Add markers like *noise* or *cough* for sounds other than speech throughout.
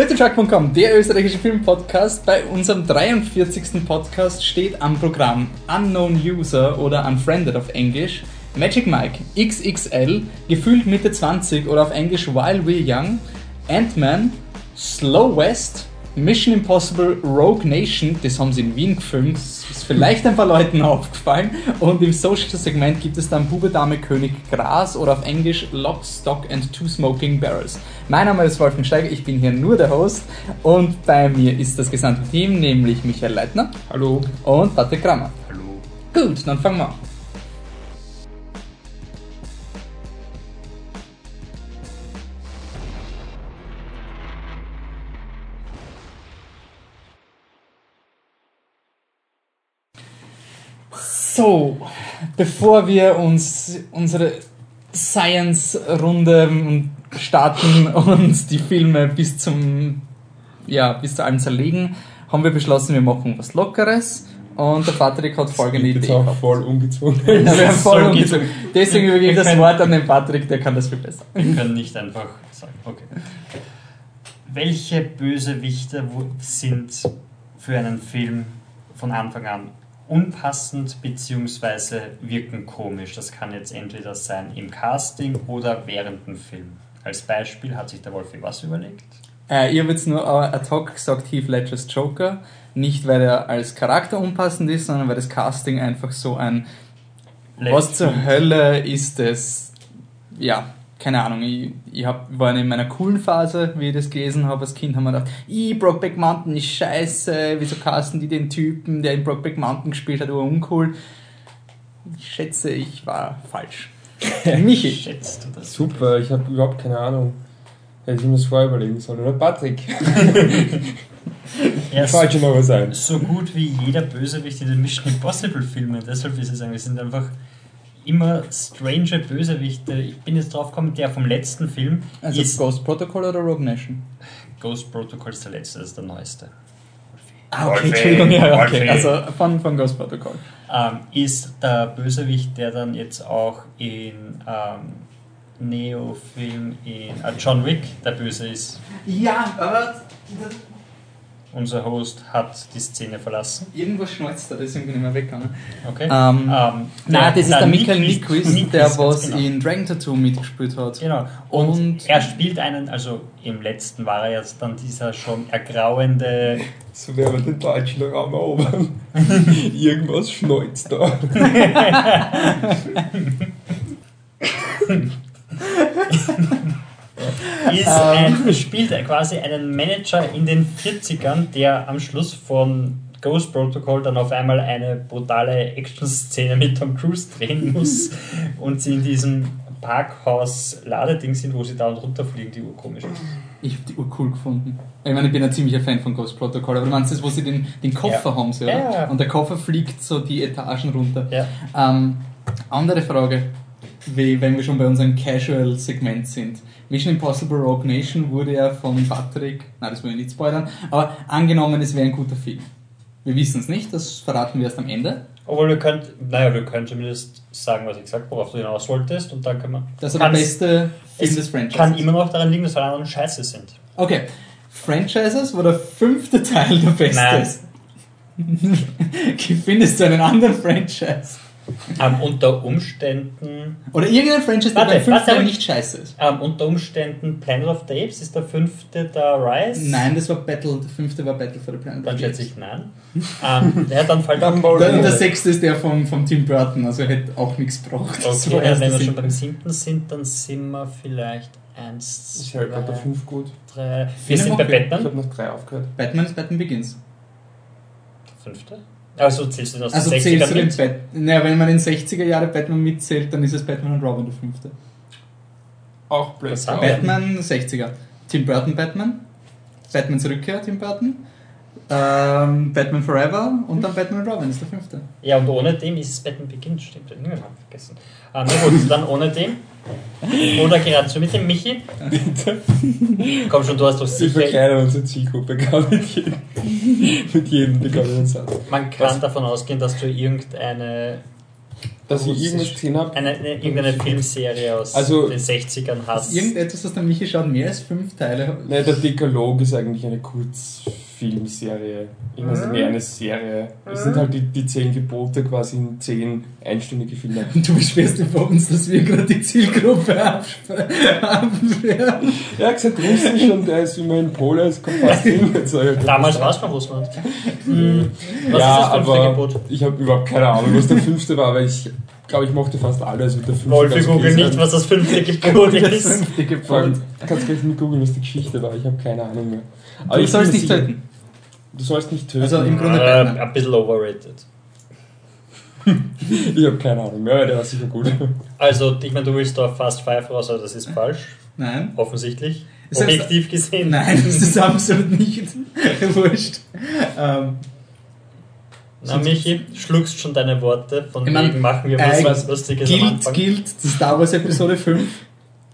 Flittertruck.com, der österreichische Filmpodcast. Bei unserem 43. Podcast steht am Programm Unknown User oder Unfriended auf Englisch, Magic Mike XXL, gefühlt Mitte 20 oder auf Englisch While We're Young, Ant-Man, Slow West, Mission Impossible Rogue Nation, das haben sie in Wien gefilmt, das ist vielleicht ein paar Leuten *laughs* aufgefallen. Und im Social-Segment gibt es dann Bube, Dame, König, Gras oder auf Englisch Lock, Stock and Two Smoking Barrels. Mein Name ist Wolfgang Steiger, ich bin hier nur der Host und bei mir ist das gesamte Team, nämlich Michael Leitner. Hallo. Und Patrick Kramer. Hallo. Gut, dann fangen wir an. So, bevor wir uns unsere Science-Runde starten *laughs* und die Filme bis zum, ja, bis zu allem zerlegen, haben wir beschlossen, wir machen was Lockeres. Und der Patrick hat folgende Jetzt Idee. auch gehabt. voll ungezwungen. Ja, wir haben voll So umgezogen. Deswegen übergebe ich das Wort an den Patrick, der kann das viel besser. Wir können nicht einfach sagen, okay. Welche Bösewichte wo- sind für einen Film von Anfang an unpassend bzw. wirken komisch? Das kann jetzt entweder sein im Casting oder während dem Film. Als Beispiel hat sich der Wolfi was überlegt? Äh, habe jetzt nur ad hoc gesagt Heath Ledgers Joker. Nicht, weil er als Charakter unpassend ist, sondern weil das Casting einfach so ein Was zur Hölle ist das? Ja, keine Ahnung. Ich, ich hab, war in meiner coolen Phase, wie ich das gelesen habe. Als Kind haben wir gedacht, "Ih, Brokeback Mountain ist scheiße. Wieso casten die den Typen, der in Brokeback Mountain gespielt hat, aber uncool? Ich schätze, ich war falsch. *laughs* Michi. Schätzt du das? Super, ich habe überhaupt keine Ahnung. Hätte ich mir das vorher überlegen sollen. Oder Patrick? *laughs* Er noch was sein. so gut wie jeder Bösewicht in den Mission Impossible Filmen. Deshalb ist es eigentlich, sind einfach immer strange Bösewichte. Ich bin jetzt drauf gekommen, der vom letzten Film Also ist Ghost Protocol oder Rogue Nation? Ghost Protocol ist der letzte, das ist der neueste. Ah, Wolfi, Entschuldigung, ja, okay. Also von, von Ghost Protocol. Ähm, ist der Bösewicht, der dann jetzt auch in ähm, Neo-Film in äh, John Wick der Böse ist. Ja, aber Unser Host hat die Szene verlassen. irgendwas schneuzt da, deswegen bin ich mal weggegangen. Okay. Ähm, Ähm, Nein, das ist der Michael Nyquist- der was genau. in Dragon Tattoo mitgespielt hat. Genau. Und, Und- er spielt einen, also im letzten war er jetzt dann dieser schon ergrauende. So werden wir den deutschen Raum erobern. *laughs* Irgendwas schneuzt da. *laughs* Ist ein, spielt quasi einen Manager in den 40ern, der am Schluss von Ghost Protocol dann auf einmal eine brutale Action-Szene mit Tom Cruise drehen muss *laughs* und sie in diesem Parkhaus-Ladeding sind, wo sie da und runterfliegen, die urkomisch ist. Ich habe die Uhr cool gefunden. Ich meine, ich bin ein ziemlicher Fan von Ghost Protocol, aber du meinst das, wo sie den, den Koffer Ja. haben, sie, oder? Ja, ja. Und der Koffer fliegt so die Etagen runter. Ja. Ähm, andere Frage, wie, wenn wir schon bei unserem Casual-Segment sind. Mission Impossible Rogue Nation wurde ja von Patrick, nein, das will ich nicht spoilern, aber angenommen, es wäre ein guter Film. Wir wissen es nicht, das verraten wir erst am Ende. Obwohl wir können, naja, wir können zumindest sagen, was ich gesagt habe, worauf du hinaus wolltest und dann kann man. Das ist der beste Film es des Franchises. kann immer noch daran liegen, dass alle anderen scheiße sind. Okay, Franchises, wo der fünfte Teil der beste Nein. ist. *laughs* Findest du einen anderen Franchise? Ähm, unter Umständen. Oder irgendein Franchise, der Warte, beim fünften warte, nicht scheiße ist? Ähm, unter Umständen Planet of the Apes ist der fünfte der Rise. Nein, das war Battle, der fünfte war Battle for the Planet. Dann of the schätze Apes. ich nein. ähm, ja, dann fällt auch. Dumbo. Der, der sechste ist der von, von Tim Burton, also er hätte auch nichts gebraucht. Das Okay, war ja, wenn der wir schon beim siebten sind, dann sind wir vielleicht eins, Ich höre gerade der zwei, 5 gut. drei. Wir Film sind bei okay. Ich Batman. habe noch 3 aufgehört. Batman ist Batman Begins. Fünfte? Also zählst du den aus Also den zählst du 60ern den mit? Bat naja, wenn man den 60er Jahre Batman mitzählt, dann ist es Batman und Robin der fünfte. Auch wir? Batman 60er. Tim Burton Batman. Batmans Rückkehr, Tim Burton. Ähm, Batman Forever und dann Batman und Robin ist der fünfte. Ja, und ohne dem ist es Batman Begins, stimmt. Den haben wir vergessen. Ähm, na gut, dann ohne dem. Oder gerade so mit dem Michi. Komm schon, du hast doch Wir sicher. verkleinern unsere Zielgruppe gar mit jedem, mit jedem begonnenen Satz. Man kann Was? davon ausgehen, dass du irgendeine dass ich irgendwas gesehen habe. Eine, eine, irgendeine Filmserie aus Also- den 60ern hast. Irgendetwas, was der Michi schaut, mehr als fünf Teile. Ne, der Dekalog ist eigentlich eine Ich weiß nicht, nee, eine Serie. Es sind halt die, die zehn Gebote quasi in zehn einstündige Filme. Und *laughs* du beschwerst über uns, dass wir gerade die Zielgruppe abwehren. Er hat gesagt, Russisch und er ist immerhin Pole, es kommt fast hin. Damals war es noch Russland. Hm, Was ja, ist das fünfte aber Gebot? ich habe überhaupt keine Ahnung, was der fünfte war, weil ich glaube, ich mochte fast alle. Also der fünfte Wolfi ganz google nicht, was das fünfte *laughs* Gebot Das ist. fünfte Gebot. Kannst gleich nicht googeln, was die Geschichte war. Ich habe keine Ahnung mehr. Aber Du ich sollst bin nicht töten. Du sollst nicht töten. Also im Grunde Äh, Batman. ein bisschen overrated. *laughs* ich habe keine Ahnung. Ja, der war sicher gut. Also, ich meine, du willst da Fast Five raus, aber das ist falsch. Nein. Offensichtlich. Ist das- Objektiv gesehen. Nein, das ist *laughs* absolut nicht *laughs* wurscht. Ähm, Na, Michi, schluckst schon deine Worte, von Ich wegen machen wir äh, was, was Lustiges am gilt, Anfang. gilt Star Wars Episode 5,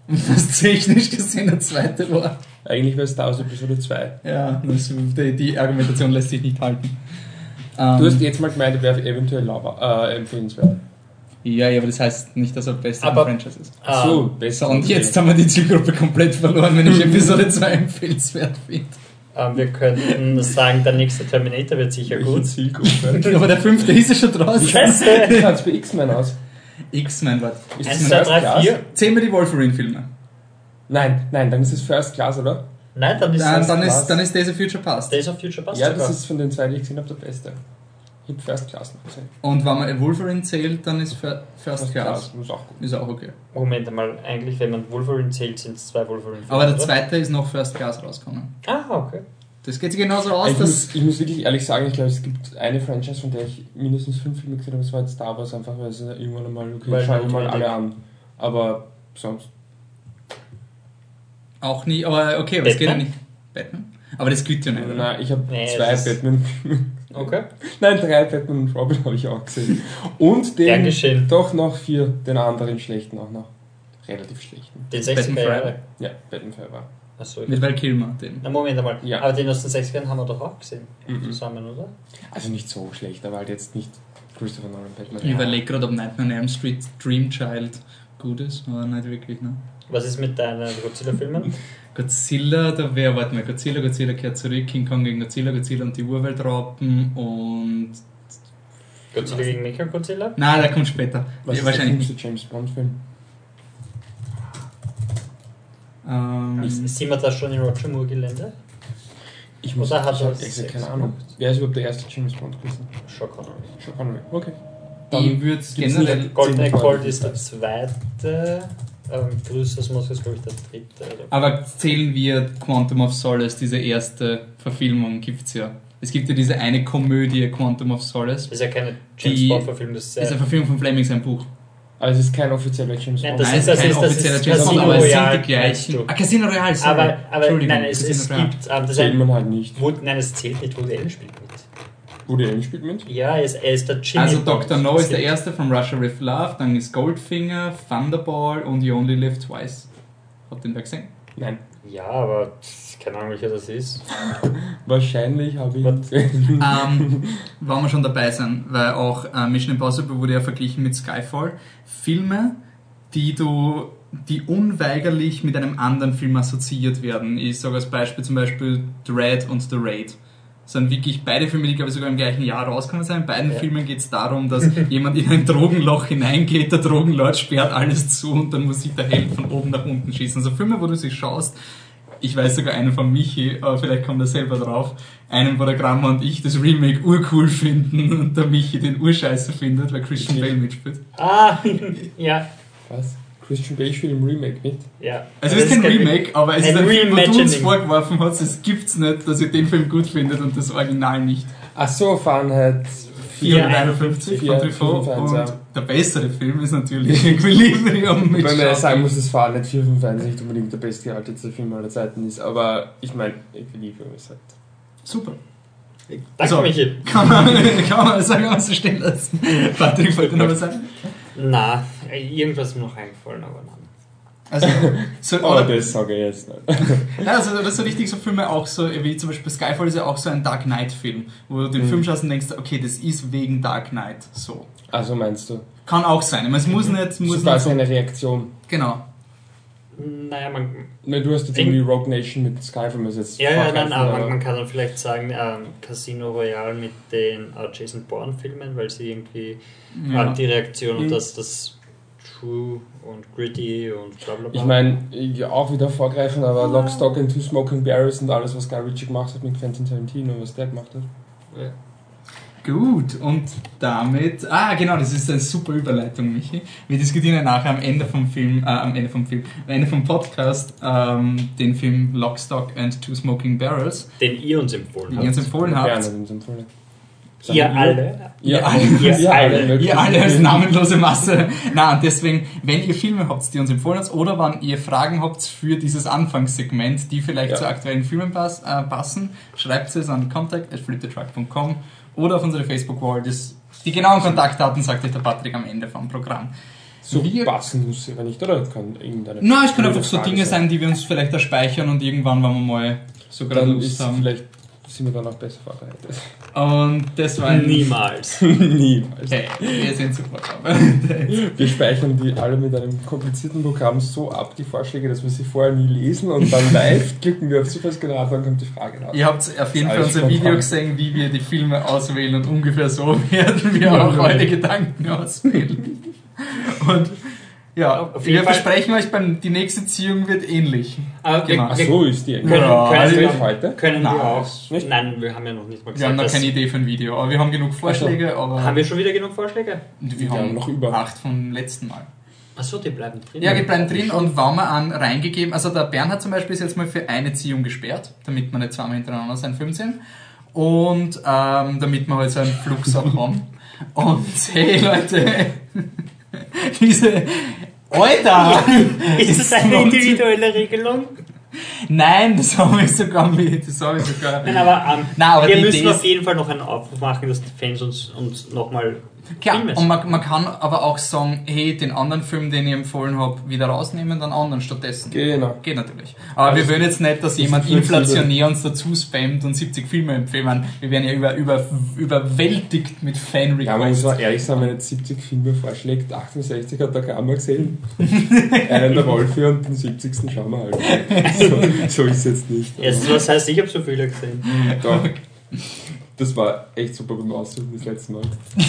*laughs* was technisch gesehen der zweite war. Eigentlich wäre Star Wars Episode 2. Ja, das, die, die Argumentation lässt sich nicht halten. Ähm, Du hast jetzt mal gemeint, wäre eventuell Lava, äh, empfehlenswert. ja, ja, aber das heißt nicht, dass er beste Aber- Franchise ist. Ah, so, besser. und jetzt haben wir die Zielgruppe komplett verloren, wenn ich Episode *laughs* 2 empfehlenswert finde. ähm, wir könnten sagen, der nächste Terminator wird sicher gut. *laughs* Aber der fünfte ist ja schon draußen. Scheiße! Wie schaut's bei X-Men aus? X-Men, warte. Ist 1, das 2, First 3, Class? 4. Zählen wir die Wolverine-Filme. Nein, nein, dann ist es First Class, oder? Nein, dann ist Dann, das dann, ist, Class. dann ist Days of Future Past. Days of Future Past ja, sogar. das ist von den zwei, die ich gesehen habe, der beste. Ich habe First Class noch gesehen. Und wenn man Wolverine zählt, dann ist Fir- First First Class. Class ist auch gut. Ist auch okay. Moment einmal, eigentlich, wenn man Wolverine zählt, sind es zwei Wolverine. Aber der oder? zweite ist noch First Class rausgekommen. Ah, okay. Das geht sich genauso aus, Ich dass. muss, ich muss wirklich ehrlich sagen, ich glaube, es gibt eine Franchise, von der ich mindestens fünf Filme gesehen habe, das war jetzt Star Wars, einfach weil es irgendwann einmal, okay, Weil schau ich mal alle an. Aber sonst. Auch nie, aber okay, aber es geht ja nicht. Batman? Aber das gilt ja nicht. Nein, ich habe Nee, zwei Batman. Okay. *laughs* Nein, drei Batman und Robin habe ich auch gesehen. Und den geschehen. doch noch vier, den anderen schlechten auch noch. Relativ schlechten. Den 60er Batman. Forever. Ja, Batman Forever. Achso, Mit Val Kilmer, den. Na Moment einmal. Ja. Aber den aus den 60ern haben wir doch auch gesehen. Mhm. Zusammen, oder? Also nicht so schlecht, aber halt jetzt nicht Christopher Nolan Batman. Ich überlege gerade, ob Nightmare on Elm Street Dream Child gut ist, aber nicht wirklich, ne? Was ist mit deinen Godzilla-Filmen? *laughs* Godzilla, da wäre, warte mal, Godzilla, Godzilla kehrt zurück, King Kong gegen Godzilla, Godzilla und die Urweltraupen und. Godzilla gegen Mecha-Godzilla? Nein, der kommt später. Was ja, ist wahrscheinlich der James Bond Film? Ähm, Sind wir da schon im Roger Moore-Gelände? Ich muss Oder hat ich er hab keine Ahnung. Wer ist überhaupt der erste James Bond gewesen? Sean Connery. Sean Connery. Okay. ich würde gibt's generell. Golden Zehn Colt ist der zweite. Ähm, Grüße aus Moskau ist, glaube ich, der dritte. Oder? Aber zählen wir Quantum of Solace, diese erste Verfilmung, gibt's ja. Es gibt ja diese eine Komödie, Quantum of Solace. Das ist ja keine James Bond-Verfilmung, das ist Das ist eine ja. Verfilmung von Fleming, sein Buch. Also es ist kein offizieller James Nein, Bond. das Nein, ist- es ist kein das offizieller das James Bond, Casino aber es sind Royale, die gleichen. Ah, Casino Royale, sorry. Aber, aber Entschuldigung, nein, es, Casino es gibt. Ähm, das ist Zählt man halt nicht. Wood, nein, es zählt nicht. Woody Allen spielt mit. Woody Allen spielt mit? Ja, er ist, er ist der Jimmy. Also Bond. Dr. No ist der erste von Russia with Love, dann ist Goldfinger, Thunderball und You Only Live Twice. Habt ihr den wer gesehen? Nein. Ja, aber keine Ahnung, welcher das ist. *laughs* Wahrscheinlich habe ich ähm, wenn wir schon dabei sind, weil auch äh, Mission Impossible wurde ja verglichen mit Skyfall. Filme, die du, die unweigerlich mit einem anderen Film assoziiert werden. Ich sage als Beispiel zum Beispiel Dread und The Raid. Sind wirklich beide Filme, die glaube ich sogar im gleichen Jahr rausgekommen sind. In beiden Ja. Filmen geht es darum, dass *laughs* jemand in ein Drogenloch hineingeht, der Drogenlord sperrt alles zu und dann muss sich der Held von oben nach unten schießen. Also Filme, wo du sie schaust, ich weiß sogar einen von Michi, aber vielleicht kommt er selber drauf. Einen, wo der Grammer und ich das Remake urcool finden und der Michi den urscheiße findet, weil Christian. Bale mitspielt. Ah, *laughs* ja, Was? Christian Bale spielt im Remake mit? ja. Also es ist kein Remake, aber es ist ein Film, wo du uns vorgeworfen hast, es gibt's nicht, dass ihr den Film gut findet und das Original nicht. Ach so, Fahrenheit 451 von Truffaut 451, und ja. der bessere Film ist natürlich Equilibrium *laughs* mit Weil man ja sagen muss, dass Fahrenheit 451 nicht unbedingt der bestgehaltete Film aller Zeiten ist, aber ich meine, Equilibrium ist halt. Super. Danke, So. Michi. Kann man, *laughs* kann man sagen, was so stehen lassen. Patrick wollte noch was sagen. Na, irgendwas ist mir noch eingefallen, aber nein. Also, *laughs* so, oder, das sage ich jetzt nicht. *laughs* ja, also, das so richtig so Filme auch so, wie zum Beispiel Skyfall ist ja auch so ein Dark Knight Film, wo du den Mhm. Film schaust und denkst, okay, das ist wegen Dark Knight so. Also meinst du? Kann auch sein. Es muss nicht, muss nicht quasi so, eine Reaktion. genau. Naja, man, Ne, du hast jetzt irgendwie Rogue Nation mit Skyfall jetzt ja, ja, nein, aber man, man kann dann vielleicht sagen, ähm, Casino Royale mit den äh, Jason Bourne-Filmen, weil sie irgendwie Ja. äh, die Reaktion Mhm. und das, das True und Gritty und bla bla bla. Ich meine, ja, auch wieder vorgreifen, aber Lock, Stock and Two Smoking Barrels und alles, was Guy Ritchie gemacht hat mit Quentin Tarantino, was der gemacht hat. Ja. Gut, und damit, ah genau, das ist eine super Überleitung, Michi. Wir diskutieren ja nachher am Ende vom Film, äh, am Ende vom Film, am Ende vom Podcast ähm, den Film Lock, Stock and Two Smoking Barrels, Den ihr uns empfohlen den habt. ihr uns empfohlen Gerne habt. in diesem Ihr alle. Ihr alle. Ihr alle. Ihr alle als namenlose Masse. Na, und deswegen, wenn ihr Filme habt, die uns empfohlen habt, oder wenn ihr Fragen habt für dieses Anfangssegment, die vielleicht Ja. zu aktuellen Filmen pass, äh, passen, schreibt es an contact.fliptetruck.com oder auf unsere Facebook-Wall. Die genauen Kontaktdaten sagt euch der Patrick am Ende vom Programm. So Wir- passen muss aber nicht, oder? Kann irgendeine. Na, es können einfach so Frage Dinge sein, die wir uns vielleicht da speichern und irgendwann, wenn wir mal sogar Dann Lust haben. vielleicht sind wir dann auch besser vorbereitet. Und das war Niemals. *laughs* Niemals. Hey, wir sind super. Wir speichern die alle mit einem komplizierten Programm so ab, die Vorschläge, dass wir sie vorher nie lesen und dann live *laughs* klicken wir auf Zufallsgenerator und kommt die Frage raus. Ihr habt auf jeden Fall unser spontan. Video gesehen, wie wir die Filme auswählen und ungefähr so *laughs* werden wir auch genau. eure Gedanken auswählen. Und ja, Auf wir jeden Fall- versprechen euch, beim, die nächste Ziehung wird ähnlich. Aber wir, Genau. Ach wir so ist die können, Ja, können, Also wir, nicht heute? können Nein, wir auch. nicht? Nein, wir haben ja noch nicht mal Wir gesagt, haben noch keine Idee für ein Video, aber wir haben genug Vorschläge, aber Haben wir schon wieder genug Vorschläge? wir Wir haben haben noch über. acht vom letzten Mal. Achso, die bleiben drin. Ja, die bleiben drin und wenn man an reingegeben, also der Bernhard zum Beispiel ist jetzt mal für eine Ziehung gesperrt, damit man nicht zweimal hintereinander seinen Film sehen und ähm, damit wir halt so einen Fluss auch haben. *laughs* Und hey Leute, *laughs* diese Alter! *laughs* Ist das eine individuelle Regelung? Nein, das habe ich sogar mit, das habe ich sogar. Nein, aber, ähm, Nein, aber wir müssen Idee auf jeden Fall noch einen Aufruf machen, dass die Fans uns, uns nochmal Klar, Filme und man, man kann aber auch sagen, hey, den anderen Film, den ich empfohlen habe, wieder rausnehmen, dann anderen stattdessen. Genau. Geht natürlich. Aber Also, wir würden jetzt nicht, dass jemand inflationär uns dazu spammt und 70 Filme empfehlen. Wir werden ja über, über, überwältigt mit Ja, man muss Fan-Requests. mal ehrlich sein, wenn jetzt 70 Filme vorschlägt, 68 hat der Kramer gesehen, *laughs* einen der Wolfi und den 70. schauen wir halt. *laughs* So, so ist es jetzt nicht. aber Erstens, was heißt, ich habe so viele gesehen. Doch. *laughs* Das war echt super beim Aussuchen das letzte Mal.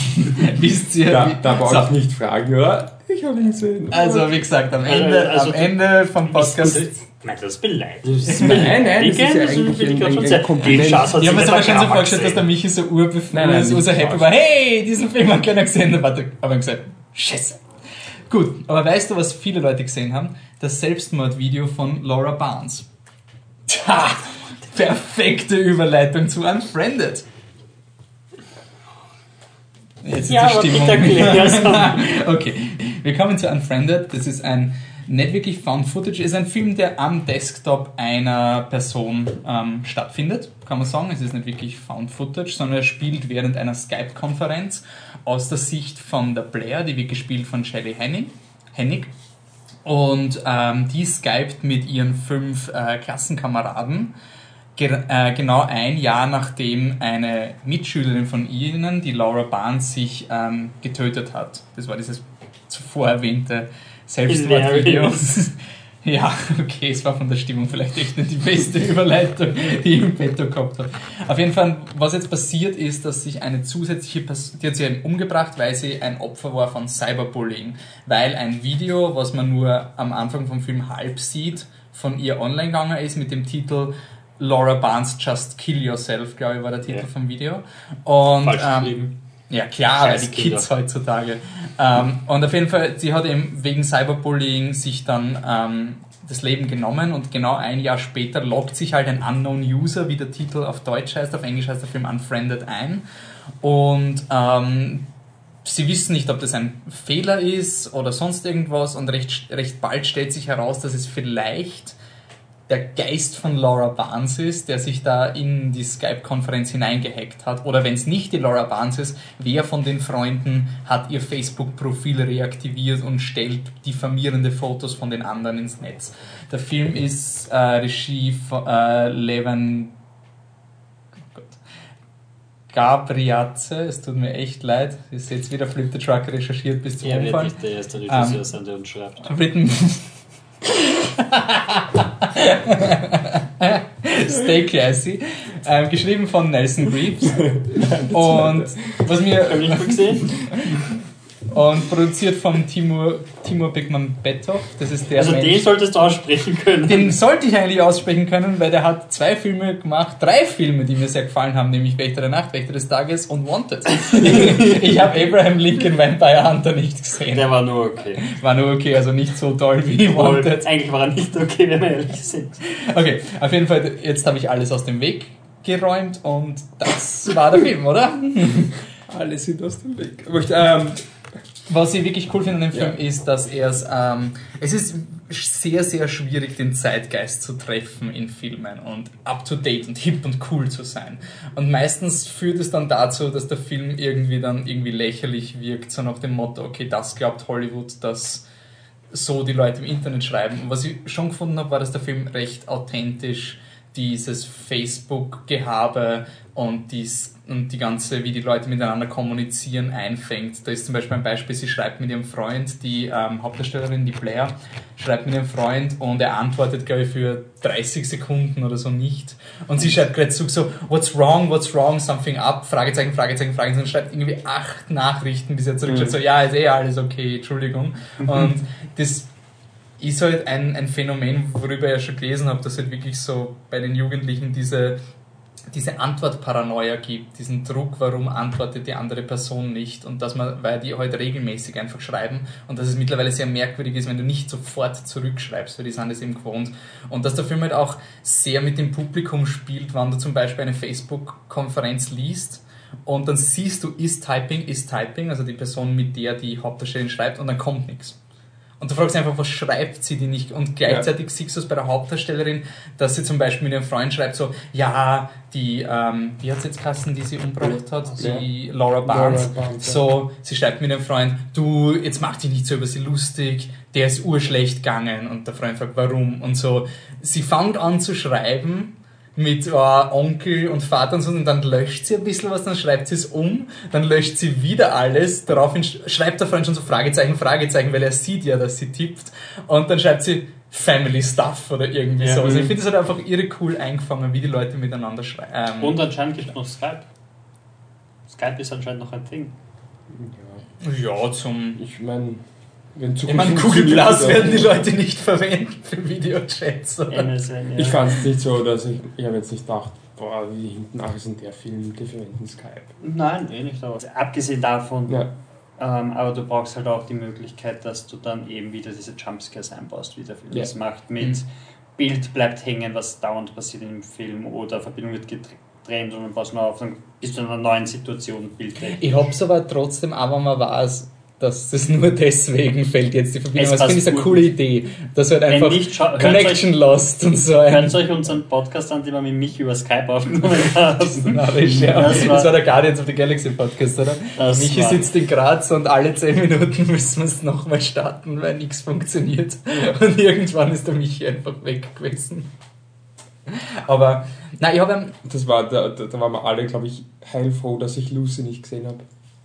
*laughs* Wisst ihr? Da, da brauche so, ich nicht fragen, oder? Ich habe ihn gesehen. Also, wie gesagt, am Also, Ende, also am Ende vom Podcast. Ist, meinst du das beleidigt? Nein, nein, das ist ja das eigentlich ein- ein sagen. Kompliment. Ich habe mir sich jetzt aber der schon so vorgestellt, dass der. Michi so urbefreit Nein, nein, ist, so nicht happy war, hey, diesen Film hat keiner gesehen. Dann hat er aber ich gesagt, scheiße. Gut, aber weißt du, was viele Leute gesehen haben? Das Selbstmordvideo von Laura Barnes. Tja, perfekte Überleitung zu Unfriended. Jetzt ist Ja, die Stimmung. *laughs* okay, wir kommen zu Unfriended. Das ist ein nicht wirklich Found Footage, ist ein Film, der am Desktop einer Person ähm, stattfindet, kann man sagen. Es ist nicht wirklich Found Footage, sondern er spielt während einer Skype-Konferenz aus der Sicht von der Blair, die wird gespielt von Shelley Hennig. Hennig. Und ähm, die skypt mit ihren fünf äh, Klassenkameraden Ge äh, genau ein Jahr nachdem eine Mitschülerin von ihnen, die Laura Barnes, sich ähm, getötet hat. Das war dieses zuvor erwähnte Selbstmordvideo. *laughs* Ja, okay, es war von der Stimmung vielleicht echt nicht die beste Überleitung, die ich im Petto gehabt habe. Auf jeden Fall, was jetzt passiert ist, dass sich eine zusätzliche Person, die hat sich eben umgebracht, weil sie ein Opfer war von Cyberbullying. Weil ein Video, was man nur am Anfang vom Film halb sieht, von ihr online gegangen ist mit dem Titel Laura Barnes Just Kill Yourself, glaube ich, war der Titel Ja. vom Video. Und, Falsch ähm, ja, klar, weil die. Kids heutzutage. Ähm, und auf jeden Fall, sie hat eben wegen Cyberbullying sich dann ähm, das Leben genommen und genau ein Jahr später loggt sich halt ein Unknown User, wie der Titel auf Deutsch heißt, auf Englisch heißt der Film Unfriended ein. Und ähm, sie wissen nicht, ob das ein Fehler ist oder sonst irgendwas und recht, recht bald stellt sich heraus, dass es vielleicht der Geist von Laura Barnes ist, der sich da in die Skype-Konferenz hineingehackt hat. Oder wenn es nicht die Laura Barnes ist, wer von den Freunden hat ihr Facebook-Profil reaktiviert und stellt diffamierende Fotos von den anderen ins Netz. Der Film ist äh, Regie von äh, Levan oh es tut mir echt leid, ihr seht wieder Flip the Truck recherchiert bis zum Er wird Umfall. nicht der erste Regisseur Ähm, sein, der uns schreibt. Written. *laughs* *laughs* Stay classy. Ähm, geschrieben von Nelson Greaves. *laughs* Und was mir Hab ich gesehen? *laughs* und produziert von Timur, Timur Beckmann Bettoff. Das ist der Also den Mensch, solltest du aussprechen können. den sollte ich eigentlich aussprechen können, weil der hat zwei Filme gemacht, drei Filme, die mir sehr gefallen haben, nämlich Wächter der Nacht, Wächter des Tages und Wanted. *laughs* ich habe Abraham Lincoln Vampire Hunter nicht gesehen. Der war nur okay. War nur okay, also nicht so toll wie Wanted. eigentlich war er nicht okay, wenn wir ehrlich sind. Okay, auf jeden Fall, jetzt habe ich alles aus dem Weg geräumt und das war der Film, oder? *laughs* Alle sind aus dem Weg. Aber ich, ähm, Was ich wirklich cool finde an dem Film Ja. ist, dass er es, ähm, es ist sehr, sehr schwierig, den Zeitgeist zu treffen in Filmen und up to date und hip und cool zu sein. Und meistens führt es dann dazu, dass der Film irgendwie dann irgendwie lächerlich wirkt, so nach dem Motto, okay, das glaubt Hollywood, dass so die Leute im Internet schreiben. Und was ich schon gefunden habe, war, dass der Film recht authentisch dieses Facebook-Gehabe und, dies, und die ganze, wie die Leute miteinander kommunizieren, einfängt. Da ist zum Beispiel ein Beispiel, sie schreibt mit ihrem Freund, die ähm, Hauptdarstellerin, die Blair, schreibt mit ihrem Freund und er antwortet, glaube ich, für 30 Sekunden oder so nicht. Und sie schreibt gerade zurück so, what's wrong, what's wrong, something up, Fragezeichen, Fragezeichen, Fragezeichen, und schreibt irgendwie acht Nachrichten, bis er zurückschreibt, so, ja, ist eh alles okay, Entschuldigung. *laughs* Und das ist halt ein, ein Phänomen, worüber ich ja schon gelesen habe, dass halt wirklich so bei den Jugendlichen diese, diese Antwortparanoia gibt, diesen Druck, warum antwortet die andere Person nicht und dass man, weil die heute regelmäßig einfach schreiben und dass es mittlerweile sehr merkwürdig ist, wenn du nicht sofort zurückschreibst, weil die sind das eben gewohnt. Und dass der Film halt auch sehr mit dem Publikum spielt, wenn du zum Beispiel eine Facebook-Konferenz liest und dann siehst du, ist Typing, ist Typing, also die Person, mit der die Hauptdarstellerin schreibt und dann kommt nichts. Und du fragst einfach, was schreibt sie die nicht? Und gleichzeitig siehst du es bei der Hauptdarstellerin, dass sie zum Beispiel mit ihrem Freund schreibt, so, ja, die, ähm, wie hat jetzt Kassen, die sie umgebracht hat? Die Laura Barnes. Laura Barnes, ja. so, sie schreibt mit ihrem Freund, du, jetzt mach dich nicht so über sie lustig, der ist urschlecht gegangen. Und der Freund fragt, warum? Und so, sie fängt an zu schreiben, mit äh, Onkel und Vater und so, und dann löscht sie ein bisschen was, dann schreibt sie es um, dann löscht sie wieder alles, daraufhin sch- schreibt der Freund schon so Fragezeichen, Fragezeichen, weil er sieht ja, dass sie tippt, und dann schreibt sie Family Stuff oder irgendwie Ja. so. Also ich Mhm. finde es halt einfach irre cool eingefangen, wie die Leute miteinander schreiben. Ähm, Und anscheinend gibt es noch Skype. Skype ist anscheinend noch ein Ding. ja, zum... ich meine, Ich meine, Google Plus werden die Leute nicht *laughs* verwenden für Videochats. oder? MSN, ja. Ich fand es nicht so, dass ich, ich habe jetzt nicht gedacht, boah, wie hinten ach, ist denn der Film, die verwenden Skype. Nein, eh nicht. Aber abgesehen davon, Ja, ähm, aber du brauchst halt auch die Möglichkeit, dass du dann eben wieder diese Jumpscares einbaust, wie der Film Ja. das macht. Mit Mhm. Bild bleibt hängen, was dauernd passiert im Film oder Verbindung wird getrennt und dann du nur auf, dann bist du in einer neuen Situation bildlich. Ich hab's aber trotzdem, aber man weiß, dass das *laughs* nur deswegen fällt jetzt die Verbindung. Es Das finde ich eine coole Idee. Dass du halt einfach nicht, Connection lost und so. Hört euch unseren Podcast an, den wir mit mich über Skype aufgenommen haben. *laughs* Narrisch, ja. Das Das war- der Guardians of the Galaxy Podcast, oder? Das Michi war- sitzt in Graz und alle 10 Minuten *laughs* müssen wir es nochmal starten, weil nichts funktioniert. Und irgendwann ist der Michi einfach weg gewesen. Aber, nein, ich habe das war, da, da, da waren wir alle, glaube ich, heilfroh, dass ich Lucy nicht gesehen habe.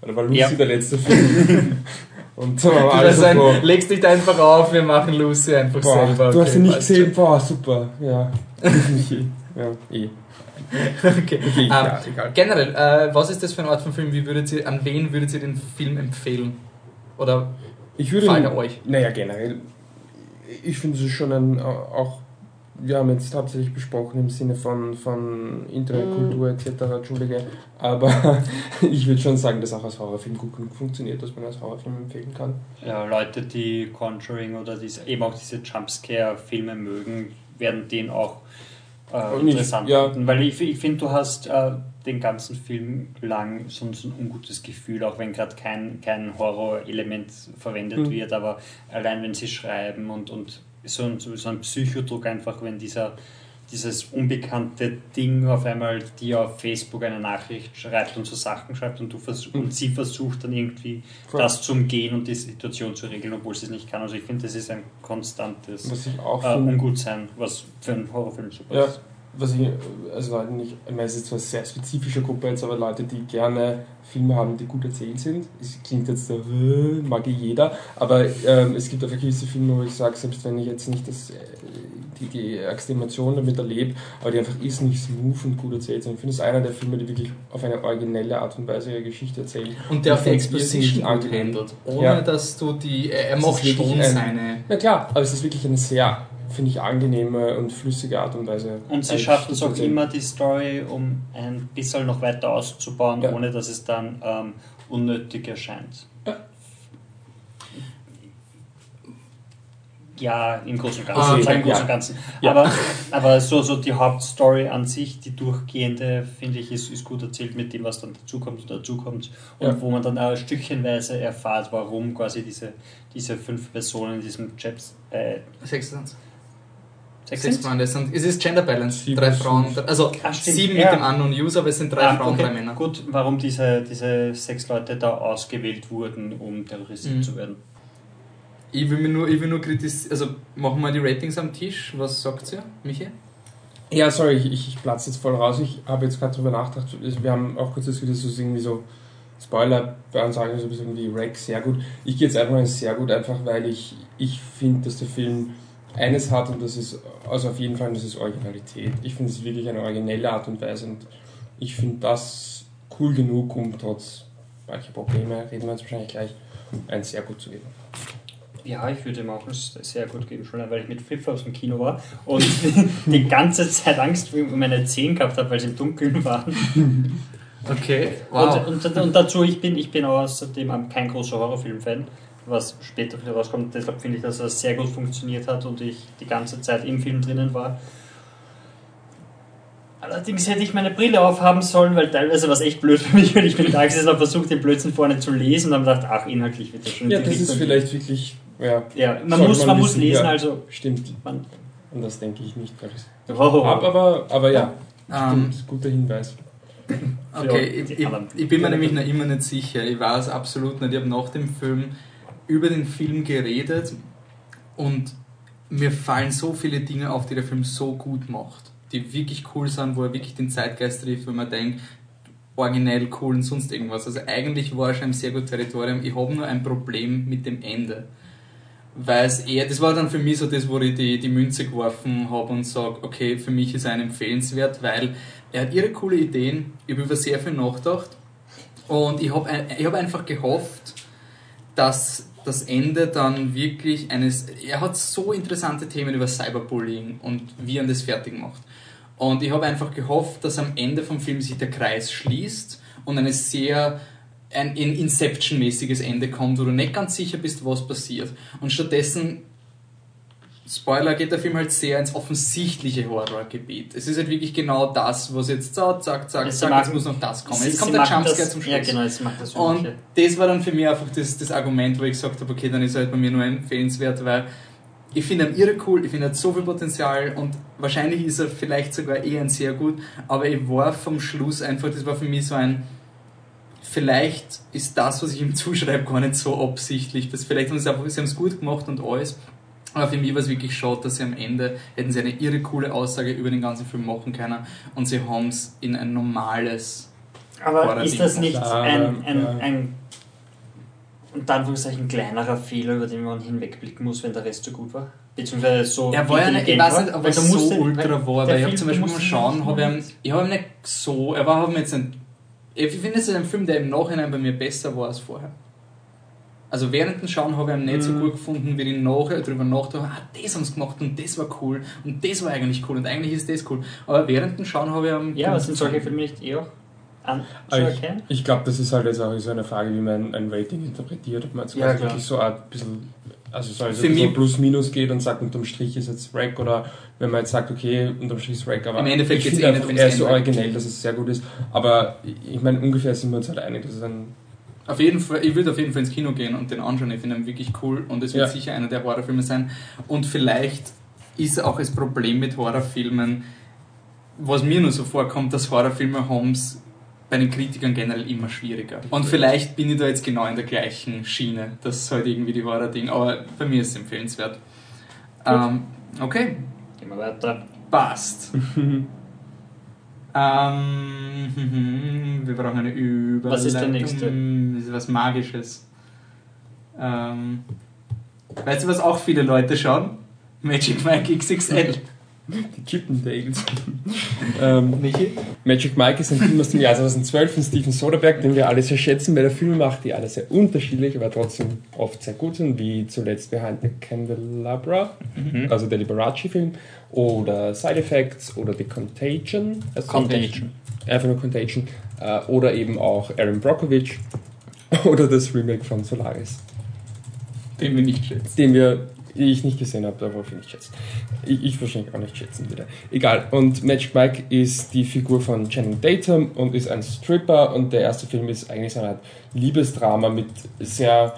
Da war Lucy Ja. der letzte Film. *laughs* Und da waren wir Du alle hast so ein, legst dich da einfach auf, wir machen Lucy einfach Boah, selber. du hast Okay, ihn nicht passt gesehen, boah, super. Ja. *laughs* Ja, eh. Okay. Okay, Ähm, ja, egal. Generell, äh, was ist das für eine Art von Film? Wie würdet ihr, an wen würdet ihr den Film empfehlen? Oder Ich würde er euch? Naja, generell, ich finde es schon ein, auch, wir haben jetzt hauptsächlich besprochen im Sinne von, von Internetkultur etc., Entschuldige, aber *laughs* ich würde schon sagen, dass auch als Horrorfilm gut genug funktioniert, dass man als Horrorfilm empfehlen kann. Ja, Leute, die Conjuring oder diese, eben auch diese Jumpscare-Filme mögen, werden den auch äh, Und ich- interessant ja. finden. Weil ich, ich finde, du hast äh, den ganzen Film lang so, so ein ungutes Gefühl, auch wenn gerade kein, kein Horrorelement verwendet Mhm. wird, aber allein wenn sie schreiben und, und so, ein, so ein Psychodruck einfach, wenn dieser dieses unbekannte Ding auf einmal dir auf Facebook eine Nachricht schreibt und so Sachen schreibt und du versuch, und sie versucht dann irgendwie Voll. das zu umgehen und die Situation zu regeln, obwohl sie es nicht kann. Also ich finde, das ist ein konstantes Was ich auch äh, Ungutsein, was für einen Horrorfilm super Ja. ist. Was ich, also Leute nicht, ich meine, es ist zwar eine sehr spezifische Gruppe jetzt, aber Leute, die gerne Filme haben, die gut erzählt sind. Es klingt jetzt so, äh, mag jeder, aber ähm, es gibt einfach gewisse Filme, wo ich sage, selbst wenn ich jetzt nicht das, äh, die, die ärgste Emotion damit erlebe, aber die einfach ist nicht smooth und gut erzählt sind. Ich finde es einer der Filme, die wirklich auf eine originelle Art und Weise ihre Geschichte erzählen. Und der auf find's Exposition handelt. Ohne Ja. dass du die. Er er macht schon ein- seine. Na klar, aber es ist wirklich eine sehr, finde ich, angenehme und flüssige Art und Weise. Und sie schaffen es auch immer, die Story um ein bisschen noch weiter auszubauen, Ja. ohne dass es dann ähm, unnötig erscheint. Ja. Ja, im Großen und Ah, Ganzen. okay, sagen im Großen ja. und Ganzen. Ja. Aber, aber so, so die Hauptstory an sich, die durchgehende, finde ich, ist, ist gut erzählt mit dem, was dann dazukommt und dazukommt. Und Ja. wo man dann auch stückchenweise erfahrt, warum quasi diese, diese fünf Personen in diesem Chaps äh, Sechs, sechs sechs sind? Freunde. Es sind- Es ist Gender Balance. Sieben drei Frauen. Also stimmt. sieben Ja. mit dem Unknown User, aber es sind drei Ah, Frauen, okay. drei Männer. Gut, warum diese, diese sechs Leute da ausgewählt wurden, um terrorisiert Mhm. zu werden. Ich will, mir nur, ich will nur kritisieren. Also machen wir die Ratings am Tisch. Was sagt ihr, Michi? Ja, sorry, ich, ich, platze jetzt voll raus. Ich habe jetzt gerade drüber nachgedacht. Wir haben auch kurz diskutiert, so irgendwie so Spoiler, bei uns sagen wir so ein bisschen wie Rex sehr gut. Ich gehe jetzt einfach mal sehr gut, einfach weil ich, ich finde, dass der Film eines hat und das ist, also auf jeden Fall, das ist Originalität. Ich finde es wirklich eine originelle Art und Weise und ich finde das cool genug, um trotz mancher Probleme, reden wir jetzt wahrscheinlich gleich, ein sehr gut zu geben. Ja, ich würde ihm auch es sehr gut geben, schon weil ich mit Flipflops im Kino war und *laughs* die ganze Zeit Angst um meine Zehen gehabt habe, weil sie im Dunkeln waren. Okay, Und, und, und dazu, ich bin, ich bin außerdem kein großer Horrorfilm-Fan, was später wieder rauskommt. Deshalb finde ich, dass er sehr gut funktioniert hat und ich die ganze Zeit im Film drinnen war. Allerdings hätte ich meine Brille aufhaben sollen, weil teilweise war es echt blöd für mich, weil ich bin da gesessen und habe versucht, den Blödsinn vorne zu lesen und habe gedacht, ach, inhaltlich wird das schon Ja, das ist Richtung vielleicht wirklich, ja, Ja, man muss, man man muss lesen, ja. also stimmt. man. Und das denke ich nicht. Oh, Ab, aber, aber ja, Ähm, stimmt, guter Hinweis. Okay, ich, ich, ich bin mir nämlich noch immer nicht sicher. Ich weiß absolut nicht. Ich habe nach dem Film über den Film geredet und mir fallen so viele Dinge auf, die der Film so gut macht, die wirklich cool sind, wo er wirklich den Zeitgeist trifft, wo man denkt, originell cool und sonst irgendwas. Also eigentlich war er schon im sehr guten Territorium. Ich habe nur ein Problem mit dem Ende. Weil es eher, das war dann für mich so das, wo ich die, die Münze geworfen habe und sage, okay, für mich ist er ein empfehlenswert, weil er hat ihre coole Ideen, ich habe über sehr viel nachgedacht und ich habe ich hab einfach gehofft, dass das Ende dann wirklich eines, er hat so interessante Themen über Cyberbullying und wie er das fertig macht. Und ich habe einfach gehofft, dass am Ende vom Film sich der Kreis schließt und eine sehr ein, ein Inception-mäßiges Ende kommt, wo du nicht ganz sicher bist, was passiert. Und stattdessen, Spoiler, geht der Film halt sehr ins offensichtliche Horrorgebiet. Es ist halt wirklich genau das, was jetzt so, zack, zack, zack, machen- jetzt muss noch das kommen. Sie- Jetzt kommt der Jumpscare das- zum Schluss. Ja, genau, jetzt macht das Und Übliche. das war dann für mich einfach das, das Argument, wo ich gesagt habe, okay, dann ist er halt bei mir nur empfehlenswert, weil ich finde ihn irre cool, ich finde, er so viel Potenzial und wahrscheinlich ist er vielleicht sogar eher ein sehr gut, aber ich war vom Schluss einfach, das war für mich so ein, vielleicht ist das, was ich ihm *laughs* zuschreibe, gar nicht so absichtlich, dass vielleicht haben sie einfach, sie haben es gut gemacht und alles, aber für mich war es wirklich schade, dass sie am Ende hätten sie eine irre coole Aussage über den ganzen Film machen können und sie haben es in ein normales Aber Horror- ist das nicht ein, ein, ja. ein unter Anführungszeichen kleinerer Fehler, über den man hinwegblicken muss, wenn der Rest so gut war? Beziehungsweise so Er war ja nicht, ich weiß nicht, ob er so musst den- ultra war, weil ich habe Film, zum Beispiel beim ihn Schauen, nicht habe ich, ich habe ihm nicht so, er war mir jetzt ein, ich finde es ist ein Film, der im Nachhinein bei mir besser war als vorher. Also während dem Schauen habe ich ihn nicht so Mhm. gut gefunden, wie ich nachher darüber habe, ah, das haben sie gemacht und das war cool und das war eigentlich cool und eigentlich ist das cool. Aber während dem Schauen habe ich ihn Ja, aber gut sind solche gefunden. Filme nicht eh auch anzuerkennen? ich ich glaube, das ist halt jetzt auch so eine Frage, wie man ein Rating interpretiert, ob man jetzt Ja, quasi klar. wirklich so ein bisschen, also so, also Für so mich- plus-minus geht und sagt, unterm Strich ist jetzt Rack oder wenn man jetzt sagt, okay, unterm Strich ist Rack, aber Im Endeffekt ich geht's finde eh nicht er ist so originell, dass es sehr gut ist, aber ich meine, ungefähr sind wir uns halt einig, dass es ein, Auf jeden Fall, ich würde auf jeden Fall ins Kino gehen und den anschauen. Ich finde ihn wirklich cool und es wird Ja. sicher einer der Horrorfilme sein. Und vielleicht ist auch das Problem mit Horrorfilmen, was mir nur so vorkommt, dass Horrorfilme haben es bei den Kritikern generell immer schwieriger. Und vielleicht bin ich da jetzt genau in der gleichen Schiene. Das ist halt irgendwie die Horror-Ding, aber bei mir ist es empfehlenswert. Ähm, okay, Gehen wir weiter. passt. *laughs* Ähm, *laughs* wir brauchen eine Überleitung. Was ist der nächste? Das ist was Magisches. Ähm, weißt du, was auch viele Leute schauen? Magic Mike XXL. Die Chippendales. *laughs* ähm, Michi? Magic Mike ist ein Film aus dem Jahr 2012 von Steven Soderbergh, den wir alle sehr schätzen, weil er Filme macht, die alle sehr unterschiedlich, aber trotzdem oft sehr gut sind, wie zuletzt Behind the Candelabra, also der Liberace-Film, oder Side Effects oder The Contagion. Also Contagion. Einfach nur Contagion. Äh, oder eben auch Aaron Brockovich *laughs* oder das Remake von Solaris, Den wir nicht schätzen. den wir ich nicht gesehen habe, aber ich nicht schätzen. Ich, ich wahrscheinlich auch nicht schätzen wieder. Egal. Und Magic Mike ist die Figur von Channing Tatum und ist ein Stripper und der erste Film ist eigentlich so eine Art Liebesdrama mit sehr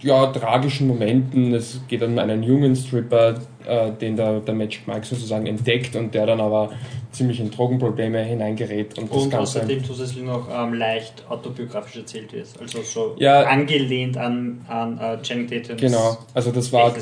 ja, tragischen Momenten. Es geht um einen jungen Stripper, äh, den der, der Magic Mike sozusagen entdeckt und der dann aber ziemlich in Drogenprobleme hineingerät und das Und Ganze. außerdem zusätzlich noch ähm, leicht autobiografisch erzählt ist. Also so Ja. angelehnt an, an äh, Channing Tatums Genau, also das war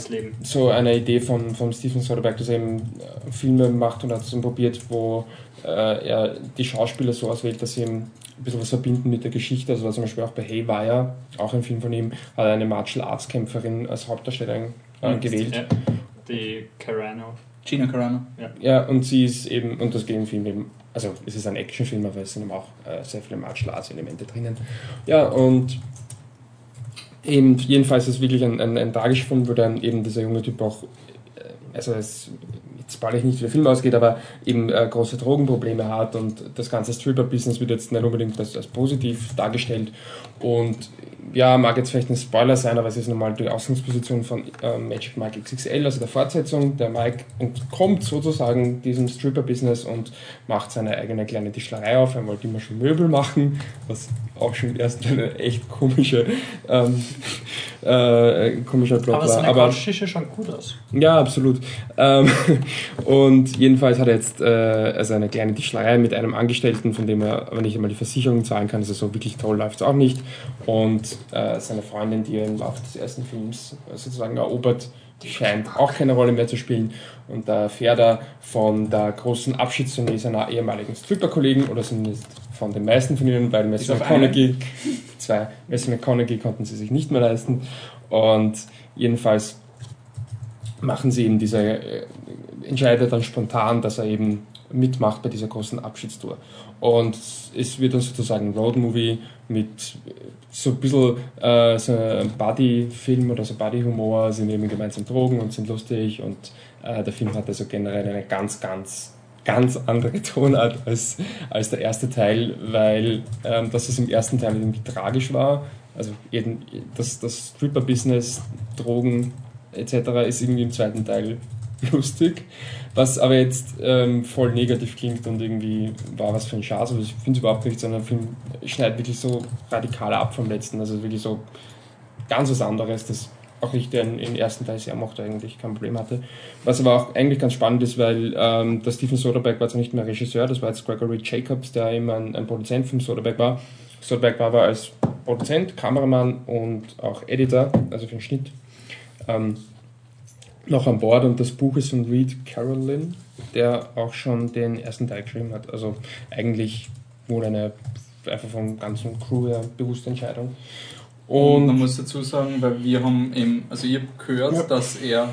so eine Idee von, von Steven Soderbergh, dass er eben äh, Filme macht und hat es dann probiert, wo äh, er die Schauspieler so auswählt, dass sie eben ein bisschen was verbinden mit der Geschichte. Also war zum Beispiel auch bei Haywire, auch ein Film von ihm, hat er eine Martial Arts Kämpferin als Hauptdarstellerin äh, Mhm. gewählt. Ja, die Carano. Gina Carano. Ja, und sie ist eben, und das geht im Film eben, also es ist ein Actionfilm, aber es sind eben auch äh, sehr viele Martial Arts Elemente drinnen. Ja, und eben, jedenfalls ist es wirklich ein, ein, ein tragischer Film, wo dann eben dieser junge Typ auch, äh, also es, jetzt spoilere ich nicht, wie der Film ausgeht, aber eben äh, große Drogenprobleme hat und das ganze Stripper-Business wird jetzt nicht unbedingt als, als positiv dargestellt und ja, mag jetzt vielleicht ein Spoiler sein, aber es ist normal die Ausgangsposition von äh, Magic Mike XXL, also der Fortsetzung. Der Mike entkommt sozusagen diesem Stripper-Business und macht seine eigene kleine Tischlerei auf. Er wollte immer schon Möbel machen, was auch schon erst eine echt komische, ähm, *laughs* äh, komischer Plot Aber war. Aber Couchtische schauen gut aus. ja, absolut. Ähm, *laughs* und jedenfalls hat er jetzt äh, also eine kleine Tischlerei mit einem Angestellten, von dem er aber nicht einmal die Versicherung zahlen kann. Also so wirklich toll läuft es auch nicht. Und äh, seine Freundin, die er im Laufe des ersten Films sozusagen erobert, scheint auch keine Rolle mehr zu spielen. Und da erfährt er von der großen Abschiedstournee seiner ehemaligen Stripper-Kollegen oder zumindest von den meisten von ihnen, weil auf McConaughey, zwei, Matthew McConaughey konnten sie sich nicht mehr leisten. Und jedenfalls machen sie eben diese, äh, entscheidet dann spontan, dass er eben mitmacht bei dieser großen Abschiedstour. Und es wird dann sozusagen Roadmovie mit äh, so ein bisschen äh, so ein Buddy-Film oder so Buddy-Humor, sie nehmen gemeinsam Drogen und sind lustig und äh, der Film hat also generell eine ganz, ganz ganz andere *laughs* Tonart als, als der erste Teil, weil ähm, dass es im ersten Teil irgendwie tragisch war. Also eben das, das Stripper-Business, Drogen etc. ist irgendwie im zweiten Teil *laughs* lustig, was aber jetzt ähm, voll negativ klingt und irgendwie war was für ein Schatz. Also ich finde es überhaupt nicht, sondern der Film schneidet wirklich so radikal ab vom letzten. Also wirklich so ganz was anderes, das auch ich den im ersten Teil sehr mochte, eigentlich kein Problem hatte. Was aber auch eigentlich ganz spannend ist, weil ähm, der Steven Soderbergh war zwar nicht mehr Regisseur, das war jetzt Gregory Jacobs, der immer ein, ein Produzent von Soderbergh war. Soderbergh war aber als Produzent, Kameramann und auch Editor, also für den Schnitt, ähm, noch an Bord und das Buch ist von Reed Carolyn, der auch schon den ersten Teil geschrieben hat. Also eigentlich wohl eine einfach vom ganzen Crew her bewusste Entscheidung. Und man muss dazu sagen, weil wir haben eben, also ich habe gehört, Ja. dass er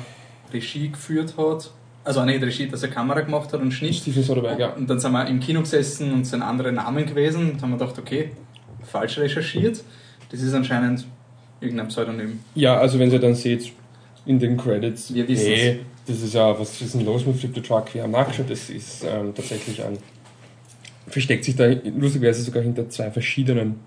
Regie geführt hat. Also nicht Regie, dass er Kamera gemacht hat und Schnitt. Steven Soderbergh, ja. Und dann sind wir im Kino gesessen und sind andere Namen gewesen und haben wir gedacht, okay, falsch recherchiert. Das ist anscheinend irgendein Pseudonym. Ja, also wenn ihr dann seht in den Credits, Wir wissen's. nee, das ist ja, was ist denn los mit Flip the Truck? Wir haben nachgeschaut, das ist ähm, tatsächlich ein, versteckt sich da lustigerweise sogar hinter zwei verschiedenen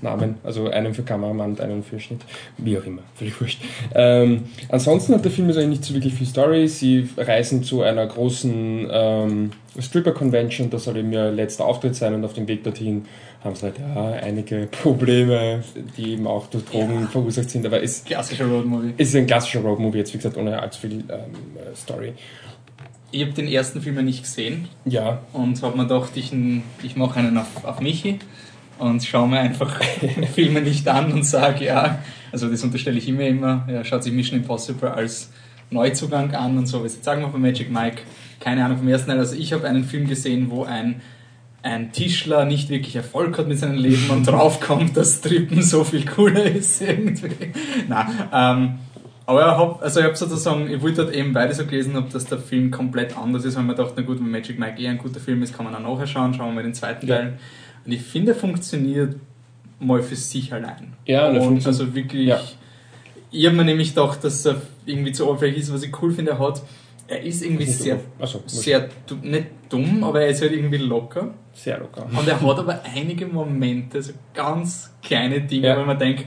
Namen, also einen für Kameramann und einen für Schnitt, wie auch immer, völlig wurscht. Ähm, ansonsten hat der Film also eigentlich nicht so wirklich viel Story. Sie reisen zu einer großen ähm, Stripper-Convention, das soll eben ihr letzter Auftritt sein und auf dem Weg dorthin haben sie halt ja, einige *laughs* Probleme, die eben auch durch Drogen Ja. verursacht sind, aber es Klassischer Roadmovie. es ist ein klassischer Roadmovie, jetzt wie gesagt, ohne allzu viel ähm, äh, Story. Ich habe den ersten Film ja nicht gesehen Ja, und habe mir gedacht, ich, ich mache einen auf, auf Michi und schaue mir einfach *laughs* *laughs* Filme nicht an und sage, ja, also das unterstelle ich immer immer, ja, schaut sich Mission Impossible als Neuzugang an und so. Was jetzt sagen wir von Magic Mike? Keine Ahnung vom ersten Teil. Also ich habe einen Film gesehen, wo ein ein Tischler nicht wirklich Erfolg hat mit seinem Leben und draufkommt, dass Strippen so viel cooler ist *laughs* irgendwie. Na, ähm, aber ich hab, also ich habe sozusagen, ich wollte halt eben, weil ich so gelesen habe, dass der Film komplett anders ist, weil man dachte, na gut, wenn Magic Mike eh ein guter Film ist, kann man auch nachher schauen, schauen wir mal den zweiten Ja. Teil. Und ich finde, er funktioniert mal für sich allein. Ja, und funktioniert- also wirklich, Ja. ich habe mir nämlich gedacht, dass er irgendwie zu oberflächlich ist, was ich cool finde, er hat, er ist irgendwie sehr, Achso, sehr, nicht dumm, aber er ist halt irgendwie locker. sehr locker. Und er hat aber einige Momente, so ganz kleine Dinge, Ja. wo man denkt,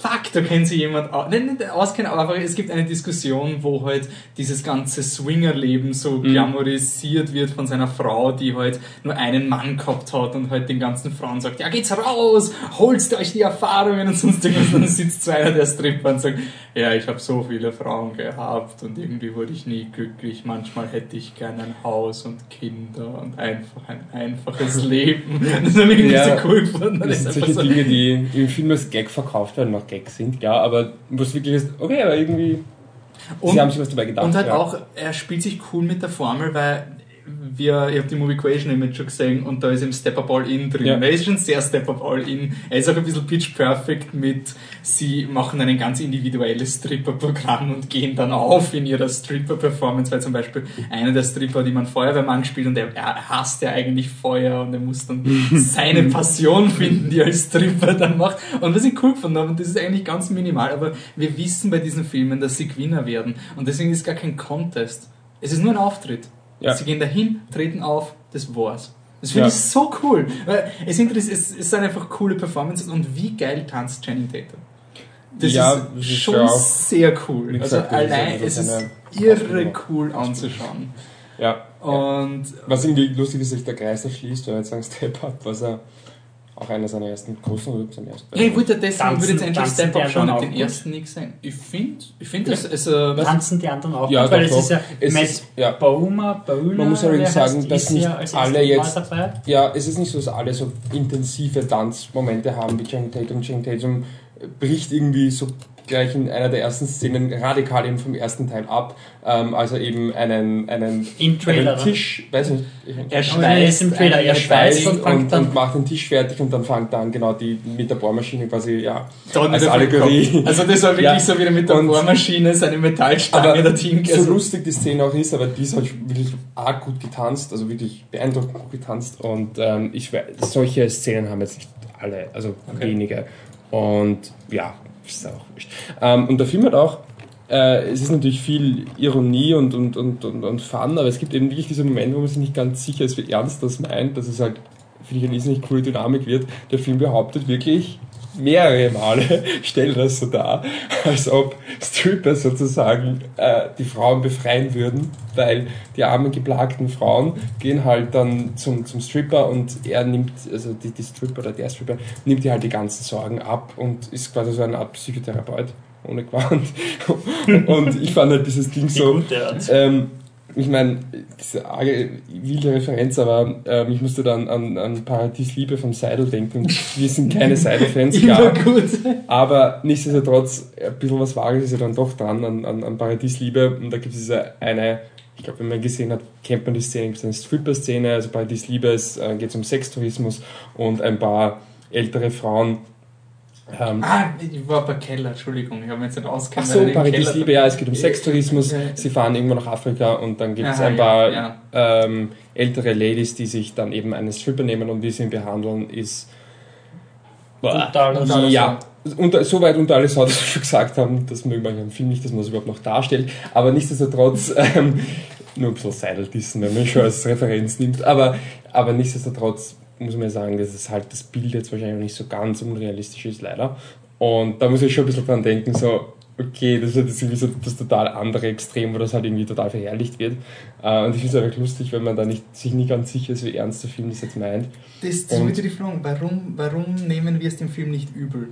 fuck, da kennt sich jemand au- nicht, nicht auskennen, aber einfach, es gibt eine Diskussion, wo halt dieses ganze Swingerleben so Mhm. glamourisiert wird von seiner Frau, die halt nur einen Mann gehabt hat und halt den ganzen Frauen sagt, ja geht's raus, holst euch die Erfahrungen und sonst irgendwas. Und dann sitzt so einer der Stripper und sagt, ja, ich habe so viele Frauen gehabt und irgendwie wurde ich nie glücklich. Manchmal hätte ich gerne ein Haus und Kinder und einfach ein einfaches *laughs* Leben. Das ich irgendwie Ja, so cool. Das sind ist solche so- Dinge, die im Film als Gag verkauft werden, noch Gags sind, ja, aber wo es wirklich ist, okay, aber irgendwie, Und- sie haben sich was dabei gedacht. Und halt ja. auch, er spielt sich cool mit der Formel, weil wir, ich habe die Movie Equation Image schon gesehen und da ist im Step Up All In drin. Ja. Er ist schon sehr Step Up All In. Er ist auch ein bisschen pitch perfect mit, sie machen ein ganz individuelles Stripper-Programm und gehen dann auf in ihrer Stripper-Performance, weil zum Beispiel einer der Stripper, die man Feuerwehrmann spielt und er, er hasst ja eigentlich Feuer und er muss dann *laughs* seine Passion finden, die er als Stripper dann macht. Und was ich cool gefunden habe, und das ist eigentlich ganz minimal, aber wir wissen bei diesen Filmen, dass sie Gewinner werden und deswegen ist es gar kein Contest. Es ist nur ein Auftritt. Ja. Sie gehen dahin, treten auf, das war's. Das finde Ja. ich so cool. Es, es, es sind einfach coole Performances und wie geil tanzt Channing Tatum. Das Ja, ist ist schon sehr cool. Also gesagt, ist allein, einfach es ist irre cool anzuschauen. Ja. Und Was irgendwie lustig ist, dass sich der Kreis erschließt, wenn er jetzt sagen Step Up, was er auch einer seiner ersten großen oder seinen ersten. ja, ich wollte deswegen, ich Tanzen- würde jetzt endlich Step die Up anderen habe den ersten nie gesehen. Ich finde, ich finde das, also, Tanzen die anderen auch Ja, gut, weil doch, es ist ja doch. Es Matt ist- ja. Bowmer, Bowler, Man muss heißt, sagen, dass ist nicht ja alle jetzt- dabei. Ja, es ist nicht so, dass alle so intensive Tanzmomente haben wie Channing Tatum. Channing Tatum bricht irgendwie so gleich in einer der ersten Szenen radikal eben vom ersten Teil ab. Ähm, also eben einen, einen, Im Trailer, einen Tisch, weiß nicht, ich- er er schweißt im Trailer, er schweißt und und, und, macht den Tisch fertig und dann fängt dann genau die mit der Bohrmaschine quasi, ja, als Allegorie. Also das war wirklich Ja. so wieder mit der Und- Bohrmaschine seine Metallstange aber dorthin. so Also, lustig die Szene auch ist, aber die ist halt wirklich arg gut getanzt, also wirklich beeindruckend gut getanzt und ähm, ich weiß, solche Szenen haben jetzt nicht alle, also Okay. wenige und ja, ist auch wurscht. Ähm, und der Film hat auch, äh, es ist natürlich viel Ironie und, und, und, und, und Fun, aber es gibt eben wirklich diese Momente, wo man sich nicht ganz sicher ist, wie ernst das meint, dass es halt, finde ich, eine irrsinnig coole Dynamik wird. Der Film behauptet wirklich mehrere Male, *laughs* stellt das so dar, als ob Stripper sozusagen äh, die Frauen befreien würden, weil die armen, geplagten Frauen gehen halt dann zum, zum Stripper und er nimmt, also die, die Stripper oder der Stripper, nimmt ihr halt die ganzen Sorgen ab und ist quasi so eine Art Psychotherapeut ohne Quant. *laughs* Und ich fand halt dieses Ding so, ähm, ich meine, diese arge, wilde Referenz, aber ähm, ich musste dann an, an Paradies Liebe vom Seidel denken. Wir sind keine Seidel-Fans, *laughs* klar. gut. Aber nichtsdestotrotz, ein bisschen was Wahres ist ja dann doch dran an, an, an Paradies Liebe. Und da gibt es diese eine, ich glaube, wenn man gesehen hat, kennt man die Szene, gibt es eine Stripper-Szene. Also Paradies Liebe, es äh, geht um Sextourismus und ein paar ältere Frauen. Ähm, Ah, ich war bei Keller, Entschuldigung, ich habe jetzt nicht Ach auskennt. so, Paradies Liebe, ja, es geht um Sextourismus. Ja. Sie fahren irgendwo nach Afrika und dann gibt es ein paar ja, Ähm, ältere Ladies, die sich dann eben einen Stripper nehmen und wie sie ihn behandeln, ist. Total. Und alles ja, unter, so weit unter alles Haut, dass wir schon gesagt haben, das mögen wir im Film nicht, dass man es überhaupt noch darstellt. Aber nichtsdestotrotz, *laughs* ähm, nur ein bisschen Seidel-Dissen, wenn man schon als Referenz nimmt. Aber, aber nichtsdestotrotz muss man sagen, dass es halt das Bild jetzt wahrscheinlich nicht so ganz unrealistisch ist, leider. Und da muss ich schon ein bisschen dran denken, so, okay, das ist jetzt irgendwie so das total andere Extrem, wo das halt irgendwie total verherrlicht wird. Äh, und ich finde es einfach lustig, wenn man da nicht, sich nicht ganz sicher ist, wie ernst der Film das jetzt meint. Das, Und- wollte ich fragen, warum, warum nehmen wir es dem Film nicht übel?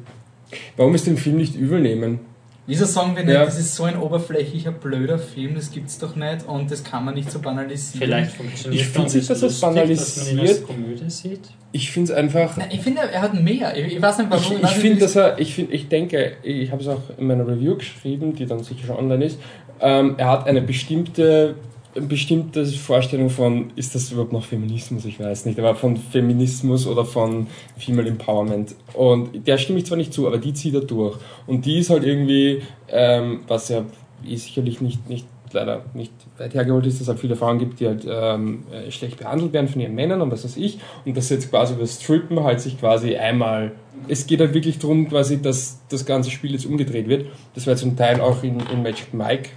Warum ist den Film nicht übel nehmen? Wieso sagen wir nicht, Ja. das ist so ein oberflächlicher, blöder Film, das gibt's doch nicht und das kann man nicht so banalisieren? Vielleicht funktioniert Ich finde nicht, dass es lustig, dass man ihn als banalisiert. Komödie sieht. Ich finde es einfach. Nein, ich finde, er hat mehr. Ich, ich weiß nicht, warum. Ich, ich nicht, finde, dass er, ich, find, ich denke, ich habe es auch in meiner Review geschrieben, die dann sicher schon online ist. Ähm, er hat eine bestimmte eine bestimmte Vorstellung von, ist das überhaupt noch Feminismus? Ich weiß nicht, aber von Feminismus oder von Female Empowerment. Und der stimme ich zwar nicht zu, aber die zieht er durch. Und die ist halt irgendwie, ähm, was ja sicherlich nicht, nicht leider nicht weit hergeholt ist, dass es halt viele Frauen gibt, die halt ähm, äh, schlecht behandelt werden von ihren Männern und was weiß ich. Und dass jetzt quasi über Strippen halt sich quasi einmal. Es geht halt wirklich darum, quasi, dass das ganze Spiel jetzt umgedreht wird. Das war zum Teil auch in, in Magic Mike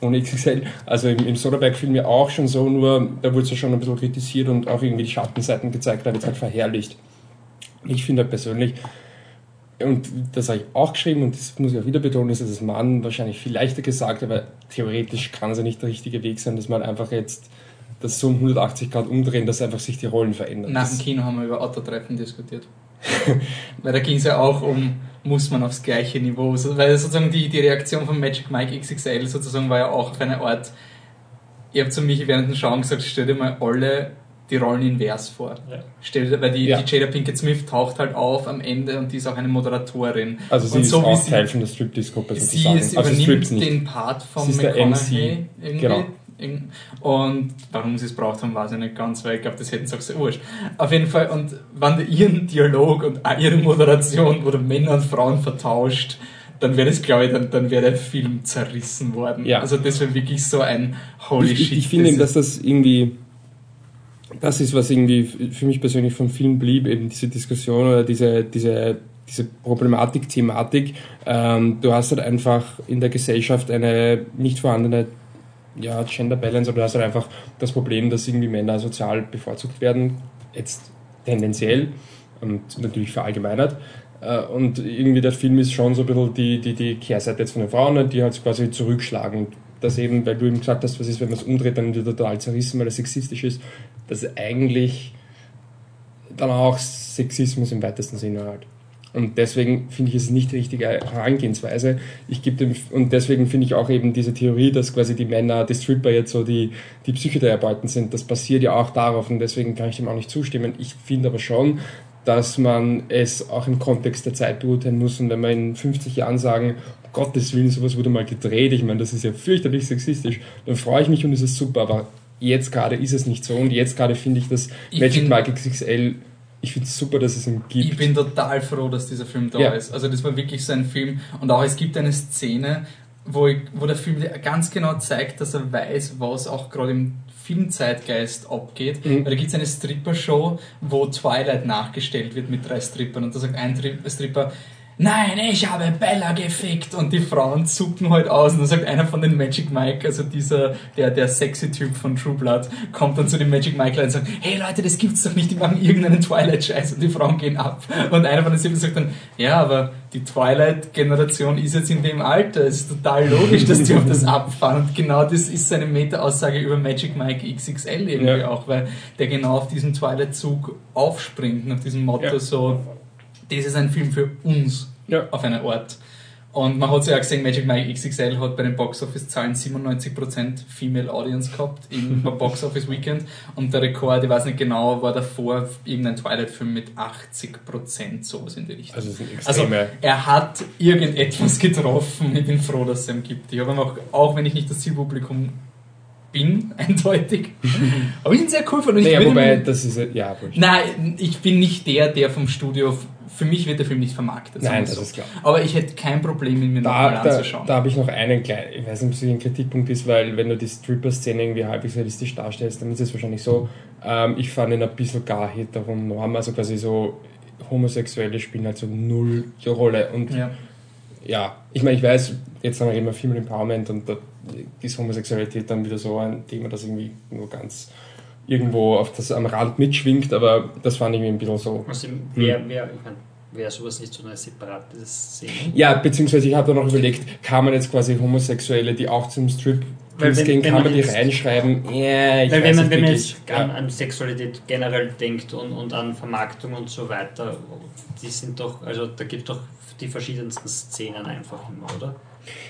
ohne XXL, also im, im Soderbergh-Film ja auch schon so, nur da wurde es ja schon ein bisschen kritisiert und auch irgendwie die Schattenseiten gezeigt, da wird es halt verherrlicht. Ich finde halt persönlich, und das habe ich auch geschrieben und das muss ich auch wieder betonen, ist das Mann wahrscheinlich viel leichter gesagt, aber theoretisch kann es ja nicht der richtige Weg sein, dass man einfach jetzt das so um 180 Grad umdrehen, dass einfach sich die Rollen verändern. Nach dem Kino haben wir über Autotreffen diskutiert. *laughs* Weil da ging es ja auch um, muss man aufs gleiche Niveau, weil sozusagen die, die Reaktion von Magic Mike XXL sozusagen war ja auch auf eine Art, ihr habt zu mich während dem Schauen gesagt, stell dir mal alle die Rollen invers vor. Ja. Stell dir, weil die, ja. die Jada Pinkett Smith taucht halt auf am Ende und die ist auch eine Moderatorin. Also sie und ist so auch Teil von der sozusagen. Sie ist, also übernimmt den Part von McConaughey irgendwie. Genau. Und warum sie es braucht haben, weiß ich nicht ganz, weil ich glaube, das hätten sie auch sehr wurscht. Auf jeden Fall, und wenn ihren Dialog und ihre Moderation wurde Männer und Frauen vertauscht, dann wäre das, glaube ich, dann, dann wäre der Film zerrissen worden. Ja. Also das wäre wirklich so ein Holy ich, Shit. Ich, ich finde eben, dass das irgendwie, das ist, was irgendwie für mich persönlich vom Film blieb, eben diese Diskussion oder diese, diese, diese Problematik, Thematik. Ähm, du hast halt einfach in der Gesellschaft eine nicht vorhandene ja, Gender Balance, aber du hast halt einfach das Problem, dass irgendwie Männer sozial bevorzugt werden, jetzt tendenziell und natürlich verallgemeinert. Äh, und irgendwie der Film ist schon so ein bisschen die, die, die Kehrseite jetzt von den Frauen, die halt quasi zurückschlagen. Dass eben, weil du eben gesagt hast, was ist, wenn man es umdreht, dann wird er total zerrissen, weil er sexistisch ist, dass eigentlich dann auch Sexismus im weitesten Sinne halt. Und deswegen finde ich es nicht die richtige Herangehensweise. Ich gebe dem, und deswegen finde ich auch eben diese Theorie, dass quasi die Männer, die Stripper jetzt so die, die Psychotherapeuten sind, das basiert ja auch darauf und deswegen kann ich dem auch nicht zustimmen. Ich finde aber schon, dass man es auch im Kontext der Zeit beurteilen muss und wenn wir in 50 Jahren sagen, um Gottes Willen, sowas wurde mal gedreht, ich meine, das ist ja fürchterlich sexistisch, dann freue ich mich und es ist super, aber jetzt gerade ist es nicht so und jetzt gerade finde ich, dass Magic Mike XXL ich finde es super, dass es ihn gibt. Ich bin total froh, dass dieser Film da ja. ist. Also das war wirklich so ein Film. Und auch es gibt eine Szene, wo, ich, wo der Film ganz genau zeigt, dass er weiß, was auch gerade im Filmzeitgeist abgeht. Mhm. Weil da gibt es eine Stripper-Show, wo Twilight nachgestellt wird mit drei Strippern. Und da sagt ein Stripper, nein, ich habe Bella gefickt und die Frauen zucken halt aus und dann sagt einer von den Magic Mike, also dieser, der, der sexy Typ von True Blood, kommt dann zu dem Magic Mike und sagt, hey Leute, das gibt's doch nicht, die machen irgendeinen Twilight-Scheiß und die Frauen gehen ab. Und einer von den Sieben sagt dann, ja, aber die Twilight-Generation ist jetzt in dem Alter, es ist total logisch, dass die auf das *laughs* abfahren und genau das ist seine Meta-Aussage über Magic Mike XXL irgendwie ja. auch, weil der genau auf diesen Twilight-Zug aufspringt, nach diesem Motto ja. so, das ist ein Film für uns ja. auf einer Art. Und man hat es ja auch gesehen, Magic Mike XXL hat bei den Box Office Zahlen 97% Female Audience gehabt im *laughs* Box Office Weekend und der Rekord, ich weiß nicht genau, war davor irgendein Twilight-Film mit 80%, sowas in die Richtung. Also, also, er hat irgendetwas *laughs* getroffen, ich bin froh, dass es ihm gibt. Ich habe auch, auch wenn ich nicht das Zielpublikum bin, *laughs* eindeutig. Aber ich bin sehr cool von und naja, wobei, das ist ja, Nein, ich bin nicht der, der vom Studio für mich wird der Film nicht vermarktet. Nein, das so. ist klar. Aber ich hätte kein Problem, ihn mir da, nochmal anzuschauen. Da, da habe ich noch einen kleinen, ich weiß nicht, ob es ein Kritikpunkt ist, weil wenn du die Stripper-Szene irgendwie halbwegs realistisch darstellst, dann ist es wahrscheinlich so. Ähm, ich fand ihn ein bisschen gar heteronorm, also quasi so Homosexuelle spielen halt so null die Rolle. Und ja, ja ich meine, ich weiß, jetzt haben wir immer Female Empowerment und da ist Homosexualität dann wieder so ein Thema, das irgendwie nur ganz irgendwo auf das, am Rand mitschwingt, aber das fand ich irgendwie ein bisschen so. Also, wer, wer, ich meine, wäre sowas nicht so eine separate Szene? Ja, beziehungsweise ich habe da noch überlegt, kann man jetzt quasi Homosexuelle, die auch zum Strip gehen, kann man die reinschreiben? Ja, ich weil wenn man, wenn man jetzt ja. an, an, Sexualität generell denkt und, und an Vermarktung und so weiter, die sind doch, also da gibt es doch die verschiedensten Szenen einfach immer, oder?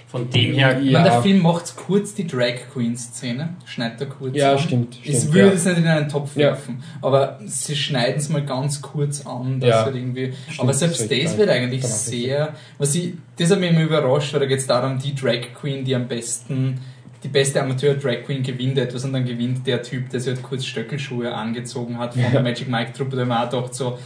Von dem her. Ja. der Film macht kurz die Drag Queen Szene, schneidet er kurz Ja, an. stimmt. Ich stimmt, würde ja. es nicht in einen Topf werfen, ja. aber sie schneiden es mal ganz kurz an, dass ja. halt irgendwie. Stimmt, aber selbst das, das wird eigentlich sehr. Was ich, das hat mich immer überrascht, weil da geht es darum, die Drag Queen, die am besten die beste Amateur-Drag Queen gewinnt etwas und dann gewinnt der Typ, der sich halt kurz Stöckelschuhe angezogen hat von der Magic Mike Truppe, der man auch dachte so,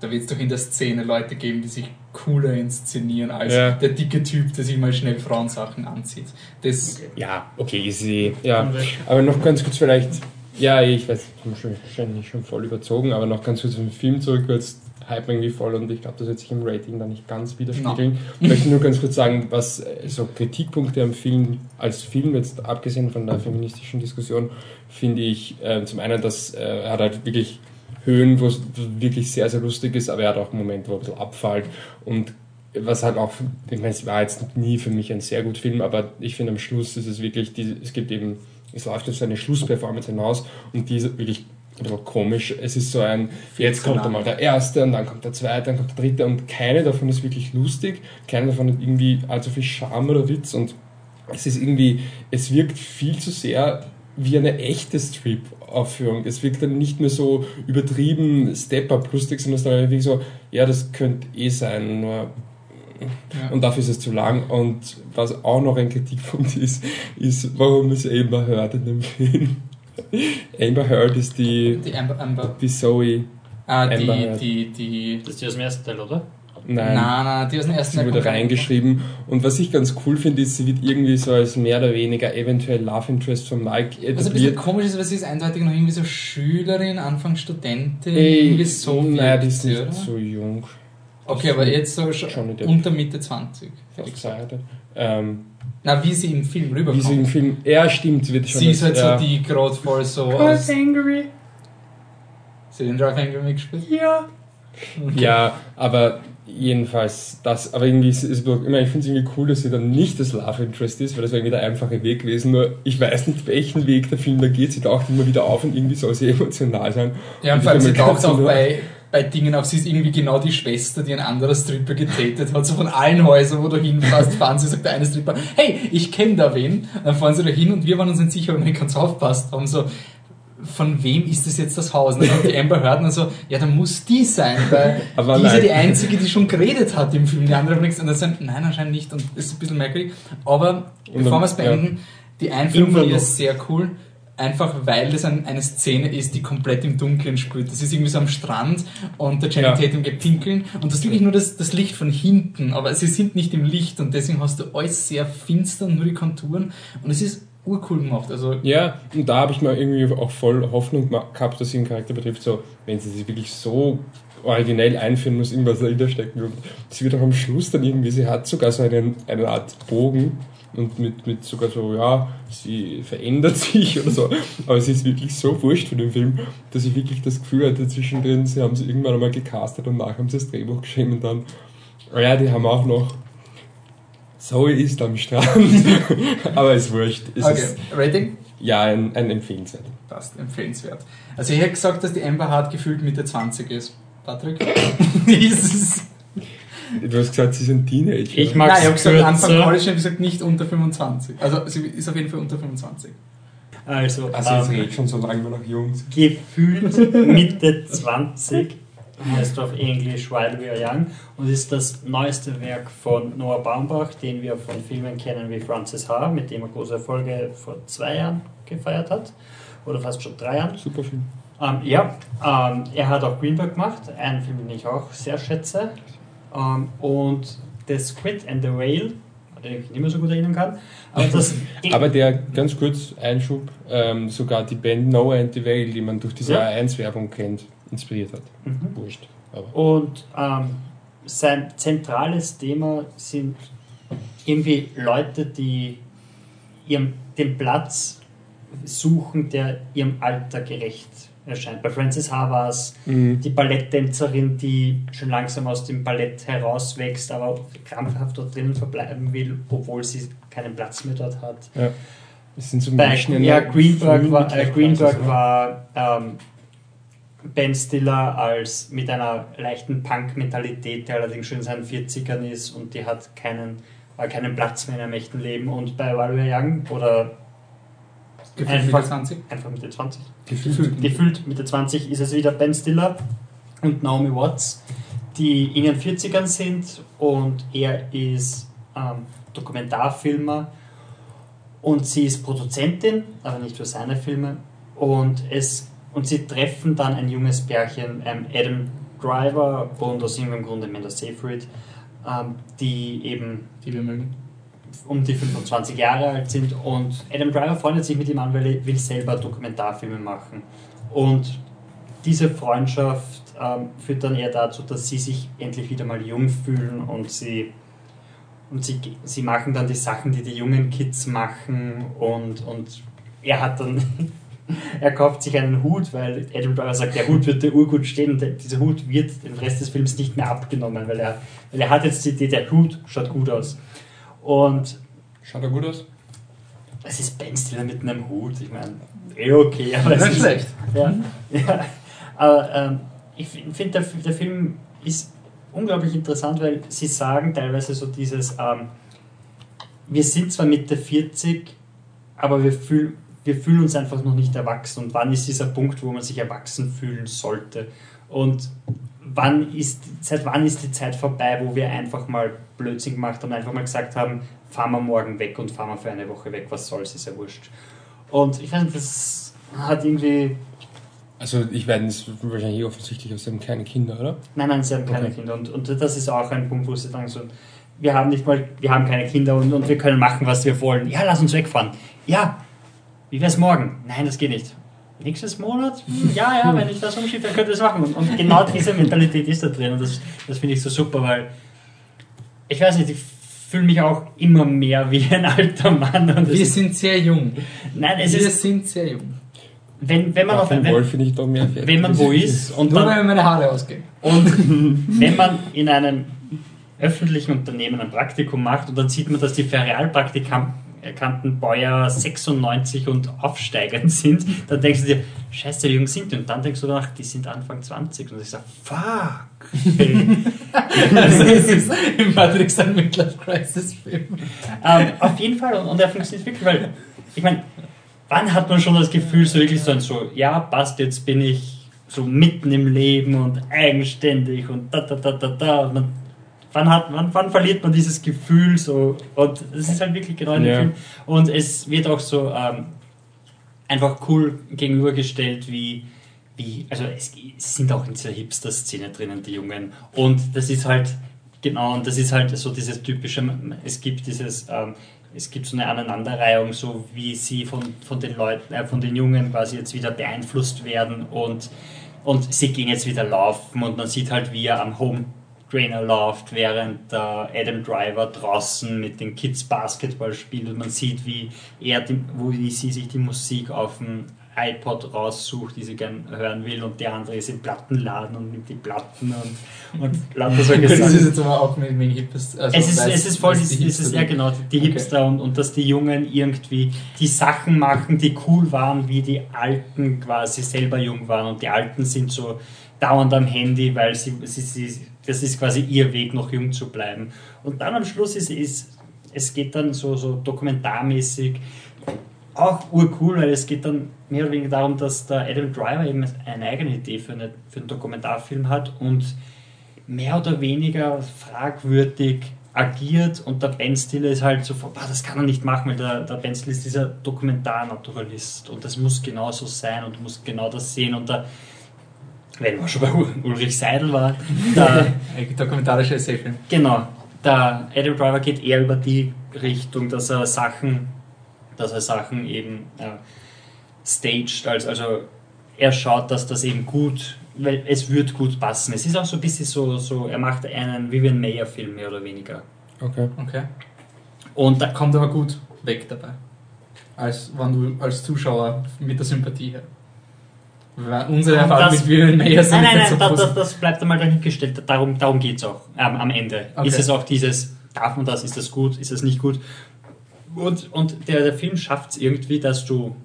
da wird es doch in der Szene Leute geben, die sich cooler inszenieren als Ja. der dicke Typ, der sich mal schnell Frauensachen anzieht. Das, Ja, okay, ist sie. Ja, aber noch ganz kurz vielleicht. Ja, ich weiß, ich bin wahrscheinlich schon voll überzogen, aber noch ganz kurz den Film zurück, weil jetzt hype irgendwie voll und ich glaube, das wird sich im Rating da nicht ganz widerspiegeln. Ich möchte nur ganz kurz sagen, was so Kritikpunkte am Film als Film, jetzt abgesehen von der feministischen Diskussion, finde ich äh, zum einen, dass äh, er hat halt wirklich Höhen, wo es wirklich sehr, sehr lustig ist, aber er hat auch Momente, wo er ein bisschen abfällt und was halt auch, ich meine, es war jetzt nie für mich ein sehr guter Film, aber ich finde am Schluss ist es wirklich, die, es gibt eben, es läuft auf seine Schlussperformance hinaus und die ist wirklich ein bisschen komisch. Es ist so ein, jetzt kommt einmal der erste und dann kommt der zweite, dann kommt der dritte und keine davon ist wirklich lustig, keine davon hat irgendwie allzu viel Charme oder Witz und es ist irgendwie, es wirkt viel zu sehr wie eine echte Strip-Aufführung. Es wirkt dann nicht mehr so übertrieben Step-Up-lustig, sondern es ist dann wirklich so, ja, das könnte eh sein, nur ja. und dafür ist es zu lang. Und was auch noch ein Kritikpunkt ist, ist, warum ist Amber Heard in dem Film? *laughs* Amber Heard ist die, die Amber, Amber, die Zoe. ah, Amber die, Heard. die, die, Das ist die aus dem ersten Teil, oder? Nein, nein, nein, die aus dem ersten sie wurde gar nicht. reingeschrieben. Und was ich ganz cool finde, ist, sie wird irgendwie so als mehr oder weniger eventuell Love Interest von Mike Was ein bisschen etabliert. komisch ist, weil sie ist eindeutig noch irgendwie so Schülerin, Anfang Studentin, Ey, irgendwie so nein, die ist sie, nicht so jung. Okay, aber jetzt so schon unter Mitte 20. hätte ich Auf gesagt. Ähm, Na, wie sie im Film wie sie im rüberkommt. Film, ja stimmt, sie wird schon Sie ist halt als, so die gerade voll so aus... angry. Sie den Drive Angry mitgespielt? Ja. Okay. Ja, aber jedenfalls das, aber irgendwie ist es immer, ich finde es irgendwie cool, dass sie dann nicht das Love Interest ist, weil das wäre irgendwie der einfache Weg gewesen, nur ich weiß nicht, welchen Weg der Film da geht, sie taucht immer wieder auf und irgendwie soll sie *laughs* emotional sein. Ja, und vor allem sie taucht auch bei, bei Dingen auf. Sie ist irgendwie genau die Schwester, die ein anderer Stripper getätet hat. So von allen Häusern, wo du hinfährst, fahren sie, sagt der eine Stripper, hey, ich kenne da wen. Dann fahren sie da hin und wir waren uns nicht sicher, ob wir ganz aufpasst haben. So, von wem ist das jetzt das Haus? Und dann kommt die Amber Heard und so, ja, dann muss die sein, weil *laughs* Aber die ist ja nein. die Einzige, die schon geredet hat im Film. Die andere haben nichts. Und dann sagen, nein, anscheinend nicht. Und das ist ein bisschen merkwürdig. Aber Und bevor wir es beenden, die Einführung von ihr ist sehr cool. Einfach weil das ein, eine Szene ist, die komplett im Dunkeln spielt. Das ist irgendwie so am Strand und der Channing Ja. Tatum geht pinkeln und du hast wirklich nur das, das Licht von hinten, aber sie sind nicht im Licht und deswegen hast du alles sehr finster, nur die Konturen und es ist urcool gemacht. Also Ja, und da habe ich mal irgendwie auch voll Hoffnung gehabt, dass sie den Charakter betrifft, so, wenn sie sich wirklich so originell einführen muss, irgendwas dahinter stecken wird. Sie wird auch am Schluss dann irgendwie, sie hat sogar so einen, eine Art Bogen und mit, mit sogar so, ja, sie verändert *laughs* sich oder so. Aber sie ist wirklich so wurscht für den Film, dass ich wirklich das Gefühl hatte zwischendrin, sie haben sie irgendwann einmal gecastet und nachher haben sie das Drehbuch geschrieben und dann, ja, die haben auch noch Zoe ist am Strand. *laughs* Aber ist wurscht. Es okay. ist Rating? ja ein, ein empfehlenswert. Passt, empfehlenswert. Also ich hätte gesagt, dass die Amber Hart gefühlt Mitte 20 ist. Patrick? *laughs* ist es? Du hast gesagt, sie ist ein Teenager. Ich mag- Nein, ich habe gesagt, Anfang? College, ich habe gesagt nicht unter 25. Also sie ist auf jeden Fall unter 25. Also, also jetzt ähm, redet schon so lange wir noch jung sind. gefühlt Mitte 20, heißt auf Englisch While We Are Young und ist das neueste Werk von Noah Baumbach, den wir von Filmen kennen wie Francis H., mit dem er große Erfolge vor zwei Jahren gefeiert hat oder fast schon drei Jahren. Super Film. Ähm, ja, ähm, er hat auch Greenberg gemacht, einen Film, den ich auch sehr schätze. Ähm, und The Squid and the Whale, an den ich nicht mehr so gut erinnern kann. Aber *laughs* Aber der, ganz kurz, Einschub, ähm, sogar die Band Noah and the Veil, die man durch diese Ja. A1-Werbung kennt, inspiriert hat. Mhm. Wurscht. Aber Und ähm, sein zentrales Thema sind irgendwie Leute, die ihrem, den Platz suchen, der ihrem Alter gerecht erscheint. Bei Francis H. war es mhm. die Balletttänzerin, die schon langsam aus dem Ballett herauswächst, aber krampfhaft dort drinnen verbleiben will, obwohl sie keinen Platz mehr dort hat. es sind so Bei, Menschen in ja, der Greenberg war, äh, Greenberg war ähm, Ben Stiller als mit einer leichten Punk-Mentalität, der allerdings schon in seinen 40ern ist und die hat keinen, äh, keinen Platz mehr in einem echten Leben. Und bei Valverde Young oder Gefühlt Einfach- Mitte 20. einfach Mitte 20, Gefühlt. gefühlt Mitte 20 ist es wieder Ben Stiller und Naomi Watts, die in ihren 40ern ähm, sind und er ist ähm, Dokumentarfilmer Und sie ist Produzentin, aber nicht für seine Filme. Und, es, und sie treffen dann ein junges Pärchen, ähm, Adam Driver und aus irgendeinem Grund Amanda Seyfried, ähm, die eben Die wir mögen. um die 25 Jahre alt sind und Adam Driver freundet sich mit ihm an, weil er will selber Dokumentarfilme machen. Und diese Freundschaft ähm, führt dann eher dazu, dass sie sich endlich wieder mal jung fühlen und sie und sie, sie machen dann die Sachen, die die jungen Kids machen und, und er hat dann *laughs* *laughs* er kauft sich einen Hut, weil Adam Driver sagt, der Hut wird der urgut stehen und dieser Hut wird den Rest des Films nicht mehr abgenommen, weil er, weil er hat jetzt die Idee, der Hut schaut gut aus. Und Schaut er gut aus? es ist Ben Stiller mit einem Hut, ich meine, eh okay, aber es Nicht ist, schlecht. Ja, *laughs* ja. aber ähm, ich finde, der, der Film ist unglaublich interessant, weil sie sagen teilweise so dieses, ähm, wir sind zwar Mitte 40, aber wir, fühl, wir fühlen uns einfach noch nicht erwachsen. Und wann ist dieser Punkt, wo man sich erwachsen fühlen sollte? Und wann ist, seit wann ist die Zeit vorbei, wo wir einfach mal Blödsinn gemacht haben, einfach mal gesagt haben, fahren wir morgen weg und fahren wir für eine Woche weg, was soll's, ist ja wurscht. Und ich weiß nicht, das hat irgendwie Also ich werde es wahrscheinlich offensichtlich aus dem kleinen Kinder, oder? Nein, nein, sie haben keine Okay. Kinder. Und, und das ist auch ein Punkt, wo sie sagen so, wir haben nicht mal, wir haben keine Kinder und, und wir können machen, was wir wollen. Ja, lass uns wegfahren. Ja, wie wär's morgen? Nein, das geht nicht. Nächstes Monat? Hm, Ja, ja, wenn ich das umschiebe, dann könnte ich das machen. Und, und genau diese Mentalität ist da drin und das, das finde ich so super, weil ich weiß nicht, ich fühle mich auch immer mehr wie ein alter Mann. Und Wir es, sind sehr jung. nein, es wir ist, sind sehr jung. wenn, wenn man Auf auf dem wenn, Wolf finde ich doch mehr fertig. wenn man wo ist und Nur dann, mir meine Haare ausgehen. Und wenn man in einem öffentlichen Unternehmen ein Praktikum macht und dann sieht man, dass die Ferialpraktikanten Bäuer 96 und aufsteigend sind, dann denkst du dir, scheiße, wie jung sind die? Und dann denkst du danach, die sind Anfang 20. Und ich sage, fuck. Also es ist *laughs* im Matrix ein Midlife Crisis Film. ähm, auf jeden Fall, und, und er funktioniert wirklich, weil, ich meine, wann hat man schon das Gefühl, so wirklich so, ein so, ja, passt, jetzt bin ich so mitten im Leben und eigenständig und da, da, da, da, da. Und man, wann, hat, wann, wann verliert man dieses Gefühl so? Und es ist halt wirklich genau Ja. Film. Und es wird auch so ähm, einfach cool gegenübergestellt, wie, wie also es, es sind auch in dieser Hipster-Szene drinnen, die Jungen. Und das ist halt, genau, und das ist halt so dieses typische, es gibt dieses, ähm, es gibt so eine Aneinanderreihung, so wie sie von, von den Leuten, äh, von den Jungen quasi jetzt wieder beeinflusst werden und, und sie gehen jetzt wieder laufen und man sieht halt, wie er am Home Trainer läuft, während der Adam Driver draußen mit den Kids Basketball spielt und man sieht, wie er, die, wo wie sie sich die Musik auf dem iPod raussucht, die sie gern hören will und der andere ist im Plattenladen und nimmt die Platten und, und *laughs* lauter solche Das ist Sachen. jetzt aber auch mit wegen Hipsters. Also Es ist, weiß- es ist voll, es die ist, ja genau, die Okay. Hipster und, und dass die Jungen irgendwie die Sachen machen, die cool waren, wie die Alten quasi selber jung waren und die Alten sind so dauernd am Handy, weil sie, sie, sie das ist quasi ihr Weg, noch jung zu bleiben. Und dann am Schluss ist, ist es geht dann so, so dokumentarmäßig auch urcool, weil es geht dann mehr oder weniger darum, dass der Adam Driver eben eine eigene Idee für, eine, für einen Dokumentarfilm hat und mehr oder weniger fragwürdig agiert und der Ben Stiller ist halt so, boah, das kann er nicht machen, weil der, der Ben Stiller ist dieser Dokumentarnaturalist und das muss genauso sein und muss genau das sehen und der, wenn man schon bei Ul- Ulrich Seidel war, *laughs* der, Ein dokumentarischer Essayfilm. Genau. Der Adam Driver geht eher über die Richtung, dass er Sachen, dass er Sachen eben äh, staged, also, also er schaut, dass das eben gut, weil es wird gut passen. Es ist auch so ein bisschen so, so er macht einen Vivian Mayer Film mehr oder weniger. Okay. Okay. Und da Kommt aber gut weg dabei. Als wenn du als Zuschauer mit der Sympathie her. Unsere Erfahrung das- mit Vivian Mayer sind Nein, nein, nein, so das, das, das bleibt einmal dahingestellt. Darum, darum geht es auch ähm, am Ende. Okay. Ist es auch dieses, darf man das, ist das gut, ist das nicht gut? Und, und der, der Film schafft es irgendwie, dass du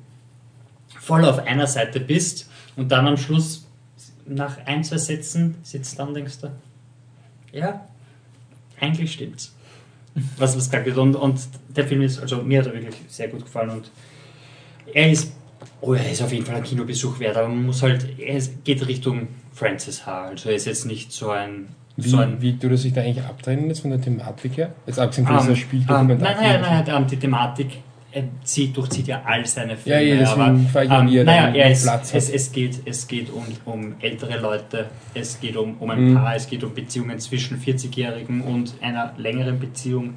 voll auf einer Seite bist und dann am Schluss nach ein, zwei Sätzen sitzt dann denkst du, ja, eigentlich stimmt's. Was, was gesagt wird. Und, und der Film ist, also mir hat er wirklich sehr gut gefallen und er ist, oh, er ist auf jeden Fall ein Kinobesuch wert, aber man muss halt, ist- geht Richtung Francis H. Also er ist jetzt nicht so ein, Wie, so ein wie tut er sich da eigentlich abtrennen jetzt von der Thematik her? Jetzt abgesehen von Ähm, dieser ähm, Spieldokumentar. Nein, nein, nein, ähm, die Thematik, zieht, durchzieht ja all seine Ja, Filme. jedes aber, Film frage ich ähm, ihr, naja, er ist, Platz es, es geht, es geht um, um ältere Leute, es geht um, um ein Mhm. Paar, es geht um Beziehungen zwischen 40-Jährigen und einer längeren Beziehung,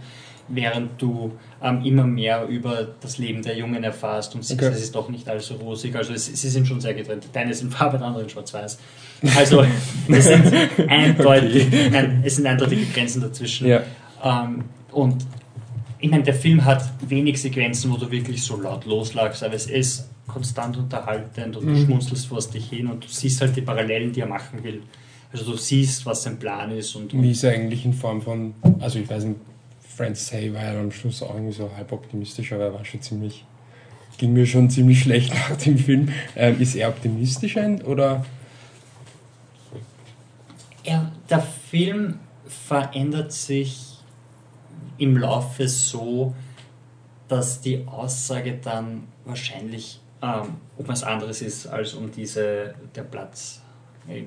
während du ähm, immer mehr über das Leben der Jungen erfährst und siehst, Okay. es ist doch nicht allzu rosig. Also es, sie sind schon sehr getrennt. Deine sind Farbe, der andere in schwarz-weiß. Also *laughs* es sind, eindeutig, nein, es sind eindeutige Grenzen dazwischen. Ja. Ähm, und ich meine, der Film hat wenig Sequenzen, wo du wirklich so laut loslagst, aber es ist konstant unterhaltend und du Mhm. schmunzelst vor dich hin und du siehst halt die Parallelen, die er machen will. Also du siehst, was sein Plan ist und, Wie ist er eigentlich in Form von, also ich weiß nicht, Francis Hay war ja am Schluss auch irgendwie so halb optimistisch, aber er war schon ziemlich, ging mir schon ziemlich schlecht *laughs* nach dem Film. Ähm, ist er optimistisch ein oder? er, der Film verändert sich im Laufe so, dass die Aussage dann wahrscheinlich ähm, um was anderes ist als um diese der Platz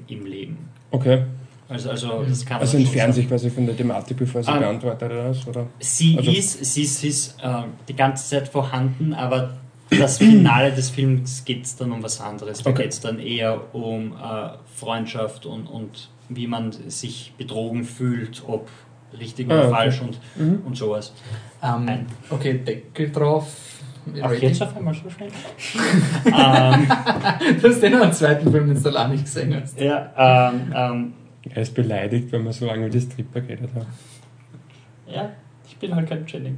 im Leben. Okay. Also, also das kann man Also entfernen sich quasi von der Thematik, bevor sie Ähm, beantwortet oder was? Oder? Sie Also- ist, sie ist, sie ist äh, die ganze Zeit vorhanden, aber das Finale des Films geht es dann um was anderes. Da Okay. geht es dann eher um äh, Freundschaft und, und wie man sich betrogen fühlt, ob richtig Ah, oder okay. falsch und, Mhm. und sowas. Ähm, okay, Deckel drauf. Ach, Rating? jetzt auf einmal so schnell? *laughs* ähm, Du hast den am zweiten Film, den du noch nicht gesehen hast. ja, ähm, ähm, Er ist beleidigt, wenn wir so lange über die Stripper geredet haben. ja, ich bin halt kein Jenny.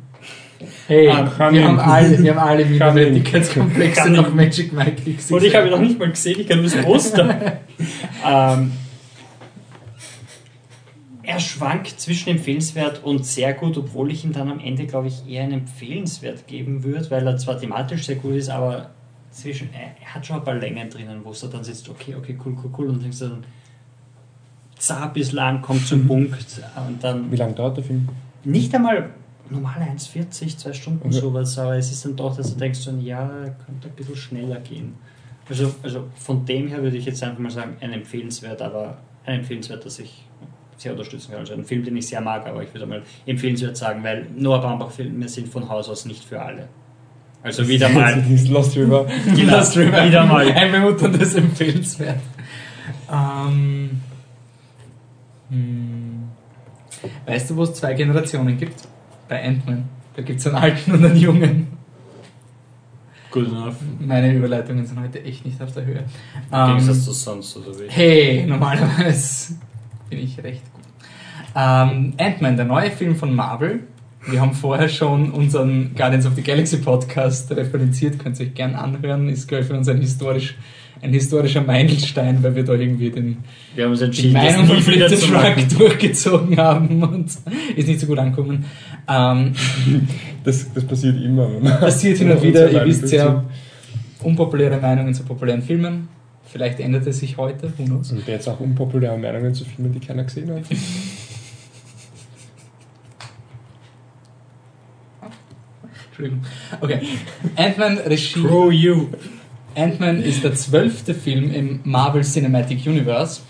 Hey, Ähm, wir, haben alle, wir haben alle Minderwertigkeitskomplexe nach ich- Magic Mike X. Und ich habe ihn noch nicht mal gesehen, ich kann nur das Poster. *laughs* ähm, er schwankt zwischen empfehlenswert und sehr gut, obwohl ich ihm dann am Ende, glaube ich, eher einen empfehlenswert geben würde, weil er zwar thematisch sehr gut ist, aber zwischen, er, er hat schon ein paar Längen drinnen, wo es da dann sitzt, okay, okay, cool, cool, cool, und denkst du dann, zart bis lang, kommt zum Punkt und dann Wie lange dauert der Film? nicht einmal normale 1,40, zwei Stunden Okay. sowas, aber es ist dann doch, dass du denkst, ja, könnte ein bisschen schneller gehen. Also, also von dem her würde ich jetzt einfach mal sagen, ein empfehlenswert, aber ein empfehlenswert, das ich sehr unterstützen kann. Also ein Film, den ich sehr mag, aber ich würde mal empfehlenswert sagen, weil Noah Baumbach-Filme sind von Haus aus nicht für alle. Also wieder mal, Das Lost River. *laughs* genau, Lost River. wieder mal. Ein bemutterndes Empfehlenswert. Ähm, hm. Weißt du, wo es zwei Generationen gibt? Bei Ant-Man. Da gibt es einen alten und einen jungen. Good enough. Meine Überleitungen sind heute echt nicht auf der Höhe. Ähm, Gegensatz zu sonst oder wie. Hey, normalerweise *laughs* bin ich recht gut. Ähm, Ant-Man, der neue Film von Marvel. Wir haben vorher schon unseren Guardians of the Galaxy Podcast referenziert, könnt ihr euch gern anhören. Ist, glaube ich, für uns ein, historisch, ein historischer Meilenstein, weil wir da irgendwie den, Wir haben uns die entschieden, Meinung das von zu Shrug machen. durchgezogen haben und ist nicht so gut angekommen. Ähm, Das, das passiert immer. passiert hin *laughs* und wieder, ihr wisst ja, unpopuläre Meinungen zu populären Filmen. Vielleicht ändert es sich heute, who knows. Und jetzt auch unpopuläre Meinungen zu Filmen, die keiner gesehen hat. *laughs* Entschuldigung. Okay. Ant-Man Regie. Screw you. Ant-Man ist der zwölfte Film im Marvel Cinematic Universe,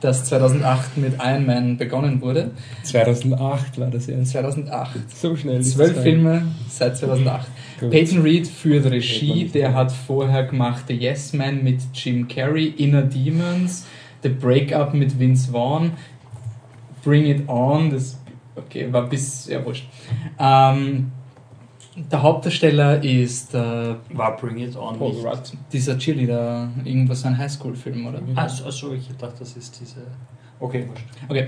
das 2008 mit Iron Man begonnen wurde. 2008 war das erst. 2008. So schnell. Zwölf Filme seit 2008. Gut. Peyton Reed führt Regie, der hat vorher gemacht The Yes Man mit Jim Carrey, Inner Demons, The Breakup mit Vince Vaughn, Bring It On, das okay, war bis, ja wurscht. Ähm, der Hauptdarsteller ist äh, War Bring It On Paul. Rudd. dieser Cheerleader, irgendwas ein Highschool-Film, oder? Achso, also ich dachte, das ist diese. Okay, wurscht. Okay.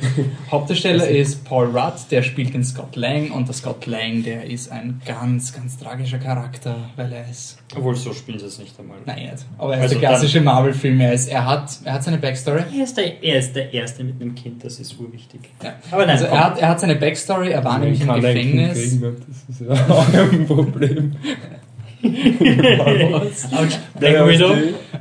Hauptdarsteller ist Paul Rudd, der spielt den Scott Lang und der Scott Lang, der ist ein ganz, ganz tragischer Charakter, weil er ist. Obwohl, so spielen sie es nicht einmal. Nein, jetzt. Aber er ist Also der klassische Marvel-Film. Er, ist- er, hat, er hat seine Backstory. Er ist, der, er ist der Erste mit einem Kind, das ist urwichtig. Ja. Aber nein, Also er hat, er hat seine Backstory, er war nämlich im Gefängnis. kriegen? Das ist ja *laughs* auch ein Problem. Ouch. Black Widow.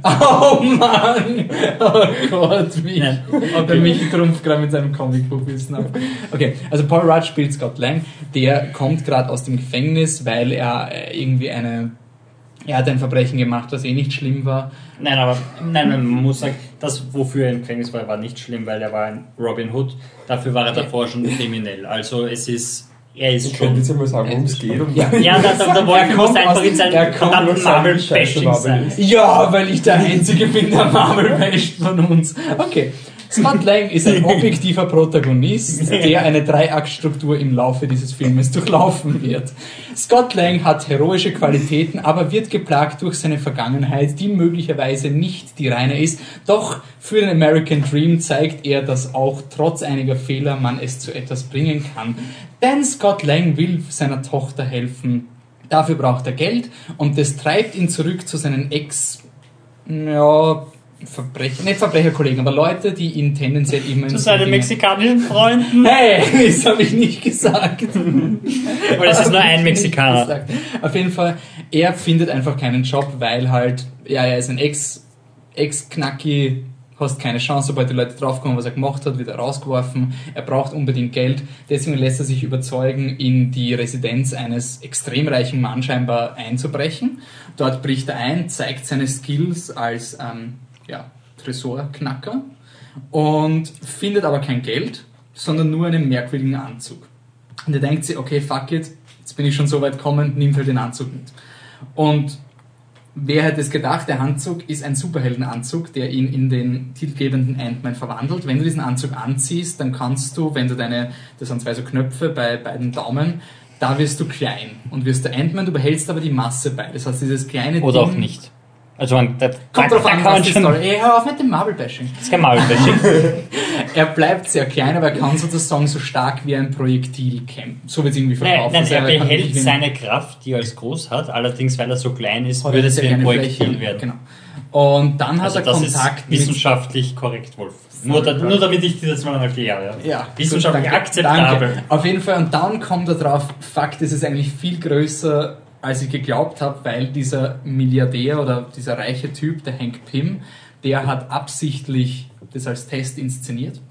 Oh Mann! Oh Gott, wie Nein, okay. Michi trumpft gerade mit seinem Comicbuchwissen ab. Okay, also Paul Rudd spielt Scott Lang. Der kommt gerade aus dem Gefängnis, weil er äh, irgendwie eine. Er hat ein Verbrechen gemacht, was eh nicht schlimm war. Nein, aber nein, man muss sagen, das, wofür er im Gefängnis war, war nicht schlimm, weil er war ein Robin Hood. Dafür war er davor schon kriminell. Also es ist er ist Ich könnte jetzt schon. einmal sagen, worum es geht. Und Ja. Ja, da, da, da *laughs* wollte ich einfach in seinem er verdammten Marvel-Bashing Marvel sein. Ja, weil ich der Einzige bin, der Marvel basht von uns. Okay. Scott Lang ist ein *laughs* objektiver Protagonist, der eine Dreiaktstruktur im Laufe dieses Filmes durchlaufen wird. Scott Lang hat heroische Qualitäten, aber wird geplagt durch seine Vergangenheit, die möglicherweise nicht die reine ist. Doch für den American Dream zeigt er, dass auch trotz einiger Fehler man es zu etwas bringen kann. Denn Scott Lang will seiner Tochter helfen. Dafür braucht er Geld und das treibt ihn zurück zu seinen Ex, ja, Verbrecher, nicht Verbrecherkollegen, aber Leute, die ihn tendenziell immer in Zu seinen mexikanischen Freunden. *laughs* Hey, das habe ich nicht gesagt. *laughs* Weil es ist nur ein *laughs* Mexikaner. Auf jeden Fall, er findet einfach keinen Job, weil halt, ja, er ist ein Ex, Ex-Knacki, hast keine Chance, sobald die Leute draufkommen, was er gemacht hat, wird er rausgeworfen. Er braucht unbedingt Geld. Deswegen lässt er sich überzeugen, in die Residenz eines extrem reichen Mann scheinbar einzubrechen. Dort bricht er ein, zeigt seine Skills als ähm, ja, Tresorknacker und findet aber kein Geld, sondern nur einen merkwürdigen Anzug. Und er denkt sich, okay, fuck it, jetzt bin ich schon so weit gekommen, nimmt halt den Anzug mit. Und wer hätte es gedacht, der Anzug ist ein Superheldenanzug, der ihn in den titelgebenden Ant-Man verwandelt. Wenn du diesen Anzug anziehst, dann kannst du, wenn du deine, das sind zwei so Knöpfe bei beiden Daumen, da wirst du klein und wirst der Ant-Man, du behältst aber die Masse bei. Das heißt, dieses kleine Oder Ding, auch nicht. Also man, da, Kommt drauf an, kann was die. Story. Ey, hör auf mit dem Marvel-Bashing. Das ist kein Marvel-Bashing. *laughs* Er bleibt sehr klein, aber er kann sozusagen so stark wie ein Projektil campen. So wird es irgendwie Nein, verkauft. nein, Also er behält seine Kraft, die er als groß hat, allerdings weil er so klein ist, Hat würde er es wie ein Projektil Fläche, werden. Genau. Und dann hat Also er das Kontakt ist mit wissenschaftlich korrekt, Wolf. Nur, da, nur damit ich dir das mal erkläre. Ja. Ja, Wissenschaftlich danke, akzeptabel. Danke. Auf jeden Fall, und dann kommt er drauf, Fakt, das ist eigentlich viel größer, als ich geglaubt habe, weil dieser Milliardär oder dieser reiche Typ, der Hank Pym, der hat absichtlich das als Test inszeniert.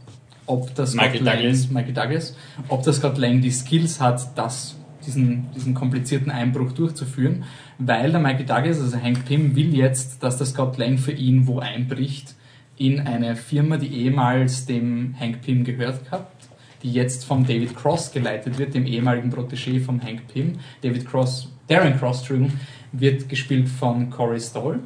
Ob das Michael Scott Lang, Douglas. Michael Douglas, ob das Scott Lang die Skills hat, das, diesen, diesen komplizierten Einbruch durchzuführen, weil der Michael Douglas, also Hank Pym, will jetzt, dass der Scott Lang für ihn wo einbricht, in eine Firma, die ehemals dem Hank Pym gehört gehabt, die jetzt vom David Cross geleitet wird, dem ehemaligen Protégé vom Hank Pym. David Cross, Darren Cross, Entschuldigung, wird gespielt von Corey Stoll.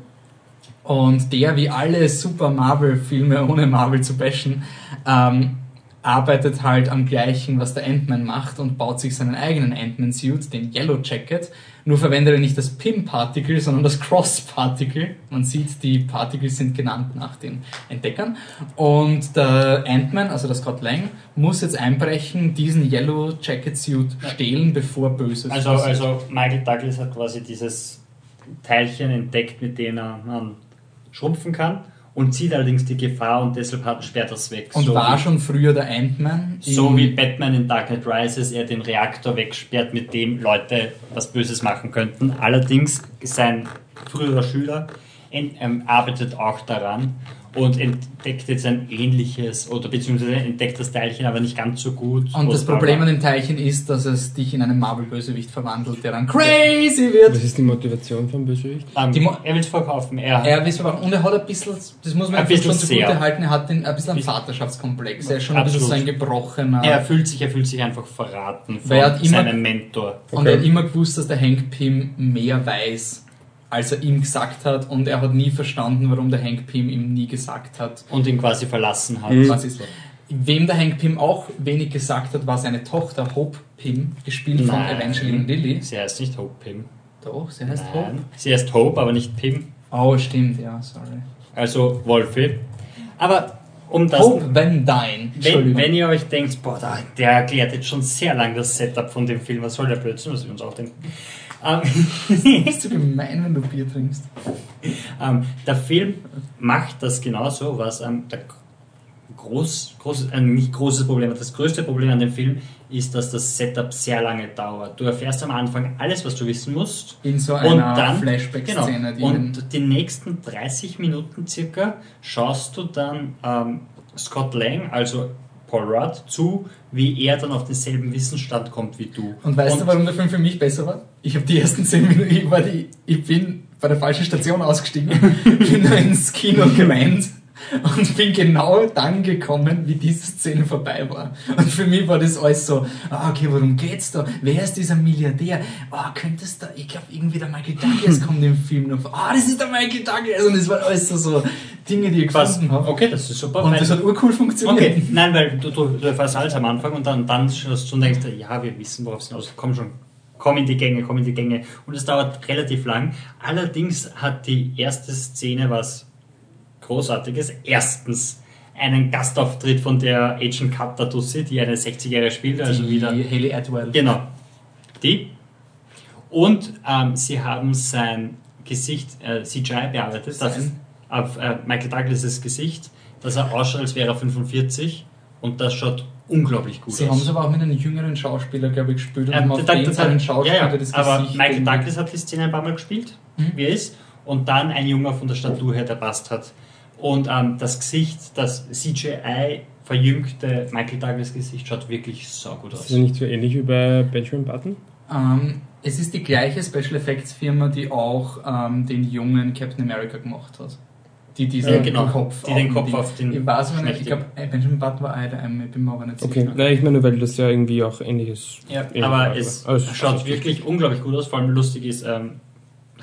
Und der, wie alle Super Marvel-Filme, ohne Marvel zu bashen, ähm, arbeitet halt am gleichen, was der Ant-Man macht und baut sich seinen eigenen Ant-Man-Suit, den Yellow Jacket. Nur verwendet er nicht das Pym-Particle, sondern das Cross-Particle. Man sieht, die Particles sind genannt nach den Entdeckern. Und der Ant-Man, also der Scott Lang, muss jetzt einbrechen, diesen Yellow Jacket-Suit stehlen, bevor Böses Also, passiert. also Michael Douglas hat quasi dieses Teilchen entdeckt, mit dem er man schrumpfen kann und sieht allerdings die Gefahr und deshalb hat, sperrt er es weg. Und so war schon früher der Ant-Man. so wie Batman in Dark Knight Rises er den Reaktor wegsperrt, mit dem Leute was Böses machen könnten. Allerdings sein früherer Schüler ähm, arbeitet auch daran und entdeckt jetzt ein ähnliches oder beziehungsweise entdeckt das Teilchen aber nicht ganz so gut. Und das Problem an dem Teilchen ist, dass es dich in einen Marvel-Bösewicht verwandelt, der dann crazy wird. Was ist die Motivation vom Bösewicht? ähm, die Mo- er will es verkaufen. Er, Er will und er hat ein bisschen, das muss man bisschen schon zugute sehr. halten, er hat den, ein bisschen einen Vaterschaftskomplex. Er ist schon ein bisschen so Absolut. ein gebrochener. Er fühlt sich, er fühlt sich einfach verraten von Weil er hat immer- seinem Mentor. Und Okay. er hat immer gewusst, dass der Hank Pym mehr weiß, als er ihm gesagt hat. Und er hat nie verstanden, warum der Hank Pym ihm nie gesagt hat, Und ihn quasi verlassen hat. Mhm. ist. Wem der Hank Pym auch wenig gesagt hat, war seine Tochter Hope Pym, gespielt von Nein. Evangeline Lilly. Sie heißt nicht Hope Pim. Doch, sie heißt Hope. Nein. Sie heißt Hope, aber nicht Pim. Oh, stimmt, ja, sorry. Also Wolfi. Aber um das. Hope Van Dyne. Wenn, wenn ihr euch denkt, boah, der erklärt jetzt schon sehr lang das Setup von dem Film, was soll der Blödsinn, was wir uns auch denken. Ähm, *laughs* bist du gemein, wenn du Bier trinkst? ähm, der Film macht das genauso, was ähm, der groß, groß, ein nicht großes Problem. Das größte Problem an dem Film ist, dass das Setup sehr lange dauert. Du erfährst am Anfang alles, was du wissen musst. In so Und einer dann, Flashback-Szene. genau, und die nächsten 30 Minuten circa schaust du dann ähm, Scott Lang, also Paul Rudd, zu, wie er dann auf denselben Wissensstand kommt wie du. Und weißt du, warum der Film für mich besser war? Ich habe die ersten 10 Minuten, ich, war die, ich bin bei der falschen Station ausgestiegen, *laughs* bin da ins Kino gemeint und bin genau dann gekommen, wie diese Szene vorbei war. Und für mich war das alles so, ah, okay, worum geht's da? Wer ist dieser Milliardär? Ah, könnte es da, ich glaube irgendwie der Michael Douglas kommt im Film noch. Ah, das ist der Michael Douglas und das waren alles so, so Dinge, die ich Was? gefunden habe. Okay, das ist super. Und das hat urcool funktioniert. Okay, nein, weil du, du, du erfährst alles am Anfang und dann, dann schaust du und denkst, ja, wir wissen, worauf es hinaus Komm schon, komm in die Gänge, komm in die Gänge. Und es dauert relativ lang. Allerdings hat die erste Szene was Großartiges. Erstens einen Gastauftritt von der Agent Carter Dussi, die eine 60-Jährige spielt, also die wieder. Haley Atwell. Genau. Die. Und ähm, sie haben sein Gesicht äh, CGI bearbeitet, das Sein? ist auf äh, Michael Douglas' Gesicht, dass er ausschaut, als wäre er 45 und das schaut unglaublich gut Sie aus. haben es aber auch mit einem jüngeren Schauspieler, glaube ich, gespielt und Ähm, haben auf da- da- den da- seinen Schauspieler ja, ja, das aber Gesicht Michael irgendwie- Douglas hat die Szene ein paar Mal gespielt, Mhm. wie er ist, und dann ein Junger von der Statur her, der passt hat. Und ähm, das Gesicht, das CGI verjüngte Michael Douglas Gesicht schaut wirklich so gut Ist aus. das nicht so ähnlich wie bei Benjamin Button? Ähm, es ist die gleiche Special Effects Firma, die auch ähm, den jungen Captain America gemacht hat. Die diesen Ja, genau. Kopf, Die den Kopf auf den Ich weiß nicht, ich glaube, Benjamin Button war einer, ähm, ich bin mir aber nicht Okay, sicher. nein, ich meine, weil das ja irgendwie auch ähnliches. Ja, ähnlich aber es Aber es- schaut wirklich unglaublich gut aus. Vor allem lustig ist, ähm,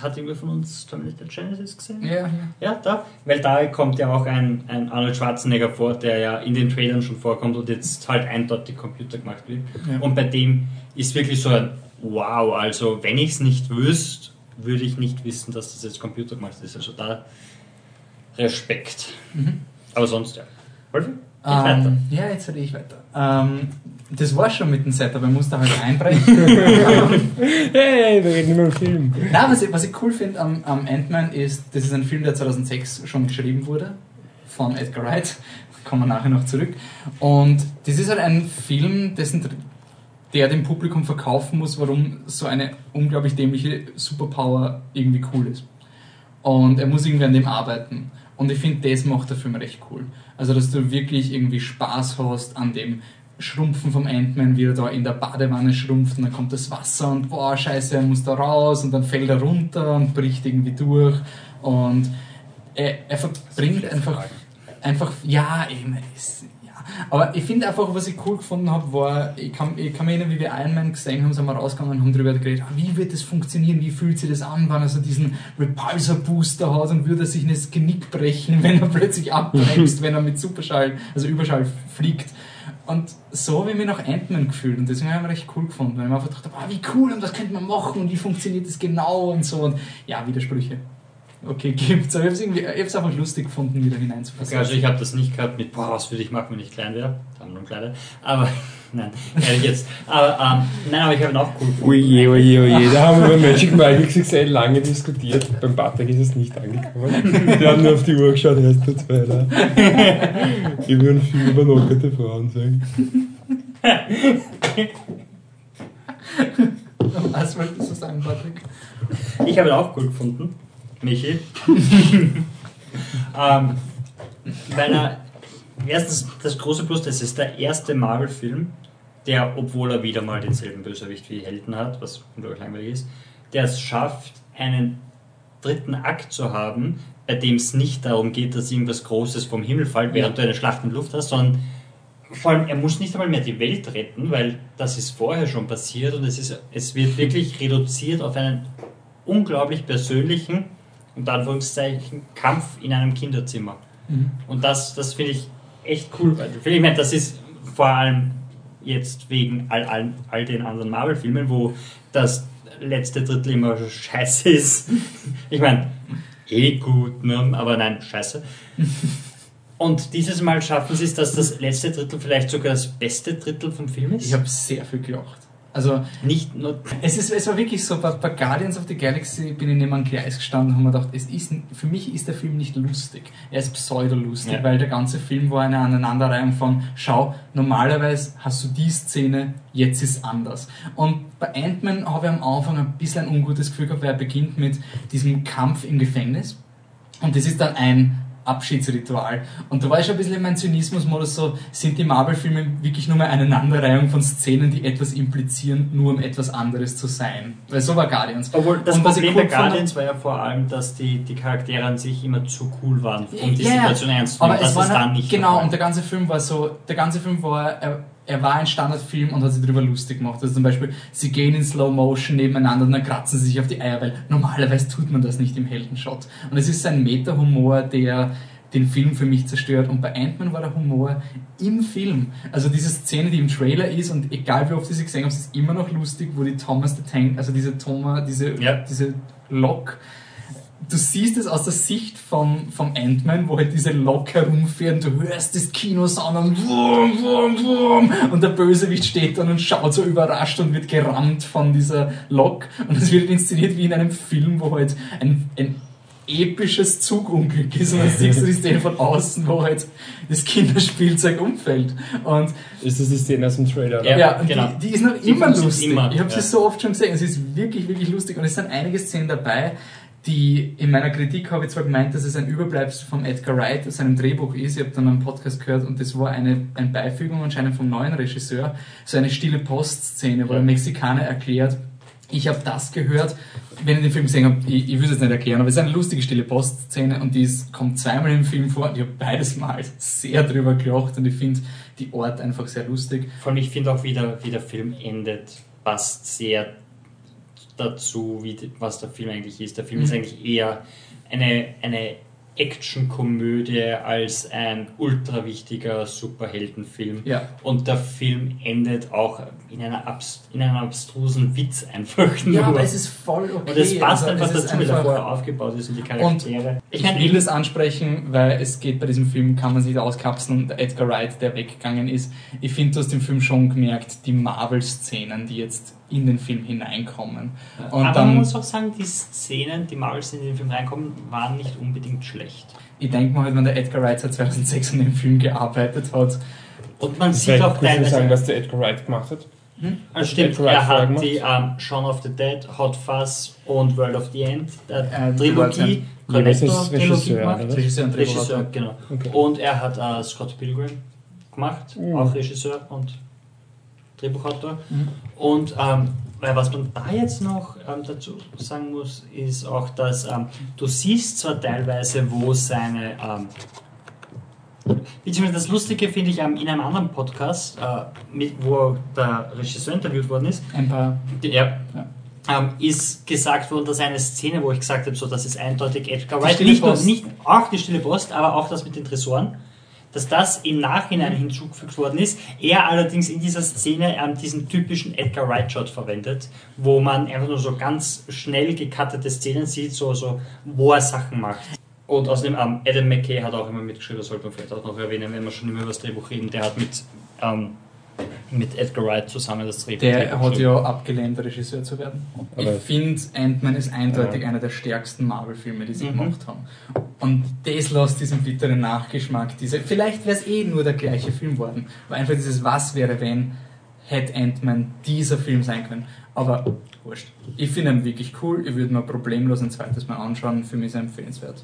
hat irgendwer von uns Terminator Genesis gesehen? Ja, ja. Ja, da. Weil da kommt ja auch ein, ein Arnold Schwarzenegger vor, der ja in den Trailern schon vorkommt und jetzt halt eindeutig Computer gemacht wird. Ja. Und bei dem ist wirklich so ein Wow, also wenn ich es nicht wüsste, würde ich nicht wissen, dass das jetzt Computer gemacht ist. Also da Respekt. Mhm. Aber sonst ja. Wolfi? Ähm, ja, jetzt rede ich weiter. Ähm, das war schon mit dem Setup, ich musste halt einbrechen. *laughs* *laughs* Hey, wir reden über einen Film. Nein, was ich, was ich cool finde am, am Ant-Man ist, das ist ein Film, der 2006 schon geschrieben wurde, von Edgar Wright. Kommen wir nachher noch zurück. Und das ist halt ein Film, dessen, der dem Publikum verkaufen muss, warum so eine unglaublich dämliche Superpower irgendwie cool ist. Und er muss irgendwie an dem arbeiten. Und ich finde, das macht der Film recht cool. Also, dass du wirklich irgendwie Spaß hast an dem Schrumpfen vom Ant-Man, wie er da in der Badewanne schrumpft und dann kommt das Wasser und boah, scheiße, er muss da raus und dann fällt er runter und bricht irgendwie durch. Und er, er verbringt einfach, einfach, ja, eben, ist. Aber ich finde einfach, was ich cool gefunden habe, war, ich kann, ich kann mich erinnern, wie wir Iron Man gesehen haben, sind wir rausgegangen und haben darüber geredet, ah, wie wird das funktionieren, wie fühlt sich das an, wenn er so diesen Repulsor-Booster hat und würde er sich das Genick brechen, *laughs* wenn er plötzlich abbremst, wenn er mit Superschall, also Überschall fliegt. Und so habe ich mich nach Ant-Man gefühlt und deswegen habe ich recht cool gefunden, weil ich mir einfach dachte, ah, wie cool und was könnte man machen und wie funktioniert das genau und so und ja, Widersprüche. Okay, *laughs* gibt's, aber ich habe es einfach lustig gefunden, wieder hineinzupassen. Okay, also ich habe das nicht gehabt mit, boah, was würde ich machen, wenn ich klein wäre? Damen und Kleider. Aber, *laughs* nein, ehrlich jetzt. Aber, ähm, nein, aber ich habe ihn auch cool gefunden. Oje, oje, oje. Da haben wir bei Magic Mike XXL lange diskutiert. Beim Patrick ist es nicht angekommen. Wir haben nur auf die Uhr geschaut, er ist nur zwei da. Ich würde viel über lockerte Frauen sagen. *laughs* Was wolltest du sagen, Patrick? Ich habe ihn auch cool gefunden, Michi. *laughs* ähm, weil er, erstens, das große Plus, das ist der erste Marvel-Film, der, obwohl er wieder mal denselben Bösewicht wie Helden hat, was unglaublich langweilig ist, der es schafft, einen dritten Akt zu haben, bei dem es nicht darum geht, dass irgendwas Großes vom Himmel fällt, während du eine Schlacht in der Luft hast, sondern vor allem, er muss nicht einmal mehr die Welt retten, weil das ist vorher schon passiert und es, ist, es wird wirklich reduziert auf einen unglaublich persönlichen, unter Anführungszeichen, Kampf in einem Kinderzimmer. Mhm. Und das, das finde ich echt cool. Ich meine, das ist vor allem jetzt wegen all, all, all den anderen Marvel-Filmen, wo das letzte Drittel immer scheiße ist. Ich meine, eh gut, ne? aber nein, scheiße. Und dieses Mal schaffen sie es, dass das letzte Drittel vielleicht sogar das beste Drittel vom Film ist. Ich habe sehr viel gelacht. Also, nicht nur. es, ist, es war wirklich so, bei, bei Guardians of the Galaxy bin ich neben einem Gleis gestanden und habe mir gedacht, es ist, für mich ist der Film nicht lustig. Er ist pseudo-lustig, Ja. weil der ganze Film war eine Aneinanderreihung von, schau, normalerweise hast du die Szene, jetzt ist anders. Und bei Ant-Man habe ich am Anfang ein bisschen ein ungutes Gefühl gehabt, weil er beginnt mit diesem Kampf im Gefängnis. Und das ist dann ein Abschiedsritual. Und da war ich schon ein bisschen in meinem Zynismus-Modus so, sind die Marvel-Filme wirklich nur mehr eine Aneinanderreihung von Szenen, die etwas implizieren, nur um etwas anderes zu sein? Weil so war Guardians. Obwohl das Und Problem bei Guardians war ja vor allem, dass die, die Charaktere an sich immer zu cool waren, um die ja. Situation ernst zu Aber nehmen. es Das war dann nicht Genau, und der ganze Film war so, der ganze Film war, er, er war ein Standardfilm und hat sich darüber lustig gemacht. Also zum Beispiel, sie gehen in Slow Motion nebeneinander und dann kratzen sie sich auf die Eier, weil normalerweise tut man das nicht im Heldenshot. Und es ist ein Meta-Humor, der den Film für mich zerstört. Und bei Ant-Man war der Humor im Film. Also diese Szene, die im Trailer ist und egal wie oft ich sie gesehen habe, es ist immer noch lustig, wo die Thomas the Tank, also diese Thomas, diese, Ja. diese Lok, du siehst es aus der Sicht vom, vom Ant-Man, wo halt diese Lok herumfährt und du hörst das Kinosound und wurm, wurm, wurm und der Bösewicht steht dann und schaut so überrascht und wird gerammt von dieser Lok und es wird inszeniert wie in einem Film, wo halt ein, ein episches Zugunglück ist und dann siehst du die Szene von außen, wo halt das Kinderspielzeug umfällt und Ist das die Szene aus dem Trailer? oder? Ja, ja, und genau. die, die ist noch Die immer lustig. immer, ich habe ja. sie so oft schon gesehen. Es ist wirklich, wirklich lustig. Und es sind einige Szenen dabei, die in meiner Kritik habe ich zwar gemeint, dass es ein Überbleibsel von Edgar Wright aus seinem Drehbuch ist. Ich habe dann einen Podcast gehört und das war eine, eine Beifügung anscheinend vom neuen Regisseur. So eine stille Postszene, wo der Mexikaner erklärt, ich habe das gehört, wenn ich den Film gesehen habe, ich, ich will es jetzt nicht erklären, aber es ist eine lustige stille Postszene und die ist, kommt zweimal im Film vor und ich habe beides Mal sehr drüber gelacht und ich finde die Ort einfach sehr lustig. Vor allem, ich finde auch, wie der, wie der Film endet, passt sehr dazu, wie, was der Film eigentlich ist. Der Film Mhm. ist eigentlich eher eine, eine Actionkomödie als ein ultra wichtiger Superheldenfilm. Ja. Und der Film endet auch in, einer abs in einem abstrusen Witz einfach nur. Ja, aber es ist voll okay. und es passt Also, einfach es dazu, wie der vorher aufgebaut ist und die Charaktere. Ich, meine, will es ansprechen, weil es geht bei diesem Film, kann man sich auskapseln, der Edgar Wright, der weggegangen ist. Ich finde, du hast im Film schon gemerkt, die Marvel-Szenen, die jetzt in den Film hineinkommen. Und aber man dann, muss auch sagen, die Szenen, die Marvel-Szenen, die in den Film reinkommen, waren nicht unbedingt schlecht. ich denke mal, halt, wenn der Edgar Wright seit 2006 an dem Film gearbeitet hat, Und man sieht auch mal sagen, teilweise. was der Edgar Wright gemacht hat. Also stimmt, er hat gemacht? die ähm, Shaun of the Dead, Hot Fuzz und World of the End, der Äh, Trilogie, Cornetto-Trilogie Regisseur, gemacht. Regisseur und Regisseur, genau. Okay. Und er hat äh, Scott Pilgrim gemacht, Mhm. auch Regisseur und Drehbuchautor. Mhm. Und ähm, weil was man da jetzt noch ähm, dazu sagen muss, ist auch, dass ähm, du siehst zwar teilweise, wo seine ähm, Beziehungsweise das Lustige finde ich ähm, in einem anderen Podcast, äh, mit, wo der Regisseur interviewt worden ist, Empire. ja. Ja. Ähm, ist gesagt worden, dass eine Szene, wo ich gesagt habe, so, das ist eindeutig Edgar Wright, nicht, nur, nicht auch die Stille Post, aber auch das mit den Tresoren, dass das im Nachhinein hinzugefügt worden ist. Er allerdings in dieser Szene ähm, diesen typischen Edgar Wright-Shot verwendet, wo man einfach nur so ganz schnell gekattete Szenen sieht, so, so, wo er Sachen macht. Und außerdem, ähm, Adam McKay hat auch immer mitgeschrieben, das sollte man vielleicht auch noch erwähnen, wenn wir schon immer über das Drehbuch reden, der hat mit, ähm, mit Edgar Wright zusammen das Drehbuch Der hat ja abgelehnt, Regisseur zu werden. Aber- ich finde, Ant-Man ist eindeutig Ja. einer der stärksten Marvel-Filme, die sie Mhm. gemacht haben. Und das lässt diesen bitteren Nachgeschmack. Diese, vielleicht wäre es eh nur der gleiche Film worden. Aber einfach dieses Was wäre, wenn, hätte Ant-Man dieser Film sein können. Aber wurscht. Ich finde ihn wirklich cool. Ich würde mir problemlos ein zweites Mal anschauen. Für mich ist er empfehlenswert.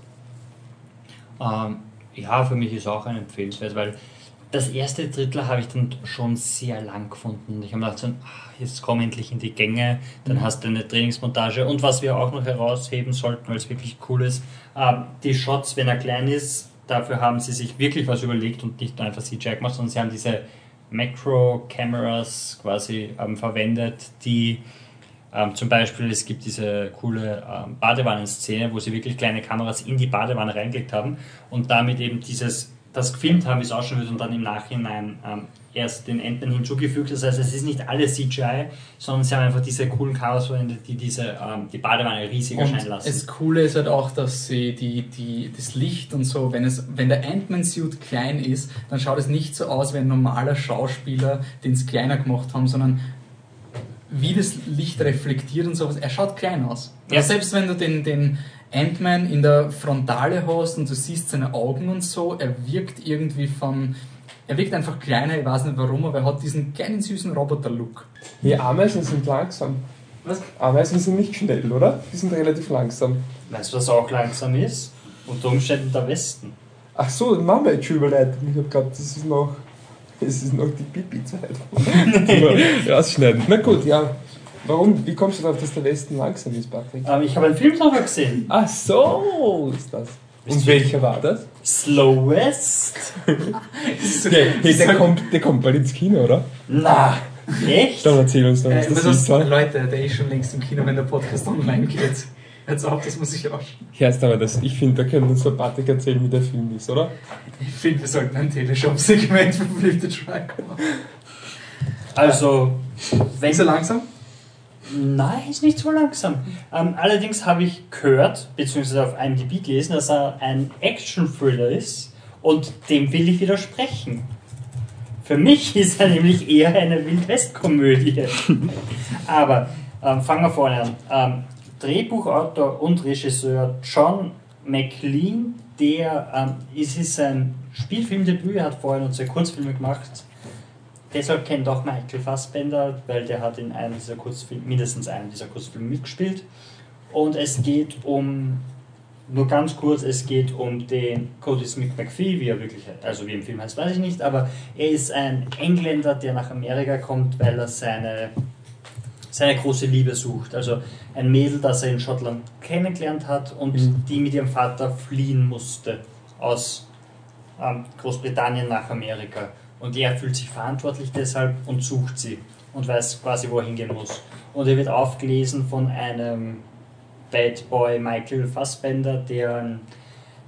Ähm, ja, für mich ist auch ein empfehlenswert, weil das erste Drittel habe ich dann schon sehr lang gefunden. Ich habe gedacht, so, ah, jetzt komm endlich in die Gänge, dann Mhm. hast du eine Trainingsmontage. Und was wir auch noch herausheben sollten, weil es wirklich cool ist, ähm, die Shots, wenn er klein ist, dafür haben sie sich wirklich was überlegt und nicht nur einfach CGI gemacht, sondern sie haben diese Macro-Cameras quasi ähm, verwendet, die ähm, zum Beispiel, es gibt diese coole ähm, Badewannenszene, wo sie wirklich kleine Kameras in die Badewanne reingelegt haben und damit eben dieses, das gefilmt haben, wie es ausschauen wird und dann im Nachhinein ähm, erst den Enden hinzugefügt. Das heißt, es ist nicht alles CGI, sondern sie haben einfach diese coolen Kameras verwendet, die diese, ähm, die Badewanne riesig Und erscheinen lassen. das Coole ist halt auch, dass sie die, die, das Licht und so, wenn, es, wenn der Ant-Man-Suit klein ist, dann schaut es nicht so aus wie ein normaler Schauspieler, den es kleiner gemacht haben, sondern wie das Licht reflektiert und sowas. Er schaut klein aus. Ja. Also selbst wenn du den, den Ant-Man in der Frontale hast und du siehst seine Augen und so, er wirkt irgendwie von. Er wirkt einfach kleiner, ich weiß nicht warum, aber er hat diesen kleinen süßen Roboter-Look. Die Ameisen sind langsam. Was? Ameisen sind nicht schnell, oder? Die sind relativ langsam. Weißt du, was auch langsam ist? Unter Umständen der Westen. Ach so, Mama hat schon überleitet. Ich habe geglaubt, das ist noch, *laughs* das ist noch die Pipi-Zeit. *laughs* *laughs* Rausschneiden. Na gut, ja. Warum? Wie kommst du darauf, dass der Westen langsam ist, Patrick? Ähm, ich habe einen Film nochmal gesehen. Ach so, ist das. Und welcher war das? Slowest? *laughs* Okay, hey, der, kommt, der kommt bald ins Kino, oder? Na, echt? Dann erzähl uns noch, was Äh, das ist. Leute, der ist schon längst im Kino, wenn der Podcast online geht. Jetzt auf, das muss ich auch. Erst aber das, ich finde, da könnte uns der Patrick erzählen, wie der Film ist, oder? Ich finde, wir sollten ein Teleshop-Segment für Flip Try machen. Also, wenn Ist er langsam? Nein, ist nicht so langsam. Ähm, allerdings habe ich gehört, beziehungsweise auf IMDb gelesen, dass er ein Action-Thriller ist und dem will ich widersprechen. Für mich *laughs* ist er nämlich eher eine Wildwest-Komödie. *laughs* Aber ähm, fangen wir vorne an. Ähm, Drehbuchautor und Regisseur John McLean, der ähm, es ist sein Spielfilmdebüt, er hat vorher noch zwei Kurzfilme gemacht. Deshalb kennt auch Michael Fassbender, weil der hat in einem dieser Kurzfilme, mindestens einem dieser Kurzfilme mitgespielt. Und es geht um, nur ganz kurz, es geht um den Cody Smith McPhee, wie er wirklich, also wie im Film heißt, weiß ich nicht, aber er ist ein Engländer, der nach Amerika kommt, weil er seine, seine große Liebe sucht. Also ein Mädel, das er in Schottland kennengelernt hat und Mhm. die mit ihrem Vater fliehen musste aus ähm, Großbritannien nach Amerika. Und er fühlt sich verantwortlich deshalb und sucht sie und weiß quasi, wo er hingehen muss. Und er wird aufgelesen von einem Bad Boy Michael Fassbender, der ein,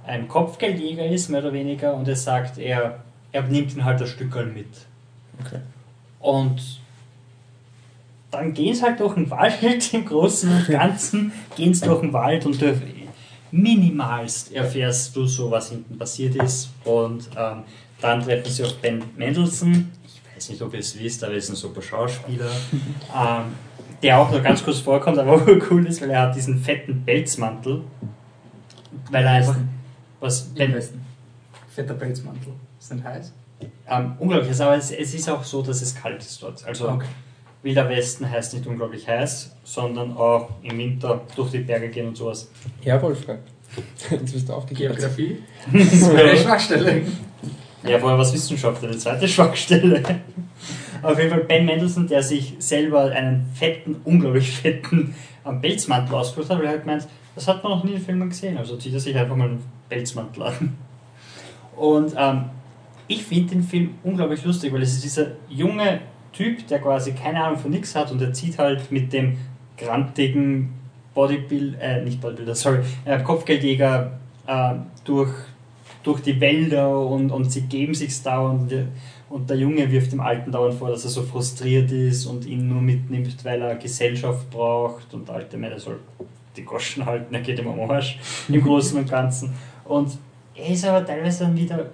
ein Kopfgeldjäger ist, mehr oder weniger, und er sagt, er, er nimmt ihn halt das Stückerl mit. Okay. Und dann gehen sie halt durch den Wald, *laughs* im Großen und Ganzen, gehen sie durch den Wald und du minimalst erfährst du so, was hinten passiert ist. Und ähm, dann treffen sie auf Ben Mendelssohn. Ich weiß nicht, ob ihr es wisst, aber er ist ein super Schauspieler. *laughs* ähm, der auch nur ganz kurz vorkommt, aber *laughs* auch cool ist, weil er hat diesen fetten Pelzmantel. Weil er einfach. Was? Ben, Westen. Fetter Pelzmantel. Ist nicht heiß? ähm, unglaublich ist, aber es, es ist auch so, dass es kalt ist dort. Also Okay. Wilder Westen heißt nicht unglaublich heiß, sondern auch im Winter durch die Berge gehen und sowas. Ja, Wolfgang. *laughs* Jetzt bist du aufgegeben. Geografie? Das ist meine Schwachstelle. Ja, vorher was Wissenschaftler, die zweite Schwachstelle. Auf jeden Fall Ben Mendelssohn, der sich selber einen fetten, unglaublich fetten ähm, Pelzmantel ausgesucht hat, weil er halt meint, das hat man noch nie in Filmen gesehen, also zieht er sich einfach mal einen Pelzmantel an. Und ähm, ich finde den Film unglaublich lustig, weil es ist dieser junge Typ, der quasi keine Ahnung von nichts hat und der zieht halt mit dem grantigen Bodybuilder, äh, nicht Bodybuilder, sorry, äh, Kopfgeldjäger äh, durch, durch die Wälder und, und sie geben sich's dauernd. Und der, und der Junge wirft dem Alten dauernd vor, dass er so frustriert ist und ihn nur mitnimmt, weil er Gesellschaft braucht. Und der alte Mann, der soll die Goschen halten, er geht ihm am Arsch im *laughs* Großen und Ganzen. Und er ist aber teilweise dann wieder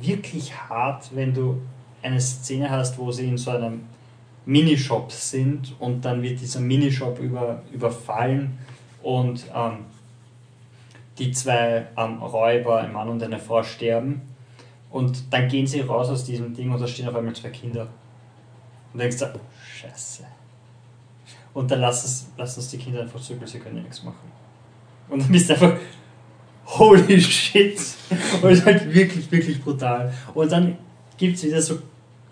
wirklich hart, wenn du eine Szene hast, wo sie in so einem Minishop sind und dann wird dieser Minishop über, überfallen und ähm, die zwei ähm, Räuber, ein Mann und eine Frau, sterben. Und dann gehen sie raus aus diesem Ding und da stehen auf einmal zwei Kinder. Und denkst du, Scheiße. Und dann lass es, lass uns die Kinder einfach zurück, sie können ja nichts machen. Und dann bist du einfach, holy shit. Und es ist halt wirklich, wirklich brutal. Und dann gibt es wieder so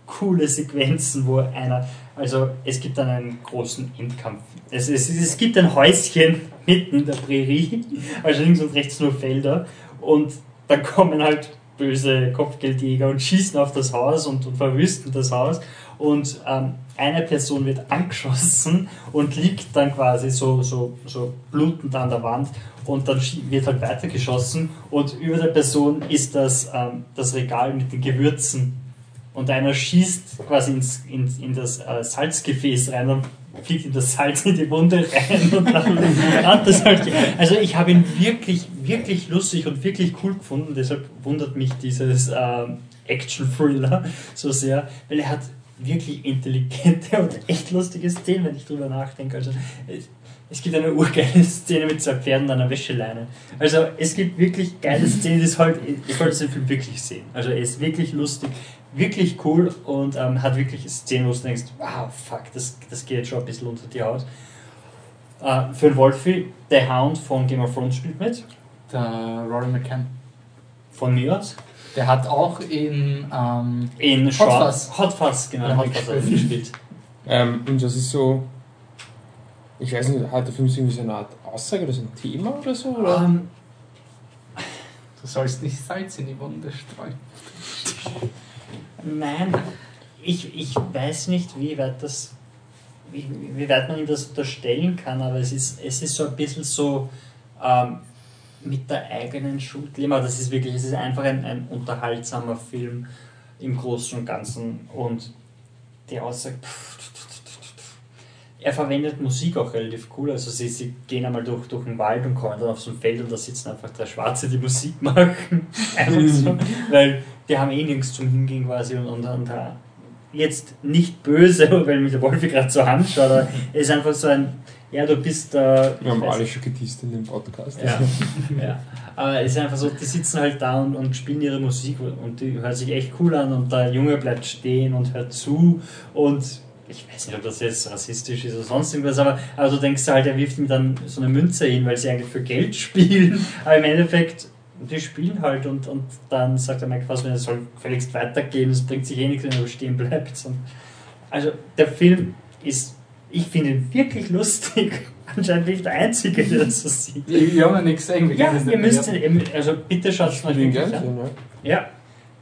coole Sequenzen, wo einer, also es gibt dann einen großen Endkampf. Es, es, es gibt ein Häuschen mitten in der Prärie, *laughs* also links und rechts nur Felder. Und dann kommen halt böse Kopfgeldjäger und schießen auf das Haus und, und verwüsten das Haus. Und ähm, eine Person wird angeschossen und liegt dann quasi so, so, so blutend an der Wand und dann wird halt weitergeschossen und über der Person ist das, ähm, das Regal mit den Gewürzen und einer schießt quasi ins, ins, in das äh, Salzgefäß rein und fliegt ihm das Salz in die Wunde rein und dann *laughs* hat das halt. Also ich habe ihn wirklich, wirklich lustig und wirklich cool gefunden, deshalb wundert mich dieses ähm, Action-Thriller so sehr, weil er hat wirklich intelligente und echt lustige Szenen, wenn ich drüber nachdenke. Also es, gibt eine urgeile Szene mit zwei Pferden an einer Wäscheleine. Also es gibt wirklich geile Szenen, das halt, ich sollte den Film wirklich sehen. Also er ist wirklich lustig, wirklich cool und ähm, hat wirklich Szenen, wo du denkst, wow, fuck, das, das geht jetzt schon ein bisschen unter die Haut. Äh, für den Wolfie, der Hound von Game of Thrones spielt mit, Der Rory McCann. von mir aus. Der hat auch in. Ähm, In Hot Fuzz. Hot Fuzz, genau, Hot Fuzz gespielt. Ähm, und das ist so, ich weiß nicht, hat der Film so irgendwie so eine Art Aussage oder so ein Thema oder so? Oder? Ähm, du sollst nicht Salz in die Wunde streuen. *laughs* Nein, ich, ich weiß nicht, wie weit das, wie, wie weit man ihm das unterstellen kann, aber es ist, es ist so ein bisschen so ähm, mit der eigenen Schuld. Das ist wirklich, es ist einfach ein, ein unterhaltsamer Film im Großen und Ganzen und die Aussage. Er verwendet Musik auch relativ cool. Also sie, sie gehen einmal durch, durch den Wald und kommen dann auf so ein Feld und da sitzen einfach drei Schwarze, die Musik *laughs* machen. einfach so. Weil die haben eh nirgends zum Hingehen quasi und, und, und äh, jetzt nicht böse, *laughs* weil mich der Wolfi gerade so anschaut, aber es ist einfach so ein, ja, du bist da. Wir haben alle schon in dem Podcast. ja, *laughs* ja. Aber es ist einfach so, die sitzen halt da und, und spielen ihre Musik und die hört sich echt cool an und der Junge bleibt stehen und hört zu und ich weiß nicht, ob das jetzt rassistisch ist oder sonst irgendwas, aber, aber du denkst halt, er wirft ihm dann so eine Münze hin, weil sie eigentlich für Geld *laughs* spielen, aber im Endeffekt, die spielen halt und, und dann sagt der Mike Fassbender, es soll gefälligst weitergehen, es bringt sich eh nichts, wenn er stehen bleibt. Und also der Film ist, ich finde ihn wirklich lustig. *laughs* Anscheinend bin ich der Einzige, der das so sieht. Wir, haben ja nichts gesehen. Ja, ihr müsst, ihn- also bitte schaut es euch wirklich an. Ja,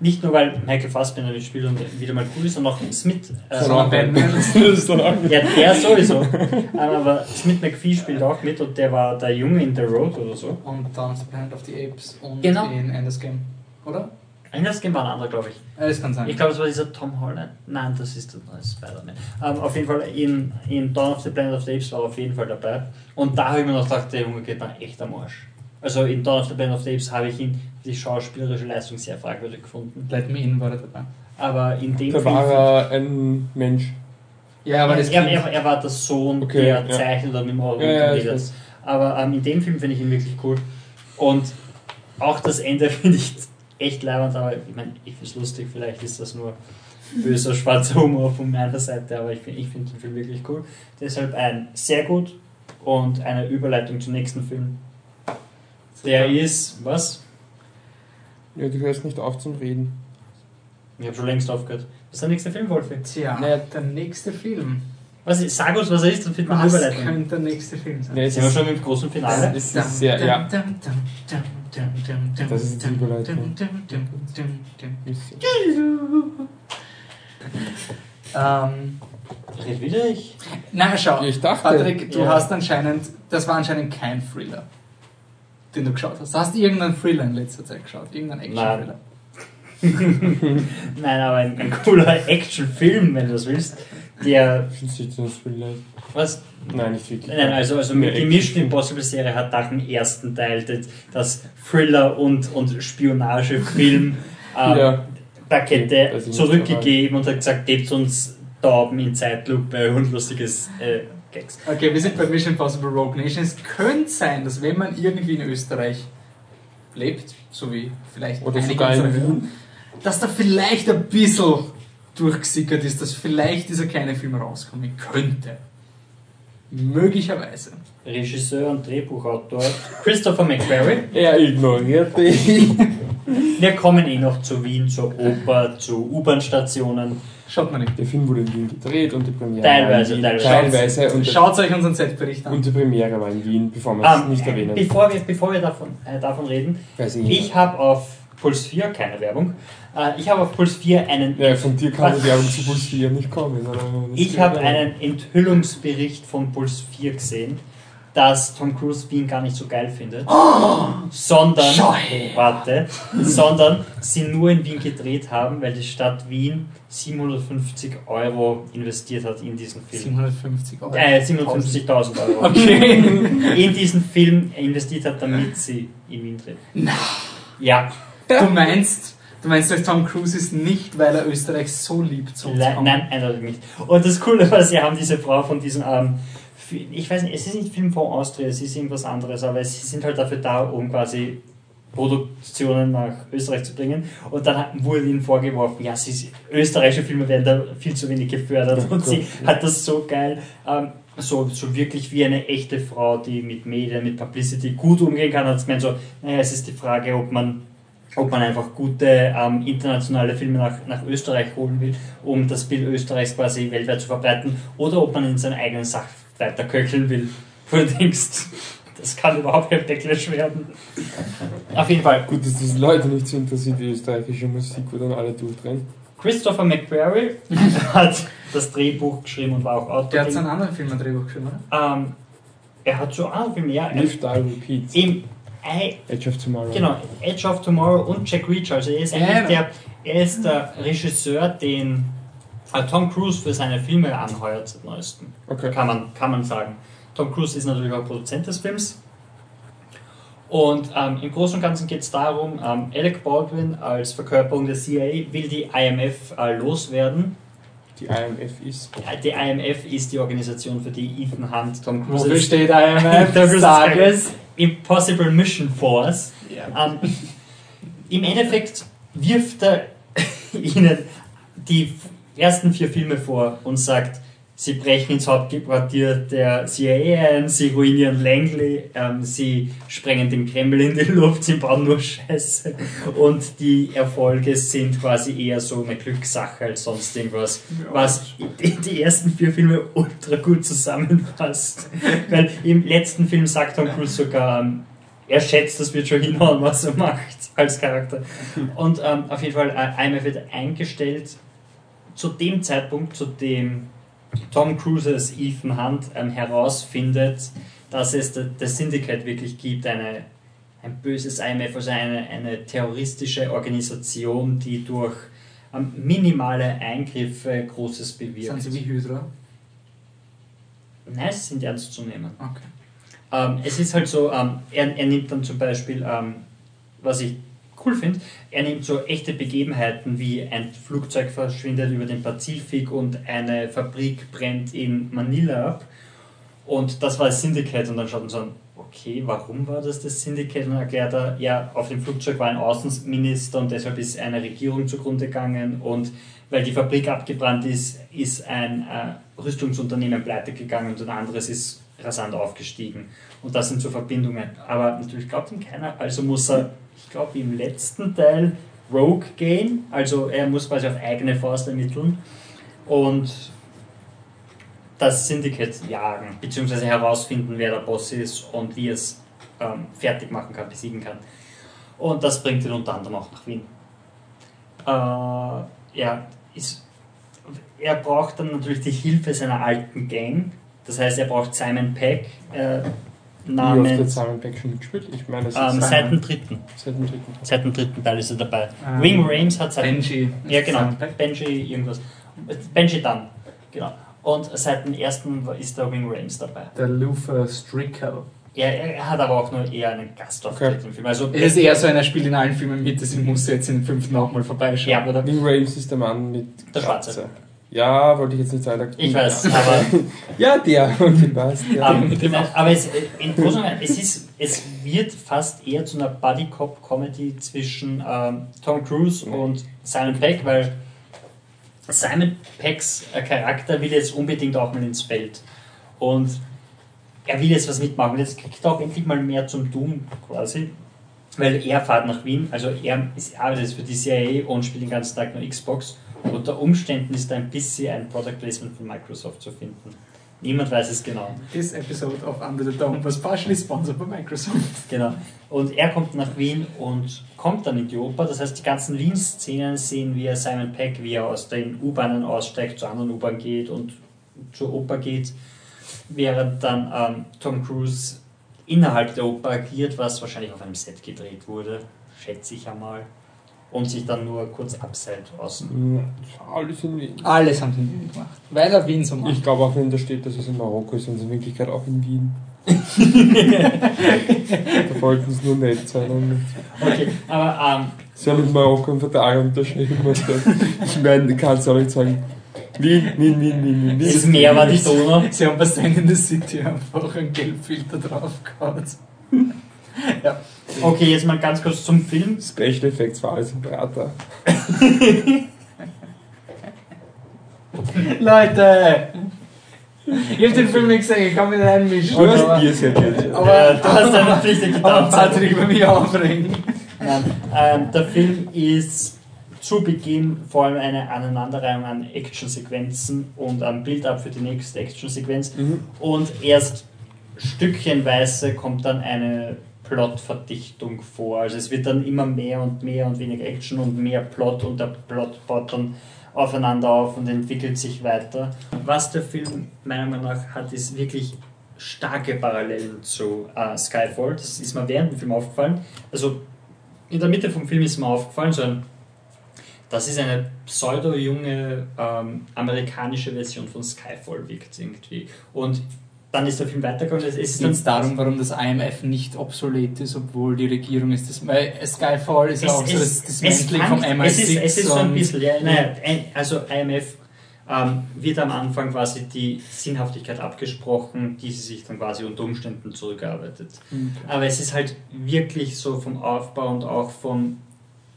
nicht nur weil Michael Fassbender das spielt und wieder mal cool ist, sondern auch Smith. Äh, mal Batman. *laughs* Ja, der sowieso. Ähm, aber Smith McPhee spielt auch mit und der war der Junge in The Road oder so. Und dann The Planet of the Apes und Genau. in Endless Game. Oder? Anders Game war ein anderer, glaube ich. Ja, das kann sein. Ich glaube, es war dieser Tom Holland. Nein, das ist der neue Spider-Man. Ähm, auf jeden Fall in, in Dawn of the Planet of the Apes war er auf jeden Fall dabei. Und da habe ich mir noch gedacht, der Junge geht mir echt am Arsch. Also in Dawn of the Planet of the Apes habe ich ihn, die schauspielerische Leistung sehr fragwürdig gefunden. Let Me In war er dabei. Aber in dem Da Film. war er ein Mensch. Ja, aber das er, er, er war der Sohn, Okay, der ja. zeichnet und mit dem Auge Ja, ja. Aber ähm, in dem Film finde ich ihn wirklich cool. Und auch das Ende *laughs* finde ich echt leibend, aber ich meine, ich finde es lustig, vielleicht ist das nur böser schwarzer Humor von meiner Seite, aber ich finde ich find den Film wirklich cool. Deshalb ein sehr gut und eine Überleitung zum nächsten Film. Der ist, was? Ja, du hörst nicht auf zum Reden. Ich habe schon längst aufgehört. Was ist der nächste Film, Wolfi? Tja, Naja. der nächste Film. Was ist, sag uns, was er ist, dann finden wir eine Was Überleitung. könnte der nächste Film sein? Nee, es Sind wir ist, schon im großen Finale? es ist sehr, ja. Das ist die Überleitung. Ähm, Red wieder ich. na, schau. Ich dachte, Patrick, du Ja. hast anscheinend, das war anscheinend kein Thriller, den du geschaut hast. Hast du irgendeinen Thriller in letzter Zeit geschaut? Irgendeinen Action-Thriller? *laughs* Nein, aber ein, ein cooler Actionfilm, wenn du das willst. Der, findest du jetzt das vielleicht? was? Nein, nicht wirklich. Nein, also, also die Mission Action. Impossible Serie hat nach dem ersten Teil das, Thriller- und, und Spionagefilm *laughs* ähm, Ja. Nicht zurückgegeben und hat gesagt, gebt uns Tauben in Zeitlupe und lustiges äh, Gags. Okay, wir sind bei Mission Impossible Rogue Nation. Es könnte sein, dass wenn man irgendwie in Österreich lebt, so wie vielleicht Oder sogar in Wien. dass da vielleicht ein bisschen durchgesickert ist, dass vielleicht dieser kleine Film rauskommen könnte. Möglicherweise. Regisseur und Drehbuchautor Christopher McQuarrie. Er ignoriert dich. *laughs* Wir kommen eh noch zu Wien, zur Oper, zu U-Bahn-Stationen. Schaut mal nicht. Der Film wurde in Wien gedreht und die Premiere Teilweise, war in Wien. teilweise. teilweise und, Schaut euch unseren Setbericht an. und die Premiere war in Wien, bevor wir es Ähm, nicht erwähnen. bevor wir, bevor wir davon, äh, davon reden, Weiß ich ich habe auf Puls 4, keine Werbung, äh, ich habe auf Puls 4 einen, ja, von dir kann die Werbung zu Puls 4 nicht kommen. Ich habe einen Enthüllungsbericht von Puls 4 gesehen, dass Tom Cruise Wien gar nicht so geil findet, sondern, Schau her. warte, sondern sie nur in Wien gedreht haben, weil die Stadt Wien 750 Euro investiert hat in diesen Film. 750 Euro. Äh, 750.000 Euro. Okay. *laughs* in diesen Film investiert hat, damit sie in Wien drehen. Na. Ja, Du meinst, du meinst, dass Tom Cruise ist nicht, weil er Österreich so liebt, so kommen. nein, eindeutig nicht. Und das Coole war, sie haben diese Frau von diesem, ähm, ich weiß nicht, es ist nicht Filmfonds Austria, es ist irgendwas anderes, aber sie sind halt dafür da, um quasi Produktionen nach Österreich zu bringen. Und dann wurde ihnen vorgeworfen, ja, sie, österreichische Filme werden da viel zu wenig gefördert. Und sie hat das so geil, ähm, so, so wirklich wie eine echte Frau, die mit Medien, mit Publicity gut umgehen kann, hat gemeint so, naja, es ist die Frage, ob man ob man einfach gute ähm, internationale Filme nach, nach Österreich holen will, um das Bild Österreichs quasi weltweit zu verbreiten, oder ob man in seiner eigenen Sache weiter köcheln will. Wo du denkst, das kann überhaupt kein Backlash werden. Auf jeden Fall, Gut, dass das Leute nicht so interessiert wie österreichische Musik, wo dann alle durchdrehen. Christopher McQuarrie *laughs* hat das Drehbuch geschrieben und war auch Autor. Der hat so einen anderen Film ein Drehbuch geschrieben, oder? ähm, er hat schon andere Filme, ja. Live, Die, Repeat. Im, I, Edge of Tomorrow. Genau, Edge of Tomorrow und Jack Reacher. Also er ist eigentlich der, er ist der Regisseur, den Tom Cruise für seine Filme anheuert seit neuestem. Okay. Kann man, kann man sagen. Tom Cruise ist natürlich auch Produzent des Films. Und ähm, im Großen und Ganzen geht es darum, ähm, Alec Baldwin als Verkörperung der CIA will die IMF äh, loswerden. Die IMF ist. Äh, Die IMF ist die Organisation, für die Ethan Hunt Tom Cruise Wofür ist. steht IMF des Tages? Impossible Mission Force. Ja. Ähm, Im Endeffekt wirft er *laughs* ihnen die ersten vier Filme vor und sagt, sie brechen ins Hauptquartier der CIA ein, sie ruinieren Langley, ähm, sie sprengen den Kreml in die Luft, sie bauen nur Scheiße und die Erfolge sind quasi eher so eine Glückssache als sonst irgendwas, was die, ersten vier Filme ultra gut zusammenfasst. *laughs* Weil im letzten Film sagt Tom Cruise sogar, ähm, er schätzt, das wird schon hinhauen, was er macht als Charakter. Und ähm, auf jeden Fall, äh, IMF wird eingestellt zu dem Zeitpunkt, zu dem Tom Cruises Ethan Hunt ähm, herausfindet, dass es da- das Syndicate wirklich gibt, eine, ein böses IMF, also eine, eine terroristische Organisation, die durch ähm, minimale Eingriffe Großes bewirkt. Sind sie wie Hydra? Nein, sie sind ernst zu nehmen. Okay. Ähm, es ist halt so, ähm, er, er nimmt dann zum Beispiel, ähm, was ich cool finde, er nimmt so echte Begebenheiten wie ein Flugzeug verschwindet über den Pazifik und eine Fabrik brennt in Manila ab. Und das war das Syndicate und dann schaut man so an, okay, warum war das das Syndicate? Und dann erklärt er, ja, auf dem Flugzeug war ein Außenminister und deshalb ist eine Regierung zugrunde gegangen und weil die Fabrik abgebrannt ist, ist ein äh, Rüstungsunternehmen pleite gegangen und ein anderes ist rasant aufgestiegen. Und das sind so Verbindungen. Aber natürlich glaubt ihm keiner, also muss er, ich glaube, im letzten Teil Rogue gehen, also er muss quasi auf eigene Faust ermitteln und das Syndicate jagen, beziehungsweise herausfinden, wer der Boss ist und wie es ähm, fertig machen kann, besiegen kann. Und das bringt ihn unter anderem auch nach Wien. Äh, ja, ist, er braucht dann natürlich die Hilfe seiner alten Gang. Das heißt, er braucht Simon Peck, äh, Wie oft hat namens Simon Peck schon mitgespielt? Ich meine, das ähm, ist seit dem dritten. seit dem dritten. Seit dem dritten Teil ist er dabei. Ähm, Wing Rames hat seit Benji. ja, genau. Benji irgendwas. Benji Dunn. Genau. Und seit dem ersten ist der Wing Rames dabei. Der Luther Strickle. Er, er hat aber auch nur eher einen Gastauftritt Okay. im Film. Also Es ist eher so einer, spielt in allen Filmen mit, deswegen muss er jetzt in den fünften auch mal vorbeischauen, Ja. oder? Wing Rames ist der Mann mit Der Schwarze. Glatze. Ja, wollte ich jetzt nicht sagen. ich weiß, *laughs* aber, Ja, der. Okay, passt. Ja. dem nein, aber es, in Großen es, ist, es wird fast eher zu einer Buddy-Cop-Comedy zwischen ähm, Tom Cruise und Simon Peck, weil Simon Pecks äh, Charakter will jetzt unbedingt auch mal ins Feld. Und er will jetzt was mitmachen. Jetzt kriegt er auch endlich mal mehr zum Tun quasi. Weil er fährt nach Wien, also er ist, arbeitet jetzt für die CIA und spielt den ganzen Tag nur Xbox. Unter Umständen ist da ein bisschen ein Product Placement von Microsoft zu finden. Niemand weiß es genau. This episode of Under the Dome was partially sponsored by Microsoft. Genau. Und er kommt nach Wien und kommt dann in die Oper. Das heißt, die ganzen Wien-Szenen sehen wir Simon Peck, wie er aus den U-Bahnen aussteigt, zur anderen U-Bahn geht und zur Oper geht, während dann ähm, Tom Cruise innerhalb der Oper agiert, was wahrscheinlich auf einem Set gedreht wurde, schätze ich einmal, und sich dann nur kurz abseilt außen. Ja, Alles in Wien. Alles haben sie in Wien gemacht. Weil er Wien so macht. Ich glaube auch, wenn da steht, dass es in Marokko ist, sind es in Wirklichkeit auch in Wien. *laughs* da wollten es nur nett sein. Und Okay, aber ähm, sie haben mit Marokko einen Vertrag unterschrieben. Ich meine, du kannst auch nicht sagen, Wien, Wien, Wien, Wien, Wien. das Meer war die Donau. Sie haben bei Stand in the City einfach einen Gelbfilter draufgehauen. ja. Okay, jetzt mal ganz kurz zum Film. Special Effects war alles im Prater. *laughs* Leute! Ich hab den Film nicht gesehen, ich kann mich nicht einmischen. Du hast aber- Bier serviert. Aber, du hast deine Pflicht *laughs* aber getan. Patrick bei mir aufregen. Nein, ähm, der Film ist zu Beginn vor allem eine Aneinanderreihung an Actionsequenzen und ein Build-up für die nächste Actionsequenz. Mhm. Und erst stückchenweise kommt dann eine Plotverdichtung vor. Also es wird dann immer mehr und mehr und weniger Action und mehr Plot und der Plot baut dann aufeinander auf und entwickelt sich weiter. Was der Film meiner Meinung nach hat, ist wirklich starke Parallelen zu äh, Skyfall. Das ist mir während dem Film aufgefallen. Also in der Mitte vom Film ist mir aufgefallen, so ein, das ist eine pseudo-junge ähm, amerikanische Version von Skyfall wirkt irgendwie. Und dann ist der Film weitergegangen. Es ist Geht es darum, warum das IMF nicht obsolet ist, obwohl die Regierung ist das. Weil Skyfall ist ja auch so das, das Mantling vom fängt- MI6. es ist, es ist so ein bisschen, ja, naja, also IMF ähm, wird am Anfang quasi die Sinnhaftigkeit abgesprochen, die sie sich dann quasi unter Umständen zurückarbeitet. Mhm. Aber es ist halt wirklich so vom Aufbau und auch vom,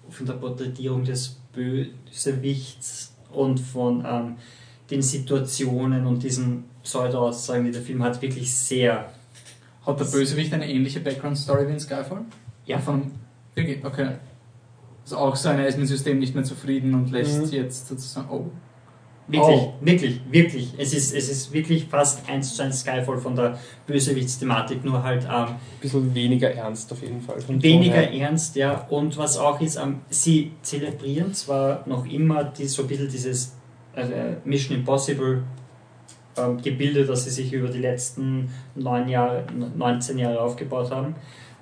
von der Porträtierung des Bösewichts und von ähm, den Situationen und diesen Pseudo-Aussagen, die der Film hat, wirklich sehr Hat der Bösewicht eine ähnliche Background-Story wie in Skyfall? Ja. Von, wirklich? Okay. Also auch so einer, er ist mit dem System nicht mehr zufrieden und lässt Mhm. jetzt sozusagen. Oh. Wirklich, Oh. wirklich, wirklich. Es ist, es ist wirklich fast eins zu eins Skyfall von der Bösewichtsthematik, nur halt ähm, Ein bisschen weniger ernst auf jeden Fall. weniger Ton her. ernst, ja. Und was auch ist, ähm, sie zelebrieren zwar noch immer die, so ein bisschen dieses äh, Mission Impossible ähm, Gebilde, das sie sich über die letzten neun Jahre, 19 Jahre aufgebaut haben.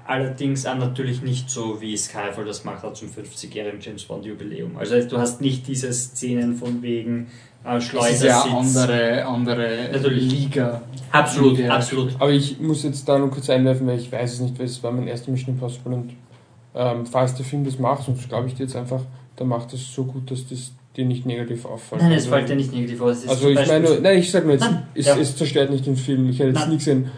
Allerdings auch natürlich nicht so, wie Skyfall das macht hat zum 50-jährigen James Bond Jubiläum. Also du hast nicht diese Szenen von wegen äh, Das ist ja Schleudersitz. andere, andere Natürlich. Liga. Absolut, Ja. absolut. Aber ich muss jetzt da noch kurz einwerfen, weil ich weiß es nicht, weil es war mein erster Mission Impossible und ähm, falls der Film das macht, sonst glaube ich dir jetzt einfach, der macht das so gut, dass das dir nicht negativ auffällt. Nein, es Also- fällt ja nicht negativ aus. Also ich meine, nein, ich sage nur jetzt, Nein, es, ja. es zerstört nicht den Film. Ich hätte jetzt Nein. nie gesehen,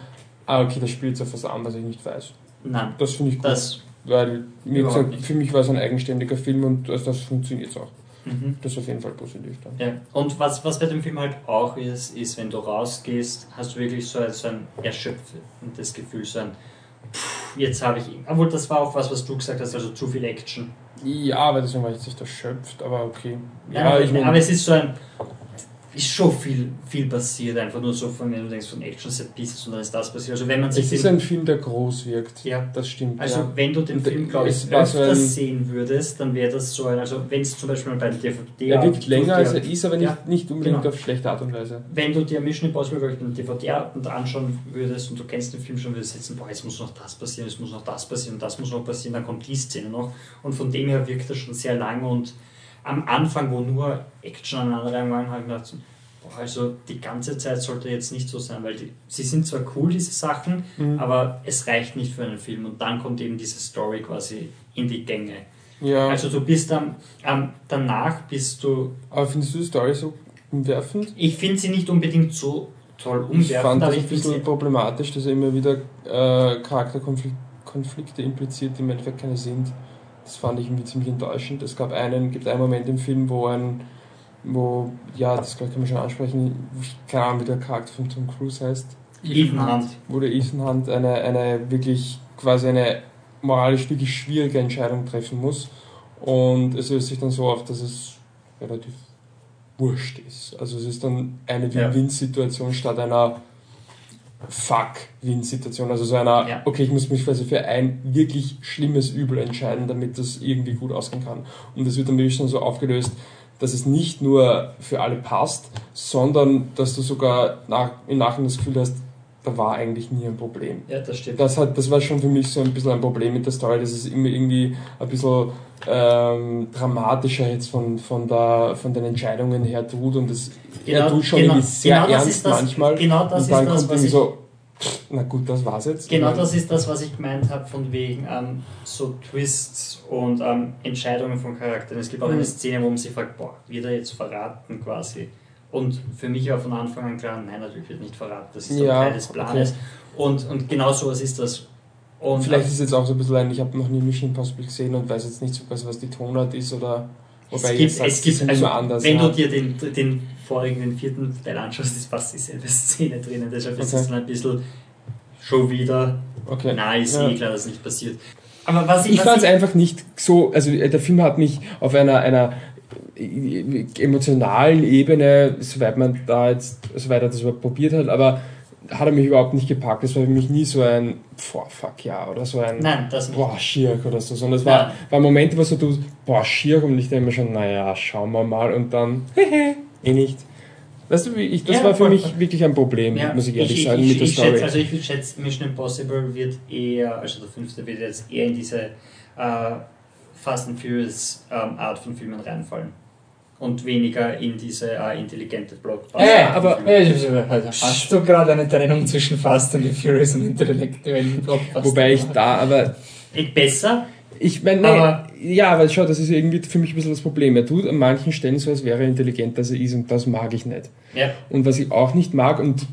ah okay, das spielt jetzt auf was an, was ich nicht weiß. Nein, Das finde ich gut, das. weil Überhaupt gesagt, für mich war es ein eigenständiger Film und das, das funktioniert auch. Mhm. Das ist auf jeden Fall positiv dann. Ja. Und was, was bei dem Film halt auch ist, ist, wenn du rausgehst, hast du wirklich so ein, so ein erschöpfendes Gefühl, so ein pff, jetzt habe ich, obwohl das war auch was, was du gesagt hast, also zu viel Action. Ja, aber deswegen war ich jetzt nicht erschöpft, aber okay. Ja, Ja, aber, ich meine, aber es ist so ein, ist schon viel, viel passiert, einfach nur so von, wenn du denkst, von Action Set Pieces und dann ist das passiert. Also wenn man sich es ist ein Film, der groß wirkt. ja, Das stimmt. Also ja. wenn du den Und Film, glaube ich, es war so öfters ein- sehen würdest, dann wäre das so ein, also wenn es zum Beispiel bei der DVD er wirkt länger als er ist, aber nicht, Ja, nicht unbedingt genau. auf schlechte Art und Weise. wenn du dir Mission Impossible glaube ich, den DVD-Abend anschauen würdest und du kennst den Film schon, würdest du jetzt, boah, jetzt muss noch das passieren, es muss noch das passieren, das muss noch passieren, dann kommt die Szene noch und von dem her wirkt das schon sehr lang und am Anfang, wo nur Action aneinander waren, habe ich gedacht, boah, also die ganze Zeit sollte jetzt nicht so sein, weil die, sie sind zwar cool, diese Sachen, Mhm. aber es reicht nicht für einen Film und dann kommt eben diese Story quasi in die Gänge. Ja, Also du bist am, am danach bist du, aber findest du die Story so umwerfend? ich finde sie nicht unbedingt so toll Ich umwerfend, fand das ein ich bisschen problematisch, dass er immer wieder äh, Charakterkonflikte Konflikte impliziert, die im Endeffekt keine sind. Das fand ich irgendwie ziemlich enttäuschend. Es gab einen, gibt einen Moment im Film, wo ein, wo, ja, das kann man schon ansprechen, ich- keine Ahnung, wie der Charakter von Tom Cruise heißt, Ethan Hunt. wo der Ethan Hunt eine, eine wirklich, quasi eine moralisch wirklich schwierige Entscheidung treffen muss. Und es löst sich dann so auf, dass es relativ wurscht ist. Also es ist dann eine. Win-Win-Situation statt einer Fuck-Win-Situation. Also so einer, Ja. okay, ich muss mich quasi für ein wirklich schlimmes Übel entscheiden, damit das irgendwie gut ausgehen kann. Und das wird dann wirklich schon so aufgelöst, dass es nicht nur für alle passt, sondern dass du sogar nach, im Nachhinein das Gefühl hast, da war eigentlich nie ein Problem. Ja, das stimmt. Das, hat, das war schon für mich so ein bisschen ein Problem mit der Story, dass es immer irgendwie ein bisschen ähm, dramatischer jetzt von, von, der, von den Entscheidungen her tut und das, er tut schon irgendwie sehr das ernst ist das, manchmal Genau das und ist dann das, kommt was ich, so, pff, na gut, das war's jetzt. genau das ist das, was ich gemeint habe von wegen ähm, so Twists und ähm, Entscheidungen von Charakteren. Es gibt auch Mhm. eine Szene, wo man sich fragt, boah, wird er jetzt verraten quasi? Und für mich war von Anfang an klar, nein, natürlich wird nicht verraten. Das ist Ja, Teil des Planes. Und, und genau sowas ist das. Und Vielleicht ist es jetzt auch so ein bisschen ein, ich habe noch nie Mission Impossible gesehen und weiß jetzt nicht so was, was die Tonart ist oder es wobei gibt, jetzt sagst, es gibt also, immer anders. wenn ja. du dir den, den vorigen, den vierten Teil anschaust, ist fast dieselbe Szene drinnen. Deshalb ist Okay. es dann ein bisschen schon wieder okay. Na, ist Ja. eh klar, dass nicht passiert. Aber was ich, Ich fand es einfach nicht so, also äh, der Film hat mich auf einer, einer emotionalen Ebene, soweit man da jetzt, soweit er das überhaupt probiert hat, aber hat er mich überhaupt nicht gepackt. Das war für mich nie so ein, boah, fuck ja, oder so ein, Nein, boah, Schirk oder so, sondern es war, Nein. war Momente, wo so du, boah, Schirk und ich denke mir schon, naja, schauen wir mal und dann, hehe, eh nicht. Weißt du, ich, das Ja, war für voll, mich voll. wirklich ein Problem, Ja, muss ich ehrlich ich, sagen, ich, mit der Story. Schätze, also ich schätze, Mission Impossible wird eher, also der fünfte wird jetzt eher in diese äh, Fast and Furious ähm, Art von Filmen reinfallen. Und weniger in diese äh, intelligente Blockbuster. Äh, aber- aber hast du gerade eine Trennung zwischen Fast and the Furious und intellektuellen Blockbuster? Wobei ich da aber Eh, Besser, Ich meine, nee, Aber- ja, aber schau, das ist irgendwie für mich ein bisschen das Problem. Er tut an manchen Stellen so, als wäre er intelligent, als er ist, und das mag ich nicht. ja. Und was ich auch nicht mag, und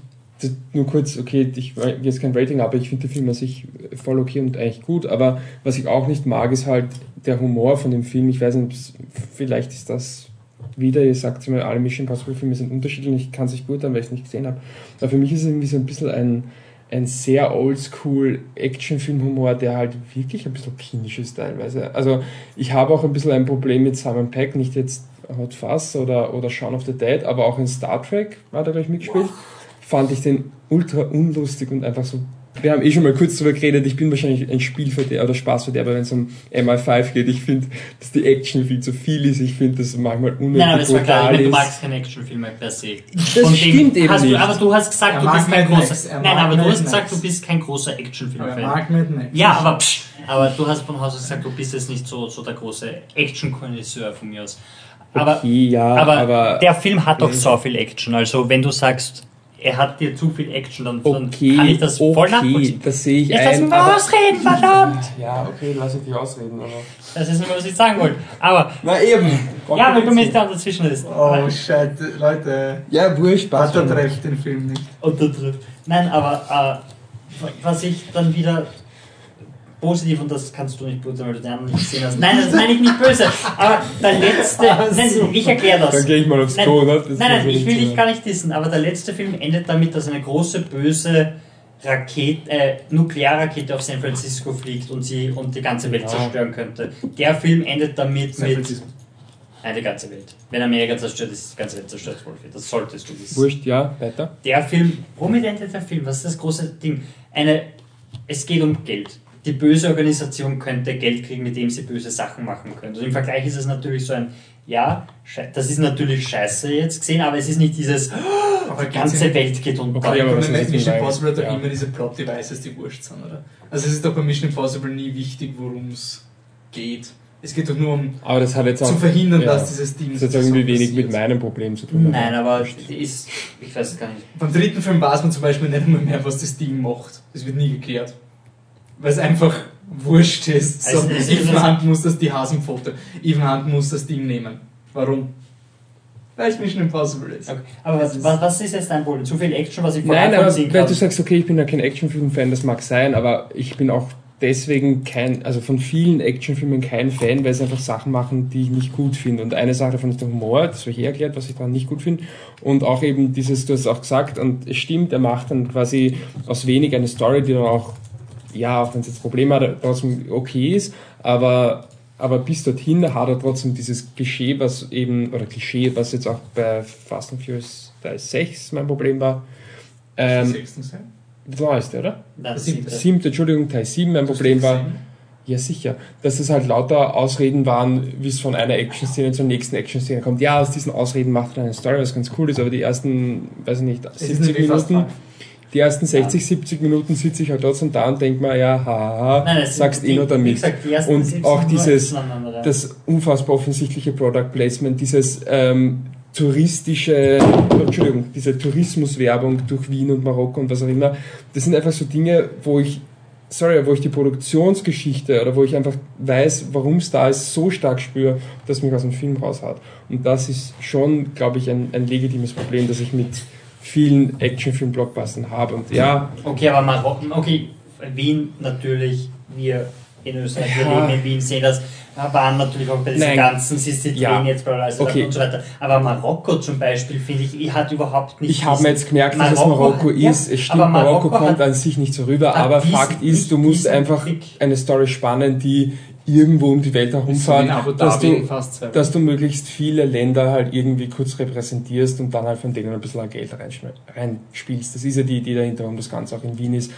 nur kurz, okay, ich will jetzt kein Rating, aber ich finde den Film an sich voll okay und eigentlich gut, aber was ich auch nicht mag, ist halt der Humor von dem Film. Ich weiß nicht, vielleicht ist das wieder, ihr sagt immer, alle Mission Impossible Filme sind unterschiedlich und ich kann es nicht beurteilen, weil ich es nicht gesehen habe. Aber für mich ist es irgendwie so ein bisschen ein, ein sehr oldschool Actionfilm-Humor, der halt wirklich ein bisschen kindisch ist teilweise. Also ich habe auch ein bisschen ein Problem mit Simon Peck, nicht jetzt Hot Fuzz oder, oder Shaun of the Dead, aber auch in Star Trek war der gleich mitgespielt, fand ich den ultra unlustig und einfach so. Wir haben eh schon mal kurz darüber geredet, ich bin wahrscheinlich ein Spielverderber oder Spaßverderber, wenn es um MI5 geht. Ich finde, dass die Action viel zu viel ist. Ich finde, dass es manchmal unnötig Nein, aber es war klar, ich meine, du ist. magst keine Actionfilme per se. Das dem stimmt eben hast du, nicht. Aber du hast gesagt, Er du bist kein großer. er Nein, mag aber du hast gesagt, du bist kein großer er Actionfilm-Fan. Ja, aber psch, aber du hast von Haus aus gesagt, du bist jetzt nicht so, so der große Action-Konnoisseur von mir aus. Aber, okay, ja, aber, aber, der Film hat doch so viel Action. Also wenn du sagst, er hat dir zu viel Action, dann, dann okay, kann ich das voll okay, nachvollziehen. das sehe ich Jetzt lass ein. mich mal aber- ausreden, verdammt! Ja, okay, lass ich dich ausreden, aber. Das ist nicht mehr, was ich sagen wollte. Aber, Na eben. ja, weil du mir da dazwischen ist. Oh, shit, Leute. Ja, wurscht, passt Butter schon. trifft den Film nicht. untertrifft. Nein, aber äh, was ich dann wieder positiv, und das kannst du nicht beurteilen, weil du den anderen nicht gesehen hast. Nein, das meine ich nicht böse. Aber der letzte, *laughs* nein, ich erkläre das. Dann gehe ich mal aufs Nein, Klo, ne? Nein, nein, man ich will dich so- gar nicht dissen, aber der letzte Film endet damit, dass eine große böse Rakete, äh, Nuklearrakete auf San Francisco fliegt und sie und die ganze Welt zerstören könnte. Der Film endet damit San mit Francisco. Nein, die ganze Welt. Wenn Amerika zerstört ist, die ganze Welt zerstört, Wolfi. Das solltest du wissen Wurscht, ja, weiter. der Film, womit endet der Film? Was ist das große Ding? Eine, es geht um Geld. Die böse Organisation könnte Geld kriegen, mit dem sie böse Sachen machen könnte. Und im Vergleich ist es natürlich so ein, ja, das ist natürlich scheiße jetzt gesehen, aber es ist nicht dieses, *gasps* Aber die ganze Welt geht unter. Okay, aber bei ist Mission Impossible hat ja. immer diese Plot-Devices, die wurscht sind, oder? Also es ist doch bei Mission Impossible nie wichtig, worum es geht. Es geht doch nur um Aber das hat jetzt auch. zu verhindern, ja, dass dieses Ding Das hat irgendwie sozusagen wenig mit meinem Problem zu tun. Nein, aber die ist, ich weiß es gar nicht. Beim dritten Film weiß man zum Beispiel nicht einmal mehr, was das Ding macht. Das wird nie geklärt. Weil es einfach wurscht ist. So, Also, es ist- Ethan Hunt muss das die Hasenpfote. Ethan Hunt muss das Ding nehmen. Warum? Weil es Mission Impossible ist. Okay. Aber was, was, was ist jetzt dein Problem? Zu viel Action, was ich voll Nein, aber weil kann? du sagst, okay, ich bin ja kein Actionfilm-Fan, das mag sein, aber ich bin auch deswegen kein, also von vielen Actionfilmen kein Fan, weil sie einfach Sachen machen, die ich nicht gut finde. Und eine Sache davon ist der Humor, das habe ich eh erklärt, was ich daran nicht gut finde. Und auch eben dieses, du hast es auch gesagt, und es stimmt, er macht dann quasi aus wenig eine Story, die dann auch, ja, auch wenn es jetzt Probleme hat, trotzdem okay ist, aber aber bis dorthin hat er trotzdem dieses Klischee, was eben, oder Klischee, was jetzt auch bei Fast and Furious Teil 6 mein Problem war. Ähm, das neueste, oder? Nein, das Siebte. Entschuldigung, Teil 7 mein Problem war. Ja, sicher. Dass es halt lauter Ausreden waren, wie es von einer Action-Szene zur nächsten Action-Szene kommt. Ja, aus diesen Ausreden macht er eine Story, was ganz cool ist, aber die ersten, weiß ich nicht, Es ist 70 nicht wie Fast Minuten. Die ersten 60, 70 Minuten sitze ich halt trotzdem da und denke mir, ja, haha, Nein, sind sagst eh nur damit. Und 17 auch dieses- das unfassbar offensichtliche Product Placement, dieses ähm, touristische, Entschuldigung, diese Tourismuswerbung durch Wien und Marokko und was auch immer, das sind einfach so Dinge, wo ich, sorry, wo ich die Produktionsgeschichte oder wo ich einfach weiß, warum es da ist, so stark spüre, dass mich aus dem Film raushaut. Und das ist schon, glaube ich, ein, ein legitimes Problem, das ich mit vielen Actionfilm-Blockbustern habe. Und ja, Okay, aber Marokko, okay, Wien natürlich, wir in Österreich, Ja. wir leben in Wien, sehen das, waren natürlich auch bei diesen Nein. ganzen Sizilien Ja. jetzt bei also Okay. und so weiter. Aber Marokko zum Beispiel, finde ich, hat überhaupt nicht. Ich habe mir jetzt gemerkt, dass es Marokko hat- ja, ist. Es stimmt, Marokko, Marokko kommt an sich nicht so rüber, aber Fakt ist, du musst einfach Blick. eine Story spannen, die irgendwo um die Welt herumfahren, dass du, dass du möglichst viele Länder halt irgendwie kurz repräsentierst und dann halt von denen ein bisschen Geld reinspielst. Das ist ja die Idee dahinter, warum das Ganze auch in Wien ist.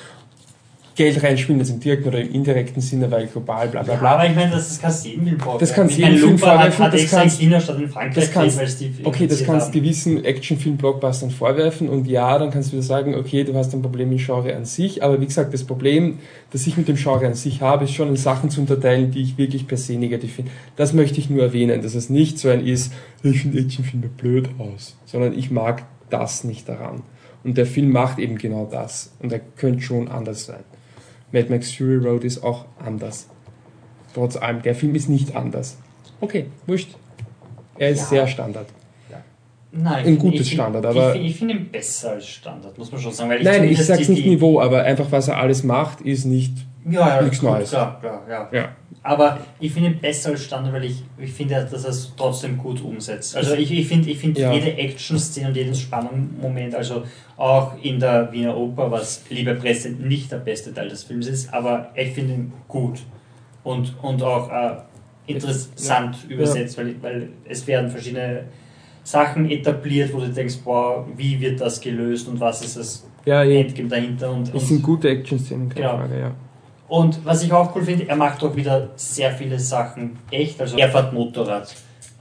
Geld reinspielen, jetzt im direkten oder im indirekten Sinne, weil global, bla bla Ja, bla. aber ich meine, das ist kein Film vorwerfen. Das kannst jedem Film Lupa hat, vorwerfen, hat das kannst- statt in Frankreich das kannst- die Okay, das kannst haben. gewissen Actionfilm-Blockbustern vorwerfen und ja, dann kannst du wieder sagen, okay, du hast ein Problem mit Genre an sich, aber wie gesagt, das Problem, das ich mit dem Genre an sich habe, ist schon in Sachen zu unterteilen, die ich wirklich per se negativ finde. Das möchte ich nur erwähnen, dass es nicht so ein ist, ich finde Actionfilme blöd aus, sondern ich mag das nicht daran. Und der Film macht eben genau das und er könnte schon anders sein. Mad Max Fury Road ist auch anders. Trotz allem, der Film ist nicht anders. Okay, wurscht. Er ist Ja. sehr Standard. Nein, ein gutes find- Standard, aber- Ich, ich finde ihn besser als Standard, muss man schon sagen. Weil ich Nein, ich sag's die- nicht Niveau, aber einfach was er alles macht, ist nicht. Ja, ja, nichts gut, Neues. Klar, klar, ja. Ja. Aber ich finde ihn besser als Standard, weil ich, ich finde, dass er es trotzdem gut umsetzt. Also ich, ich finde ich find Ja. jede Action-Szene und jeden Spannungsmoment, also auch in der Wiener Oper, was liebe Presse nicht der beste Teil des Films ist, aber ich finde ihn gut und, und auch äh, interessant übersetzt, weil, weil es werden verschiedene Sachen etabliert, wo du denkst, boah, wie wird das gelöst und was ist das Ja. Endgame dahinter und, Es und sind gute Action-Szenen, keine Genau. Frage, ja. Und was ich auch cool finde, er macht auch wieder sehr viele Sachen echt. Also er fährt Motorrad.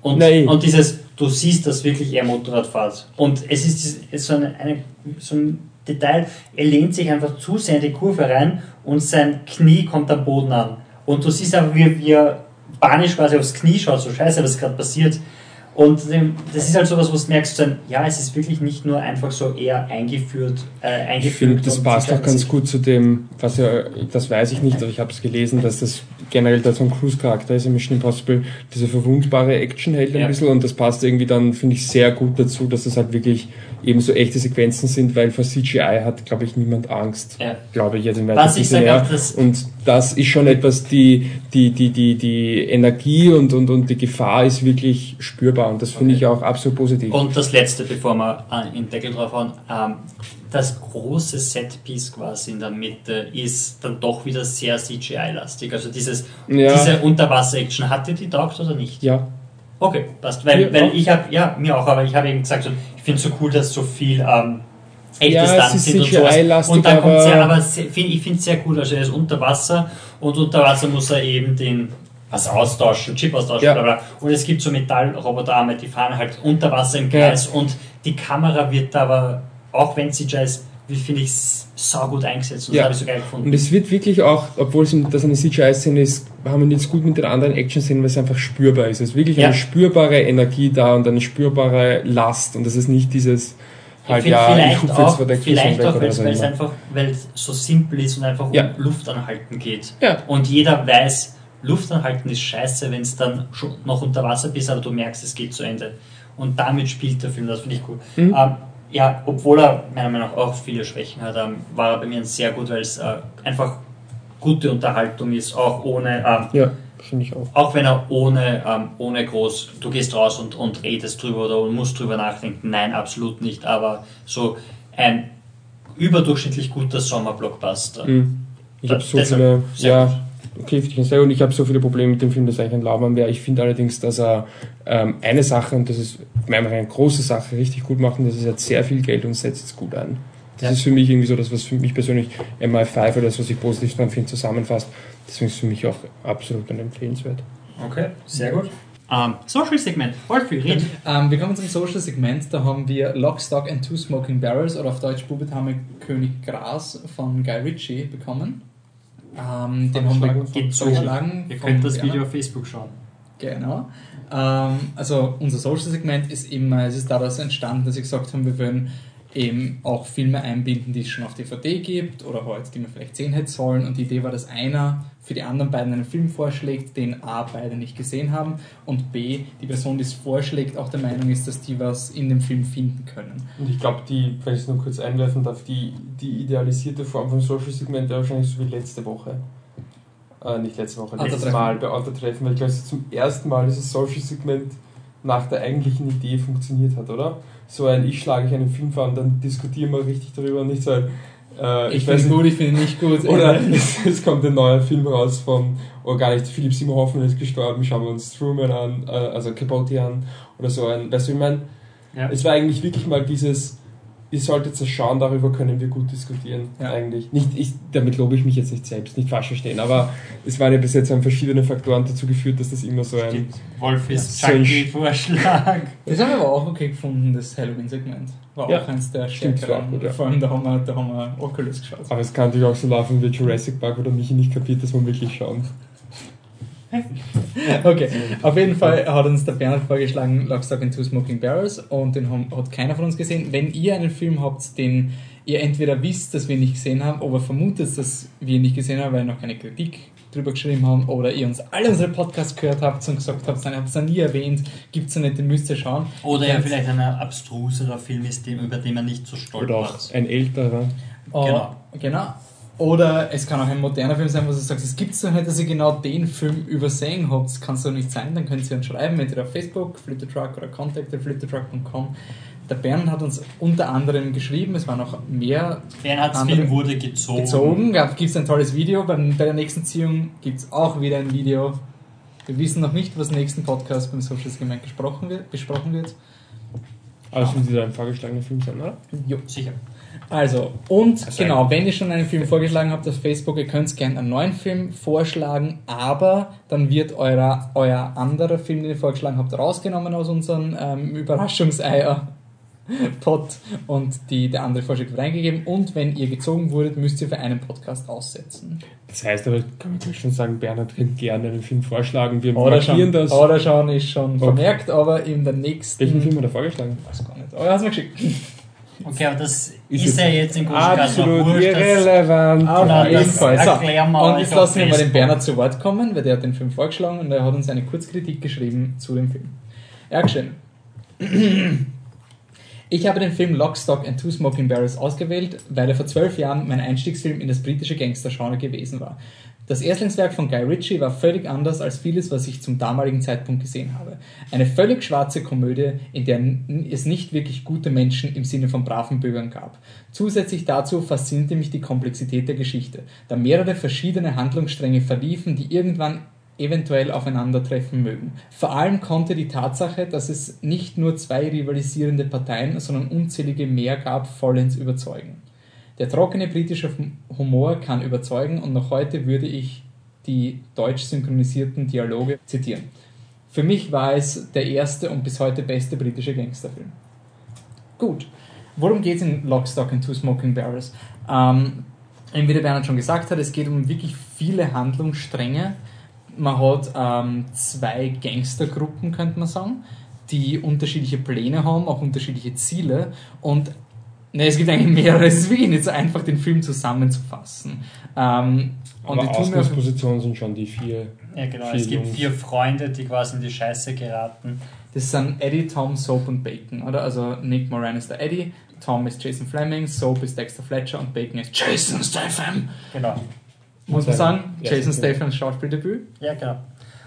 Und, Nein. und dieses, du siehst, dass wirklich er Motorrad fährt. Und es ist, dies- es ist so, eine, eine, so ein Detail, er lehnt sich einfach zu sehr in die Kurve rein und sein Knie kommt am Boden an. Und du siehst einfach, wie, wie er panisch quasi aufs Knie schaut, so scheiße, was gerade passiert. Und das ist halt sowas, wo du merkst, so ein, ja, es ist wirklich nicht nur einfach so eher eingeführt, äh, Ich eingefügt. finde, das passt auch ganz gut zu dem, was ja, das weiß ich nicht, aber ich habe es gelesen, dass das generell der Tom Cruise Charakter ist in Mission Impossible, diese verwundbare Actionheld ein Ja. bisschen und das passt irgendwie dann, finde ich, sehr gut dazu, dass das halt wirklich eben so echte Sequenzen sind, weil vor CGI hat, glaube ich, niemand Angst. Ja. Glaube ich jetzt im Was ich sage, ja. das- Und das ist schon etwas, die, die, die, die, die Energie und, und, und die Gefahr ist wirklich spürbar und das finde Okay. ich auch absolut positiv. Und das letzte, bevor wir äh, den Deckel drauf hauen, ähm, das große Setpiece quasi in der Mitte ist dann doch wieder sehr CGI-lastig. Also dieses, Ja. diese Unterwasser-Action, hat dir die taugt oder nicht? ja, Okay, passt. Weil, Mir weil auch. ich habe, ja, mir auch, aber ich habe eben gesagt, ich finde es so cool, dass so viel ähm, echte Ja, ist sind und sowas. Und dann kommt sehr, aber sehr, ich finde es sehr gut, also er ist unter Wasser und unter Wasser muss er eben den was austauschen, Chip austauschen, Ja. bla bla. Und es gibt so Metallroboterarme, die fahren halt unter Wasser im Kreis und die Kamera wird aber, auch wenn CGI ist, wie finde ich, saugut eingesetzt und Ja. das habe ich so geil gefunden. Und es wird wirklich auch, obwohl es das eine CGI-Szene ist, haben wir jetzt gut mit den anderen Action-Szenen, weil es einfach spürbar ist. Es ist wirklich Ja. eine spürbare Energie da und eine spürbare Last und das ist nicht dieses halt, ich ja, ich vielleicht jetzt auch, vielleicht auch weil es immer. einfach weil es so simpel ist und einfach Ja. um Luftanhalten geht. Ja. Und jeder weiß, Luftanhalten ist scheiße, wenn es dann schon noch unter Wasser bist, aber du merkst, es geht zu Ende. Und damit spielt der Film, das finde ich cool. Mhm. Ähm, ja, obwohl er meiner Meinung nach auch viele Schwächen hat, ähm, war er bei mir sehr gut, weil es äh, einfach gute Unterhaltung ist, auch ohne, ähm, Ja, finde ich auch. auch wenn er ohne, ähm, ohne groß, du gehst raus und, und redest drüber oder musst drüber nachdenken. Nein, absolut nicht. Aber so ein überdurchschnittlich guter Sommerblockbuster. Mhm. Ich habe so viele, ja, gut. Ich sehr gut. Ich habe so viele Probleme mit dem Film, dass er eigentlich ein Laubarm wäre. Ich finde allerdings, dass er ähm, eine Sache, und das ist meiner Meinung nach eine große Sache, richtig gut macht, und das ist, er hat sehr viel Geld und setzt es gut ein. Das Ja. ist für mich irgendwie so das, was für mich persönlich MI5 oder das, was ich positiv dran finde, zusammenfasst. Deswegen ist es für mich auch absolut ein empfehlenswert. Okay, sehr gut. Ähm, Social-Segment, Wolfi, red. *laughs* Ähm, wir kommen zum Social-Segment. Da haben wir Lock, Stock and Two Smoking Barrels oder auf Deutsch Bubetame König Gras von Guy Ritchie bekommen. Ähm, den haben wir vorgeschlagen. Ihr könnt das. Video auf Facebook schauen. Genau. Ähm, also unser Social-Segment ist immer, es ist daraus entstanden, dass wir gesagt haben, wir wollen eben auch Filme einbinden, die es schon auf DVD gibt oder halt, die man vielleicht sehen hätte sollen. Und die Idee war, dass einer für die anderen beiden einen Film vorschlägt, den A, beide nicht gesehen haben und B, die Person, die es vorschlägt, auch der Meinung ist, dass die was in dem Film finden können. Und ich glaube, die, wenn ich es nur kurz einwerfen darf, die, die idealisierte Form von Social Segment wäre wahrscheinlich so wie letzte Woche. äh, nicht letzte Woche, letztes Mal bei Autotreffen, weil ich glaube, es ist zum ersten Mal dieses Social-Segment nach der eigentlichen Idee funktioniert hat, oder? So ein, ich schlage ich einen Film vor und dann diskutieren wir richtig darüber und nicht so ein, äh, Ich weiß finde gut, ich finde nicht gut. oder *laughs* es, es kommt ein neuer Film raus von, oh gar nicht, Philipp Simon Hoffmann ist gestorben, schauen wir uns Truman an, äh, also Capote an oder so ein, weißt du, ich meine, Ja. es war eigentlich wirklich mal dieses, ihr solltet das schauen, darüber können wir gut diskutieren, Ja. eigentlich. Nicht, ich, damit lobe ich mich jetzt nicht selbst, nicht falsch verstehen, aber es waren ja bis jetzt haben verschiedene Faktoren dazu geführt, dass das immer so ein, Stimmt. Wolf ist Ja, so ein Junkie-Vorschlag. Das haben wir aber auch okay gefunden, das Halloween-Segment. War Ja, auch eins der stimmt, stärkeren. war gut, ja. Vor allem da haben wir, da haben wir Oculus geschaut. aber es kann natürlich auch so laufen wie Jurassic Park, wo der Michi nicht kapiert, dass man wirklich schauen. Okay, auf jeden Fall hat uns der Bernhard vorgeschlagen, Lockstock and Two Smoking Barrels und den haben- hat keiner von uns gesehen. Wenn ihr einen Film habt, den ihr entweder wisst, dass wir nicht gesehen haben, oder vermutet, dass wir ihn nicht gesehen haben, weil wir noch keine Kritik drüber geschrieben haben, oder ihr uns alle unsere Podcasts gehört habt und gesagt habt, dann habt ihr es nie erwähnt, gibt es ja nicht, den müsst ihr schauen. Oder ja Ja. vielleicht ein abstruserer Film ist, über den man nicht so Oder stolpert. auch ein älterer. Oh, Genau. genau. Oder es kann auch ein moderner Film sein, wo du sagst, es gibt doch nicht, dass ihr genau den Film übersehen habt. Das kann es doch nicht sein. Dann könnt ihr uns schreiben, entweder auf Facebook, Flittertruck oder contact.flittertruck.com. Der Bernd hat uns unter anderem geschrieben, es waren noch mehr Bernhards Film wurde gezogen. gezogen. Gibt es ein tolles Video. Beim, bei der nächsten Ziehung gibt es auch wieder ein Video. Wir wissen noch nicht, was im nächsten Podcast beim Social Segment gesprochen wird, besprochen wird. Also sind da ein vorgeschlagener Film sein, oder? Jo. Sicher. Also, und Also genau, wenn ihr schon einen Film vorgeschlagen habt auf Facebook, ihr könnt gerne einen neuen Film vorschlagen, aber dann wird euer, euer anderer Film, den ihr vorgeschlagen habt, rausgenommen aus unserem ähm, Überraschungseier. *laughs* Pot und die, der andere Vorschlag wird reingegeben und wenn ihr gezogen wurdet, müsst ihr für einen Podcast aussetzen. Das heißt aber, kann man schon sagen, Bernhard wird gerne einen Film vorschlagen. Wir Oder markieren schon, das. oder schon ist schon Okay. vermerkt, aber in der nächsten. Welchen Film hat er vorgeschlagen? weiß gar nicht. Aber er hat mir geschickt. Okay, aber das Ist ist, ja jetzt im Großen Absolut. Das, irrelevant. Auf jeden Fall. Und jetzt lassen wir mal den. Bernhard zu Wort kommen, weil der hat den Film vorgeschlagen und er hat uns eine Kurzkritik geschrieben zu dem Film. Ja, schön. Ich habe den Film Lock, Stock and Two Smoking Barrels ausgewählt, weil er vor zwölf Jahren mein Einstiegsfilm in das britische Gangster-Genre gewesen war. Das Erstlingswerk von Guy Ritchie war völlig anders als vieles, was ich zum damaligen Zeitpunkt gesehen habe. Eine völlig schwarze Komödie, in der es nicht wirklich gute Menschen im Sinne von braven Bürgern gab. Zusätzlich dazu faszinierte mich die Komplexität der Geschichte, da mehrere verschiedene Handlungsstränge verliefen, die irgendwann eventuell aufeinandertreffen mögen. Vor allem konnte die Tatsache, dass es nicht nur zwei rivalisierende Parteien, sondern unzählige mehr gab, vollends überzeugen. Der trockene britische Humor kann überzeugen und noch heute würde ich die deutsch synchronisierten Dialoge zitieren. Für mich war es der erste und bis heute beste britische Gangsterfilm. Gut, worum geht es in Lock, Stock and Two Smoking Barrels? Ähm, wie der Bernhard schon gesagt hat, es geht um wirklich viele Handlungsstränge. Man hat ähm, zwei Gangstergruppen, könnte man sagen, die unterschiedliche Pläne haben, auch unterschiedliche Ziele und Ne, es gibt eigentlich mehrere. Es ist wirklich nicht so einfach, den Film zusammenzufassen. Ähm, und Aber Ausgangspositionen sind schon die vier. Ja, genau. Vier Es gibt Jungs. vier Freunde, die quasi in die Scheiße geraten. Das sind Eddie, Tom, Soap und Bacon, oder? Also Nick Moran ist der Eddie, Tom ist Jason Fleming, Soap ist Dexter Fletcher und Bacon ist Jason Statham. Genau. Muss man sagen, Jason Film. Stathams Schauspieldebüt. Ja, genau.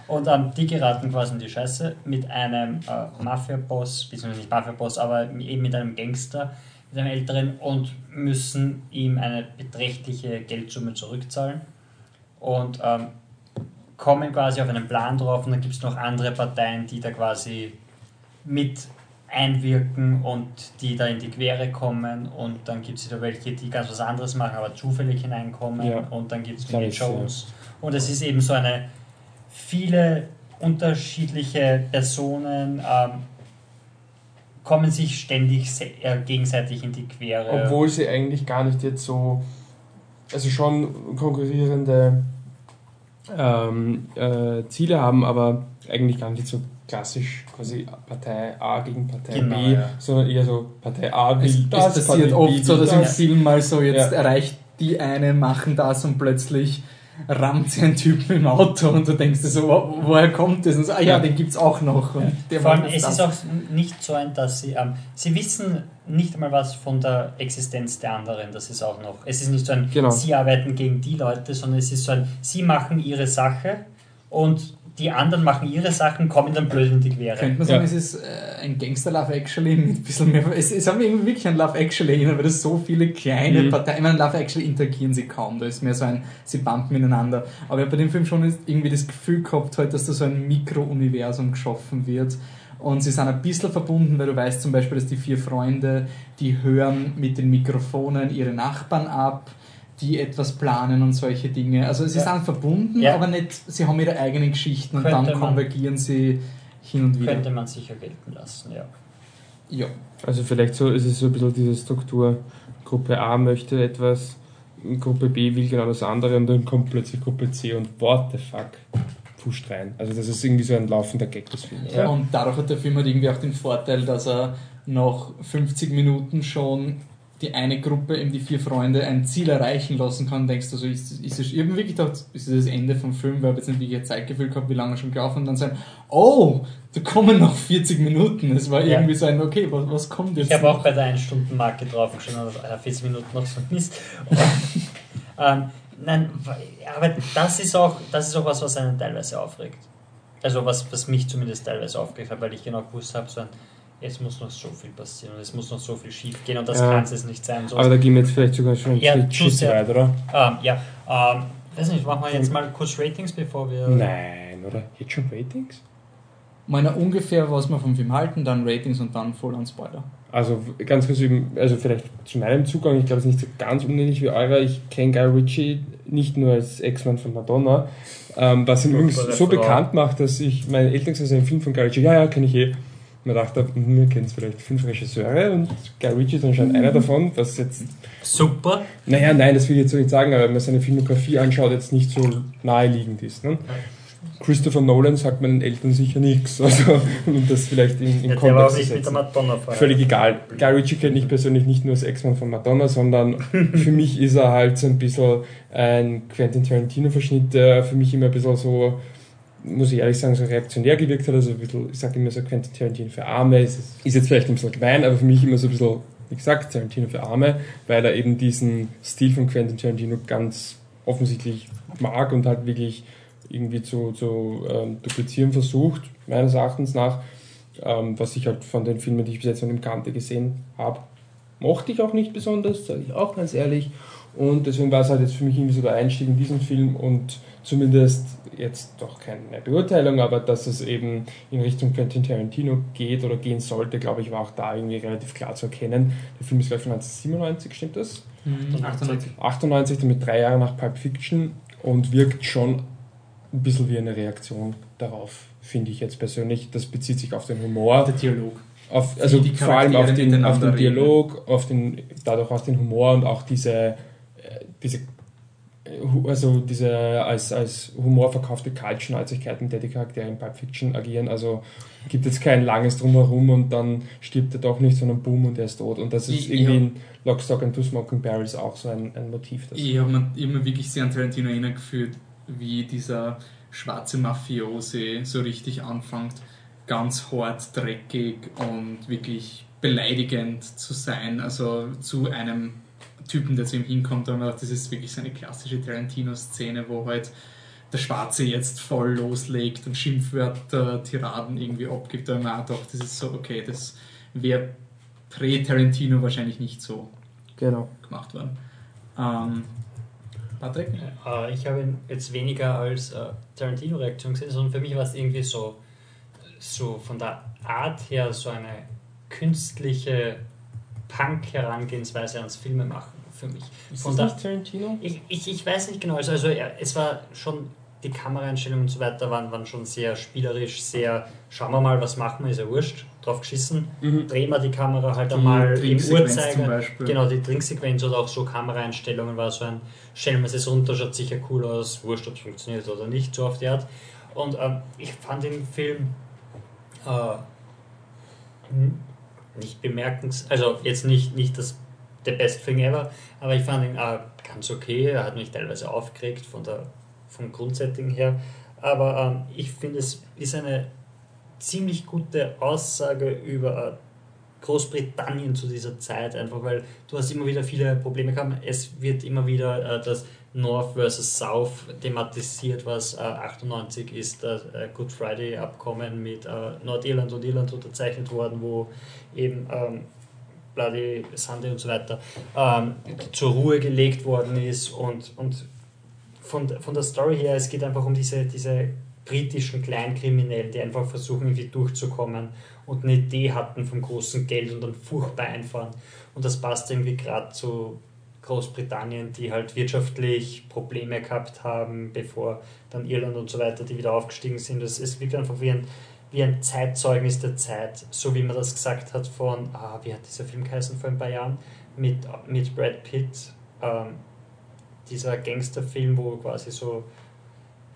Und ähm, die geraten quasi in die Scheiße mit einem äh, Mafia-Boss, beziehungsweise nicht Mafia-Boss, aber eben mit einem Gangster, einem Älteren und müssen ihm eine beträchtliche Geldsumme zurückzahlen und ähm, kommen quasi auf einen Plan drauf und dann gibt es noch andere Parteien, die da quasi mit einwirken und die da in die Quere kommen und dann gibt es wieder welche, die ganz was anderes machen, aber zufällig hineinkommen Ja. und dann gibt es Vinnie ist, ja. Jones und es ist eben so eine viele unterschiedliche Personen ähm, kommen sich ständig äh, gegenseitig in die Quere. Obwohl sie eigentlich gar nicht jetzt so, also schon konkurrierende ähm, äh, Ziele haben, aber eigentlich gar nicht so klassisch quasi Partei A gegen Partei Genau, B, ja. sondern eher so Partei A will Es, das, es passiert Partei B oft so, will dass im. Film mal so jetzt Ja. erreicht die eine, machen das und plötzlich rammt sie einen Typen im Auto und du denkst dir so, wo, woher kommt das? Und so, ah ja, den gibt's auch noch. Und der Vor allem, es das. ist auch nicht so ein, dass sie, ähm, sie wissen nicht einmal was von der Existenz der anderen. Das ist auch noch. Es ist nicht so ein, Genau. sie arbeiten gegen die Leute, sondern es ist so ein, sie machen ihre Sache und die anderen machen ihre Sachen, kommen dann blöd in die Quere. Könnte man sagen, Ja. es ist äh, ein Gangster-Love Actually mit ein bisschen mehr. Es, es haben wir irgendwie wirklich an Love Actually erinnert, weil das so viele kleine Mhm. Parteien. Ich meine, Love Actually interagieren sie kaum, da ist mehr so ein, sie bumpen miteinander. Aber ich habe bei dem Film schon irgendwie das Gefühl gehabt, halt, dass da so ein Mikro-Universum geschaffen wird. Und sie sind ein bisschen verbunden, weil du weißt zum Beispiel, dass die vier Freunde, die hören mit den Mikrofonen ihre Nachbarn ab, die etwas planen und solche Dinge. Also sie Ja. sind verbunden, Ja. aber nicht, sie haben ihre eigenen Geschichten und Könnte dann man- konvergieren sie hin und wieder. Könnte man sicher gelten lassen, ja. Ja. Also vielleicht so ist es so ein bisschen diese Struktur, Gruppe A möchte etwas, Gruppe B will genau das andere und dann kommt plötzlich Gruppe C und what the fuck, pusht rein. Also das ist irgendwie so ein laufender Gag des Films. Ja. Und dadurch hat der Film halt irgendwie auch den Vorteil, dass er nach 50 Minuten schon die eine Gruppe, eben die vier Freunde, ein Ziel erreichen lassen kann. Denkst du, so ist, ist es, ich habe wirklich gedacht, ist das das Ende vom Film, weil ich jetzt nicht wirklich Zeitgefühl gehabt, wie lange schon gelaufen und dann sagen, oh, da kommen noch 40 Minuten. Es war Ja. irgendwie so ein, okay, was, was kommt jetzt? Ich habe auch bei der 1-Stunden-Marke draufgeschaut, also äh, 40 Minuten noch so Mist. *laughs* Ähm, nein, aber das ist, auch, das ist auch was, was einen teilweise aufregt. Also was, was mich zumindest teilweise aufgeregt hat, weil ich genau gewusst habe, so ein, jetzt muss noch so viel passieren und es muss noch so viel schief gehen und das Ja. kann es nicht sein. So, Aber da gehen wir jetzt vielleicht sogar schon Ja, zu sehr. weit, oder? ähm, ja, ähm, weiß nicht, machen wir jetzt mal kurz Ratings, bevor wir... Nein, oder? Jetzt schon Ratings? Meiner ungefähr, was wir vom Film halten, dann Ratings und dann voll an Spoiler. Also ganz kurz, eben, also vielleicht zu meinem Zugang, ich glaube, es ist nicht so ganz unähnlich wie eurer. Ich kenne Guy Ritchie nicht nur als Ex-Mann von Madonna, ähm, was ihn übrigens so Frau. bekannt macht, dass ich, meine Eltern gesagt einen Film von Guy Ritchie, ja, ja, kenne ich eh. Man dachte, wir kennen vielleicht fünf Regisseure und Guy Ritchie ist anscheinend einer davon, was jetzt, Super. naja, nein, das will ich jetzt so nicht sagen, aber wenn man seine Filmografie anschaut, jetzt nicht so naheliegend ist. Ne? Christopher Nolan sagt meinen Eltern sicher nichts, *laughs* also um das vielleicht in, im Ja, Kontext nicht mit der. Madonna vorher. Völlig egal. Guy Ritchie kennt ich persönlich nicht nur als Ex-Mann von Madonna, sondern *laughs* für mich ist er halt so ein bisschen ein Quentin Tarantino-Verschnitt, der für mich immer ein bisschen so, muss ich ehrlich sagen, so reaktionär gewirkt hat. Also ein bisschen, ich sage immer so Quentin Tarantino für Arme. Ist, ist jetzt vielleicht ein bisschen gemein, aber für mich immer so ein bisschen, wie gesagt, Tarantino für Arme, weil er eben diesen Stil von Quentin Tarantino ganz offensichtlich mag und halt wirklich irgendwie zu, zu ähm, duplizieren versucht, meines Erachtens nach ähm, was ich halt von den Filmen, die ich bis jetzt von ihm kannte, gesehen habe, mochte ich auch nicht besonders, sage ich auch ganz ehrlich. Und deswegen war es halt jetzt für mich irgendwie so der Einstieg in diesen Film und zumindest jetzt doch keine Beurteilung, aber dass es eben in Richtung Quentin Tarantino geht oder gehen sollte, glaube ich, war auch da irgendwie relativ klar zu erkennen. Der Film ist gleich von 1997, stimmt das? Mhm, 98. 98, damit drei Jahre nach Pulp Fiction und wirkt schon ein bisschen wie eine Reaktion darauf, finde ich jetzt persönlich. Das bezieht sich auf den Humor, Der Dialog. auf, also die vor allem auf den, auf den Dialog, auf den, dadurch auf den Humor und auch diese, äh, diese also diese als, als Humor verkaufte Kaltschnäuzigkeit, mit der die Charaktere in Pulp Fiction agieren. Also gibt jetzt kein langes Drumherum und dann stirbt er doch nicht, sondern boom und er ist tot. Und das ist Ich- irgendwie ja. in Lock, Stock and Two Smoking Barrels auch so ein, ein Motiv. Das Ich habe mir immer wirklich sehr an Tarantino erinnert gefühlt, wie dieser schwarze Mafiose so richtig anfängt, ganz hart, dreckig und wirklich beleidigend zu sein. Also zu einem Typen, der zu ihm hinkommt und das ist wirklich so eine klassische Tarantino-Szene, wo halt der Schwarze jetzt voll loslegt und Schimpfwörter, Tiraden irgendwie abgibt. Da habe ich mir auch das ist so, okay, das wäre prä-Tarantino wahrscheinlich nicht so genau. gemacht worden. Ähm, Patrick? Äh, ich habe ihn jetzt weniger als äh, Tarantino-Reaktion gesehen, sondern für mich war es irgendwie so, so von der Art her so eine künstliche Punk-Herangehensweise ans Filmemachen für mich. Ist Von das nicht Tarantino? ich, ich, ich weiß nicht genau, also, also er- es war schon, die Kameraeinstellungen und so weiter waren, waren schon sehr spielerisch, sehr, schauen wir mal, was machen wir, ist ja wurscht, drauf geschissen, Mhm. drehen wir die Kamera halt Die einmal im Uhrzeiger. Genau, die Trinksequenz oder auch so Kameraeinstellungen war so ein, stellen wir es runter, schaut sicher cool aus, wurscht, ob es funktioniert oder nicht, so auf die Art. Und ähm, ich fand den Film äh, n- nicht bemerkens, also jetzt nicht, nicht das the best thing ever, aber ich fand ihn äh, ganz okay, er hat mich teilweise aufgeregt von der vom Grundsetting her. Aber ähm, ich finde, es ist eine ziemlich gute Aussage über äh, Großbritannien zu dieser Zeit, einfach weil du hast immer wieder viele Probleme gehabt. Es wird immer wieder äh, das North versus South thematisiert, was äh, 98 ist, das äh, Good Friday Abkommen mit äh, Nordirland und Irland unterzeichnet worden, wo eben ähm, Bloody Sunday und so weiter ähm, zur Ruhe gelegt worden ist und, und von, von der Story her, es geht einfach um diese, diese britischen Kleinkriminellen, die einfach versuchen, irgendwie durchzukommen und eine Idee hatten vom großen Geld und dann furchtbar einfahren. Und das passt irgendwie gerade zu Großbritannien, die halt wirtschaftlich Probleme gehabt haben, bevor dann Irland und so weiter, die wieder aufgestiegen sind. Es wirkt einfach wie ein, wie ein Zeitzeugnis der Zeit, so wie man das gesagt hat von, ah, wie hat dieser Film geheißen vor ein paar Jahren, mit, mit Brad Pitt, ähm, dieser Gangsterfilm, wo quasi so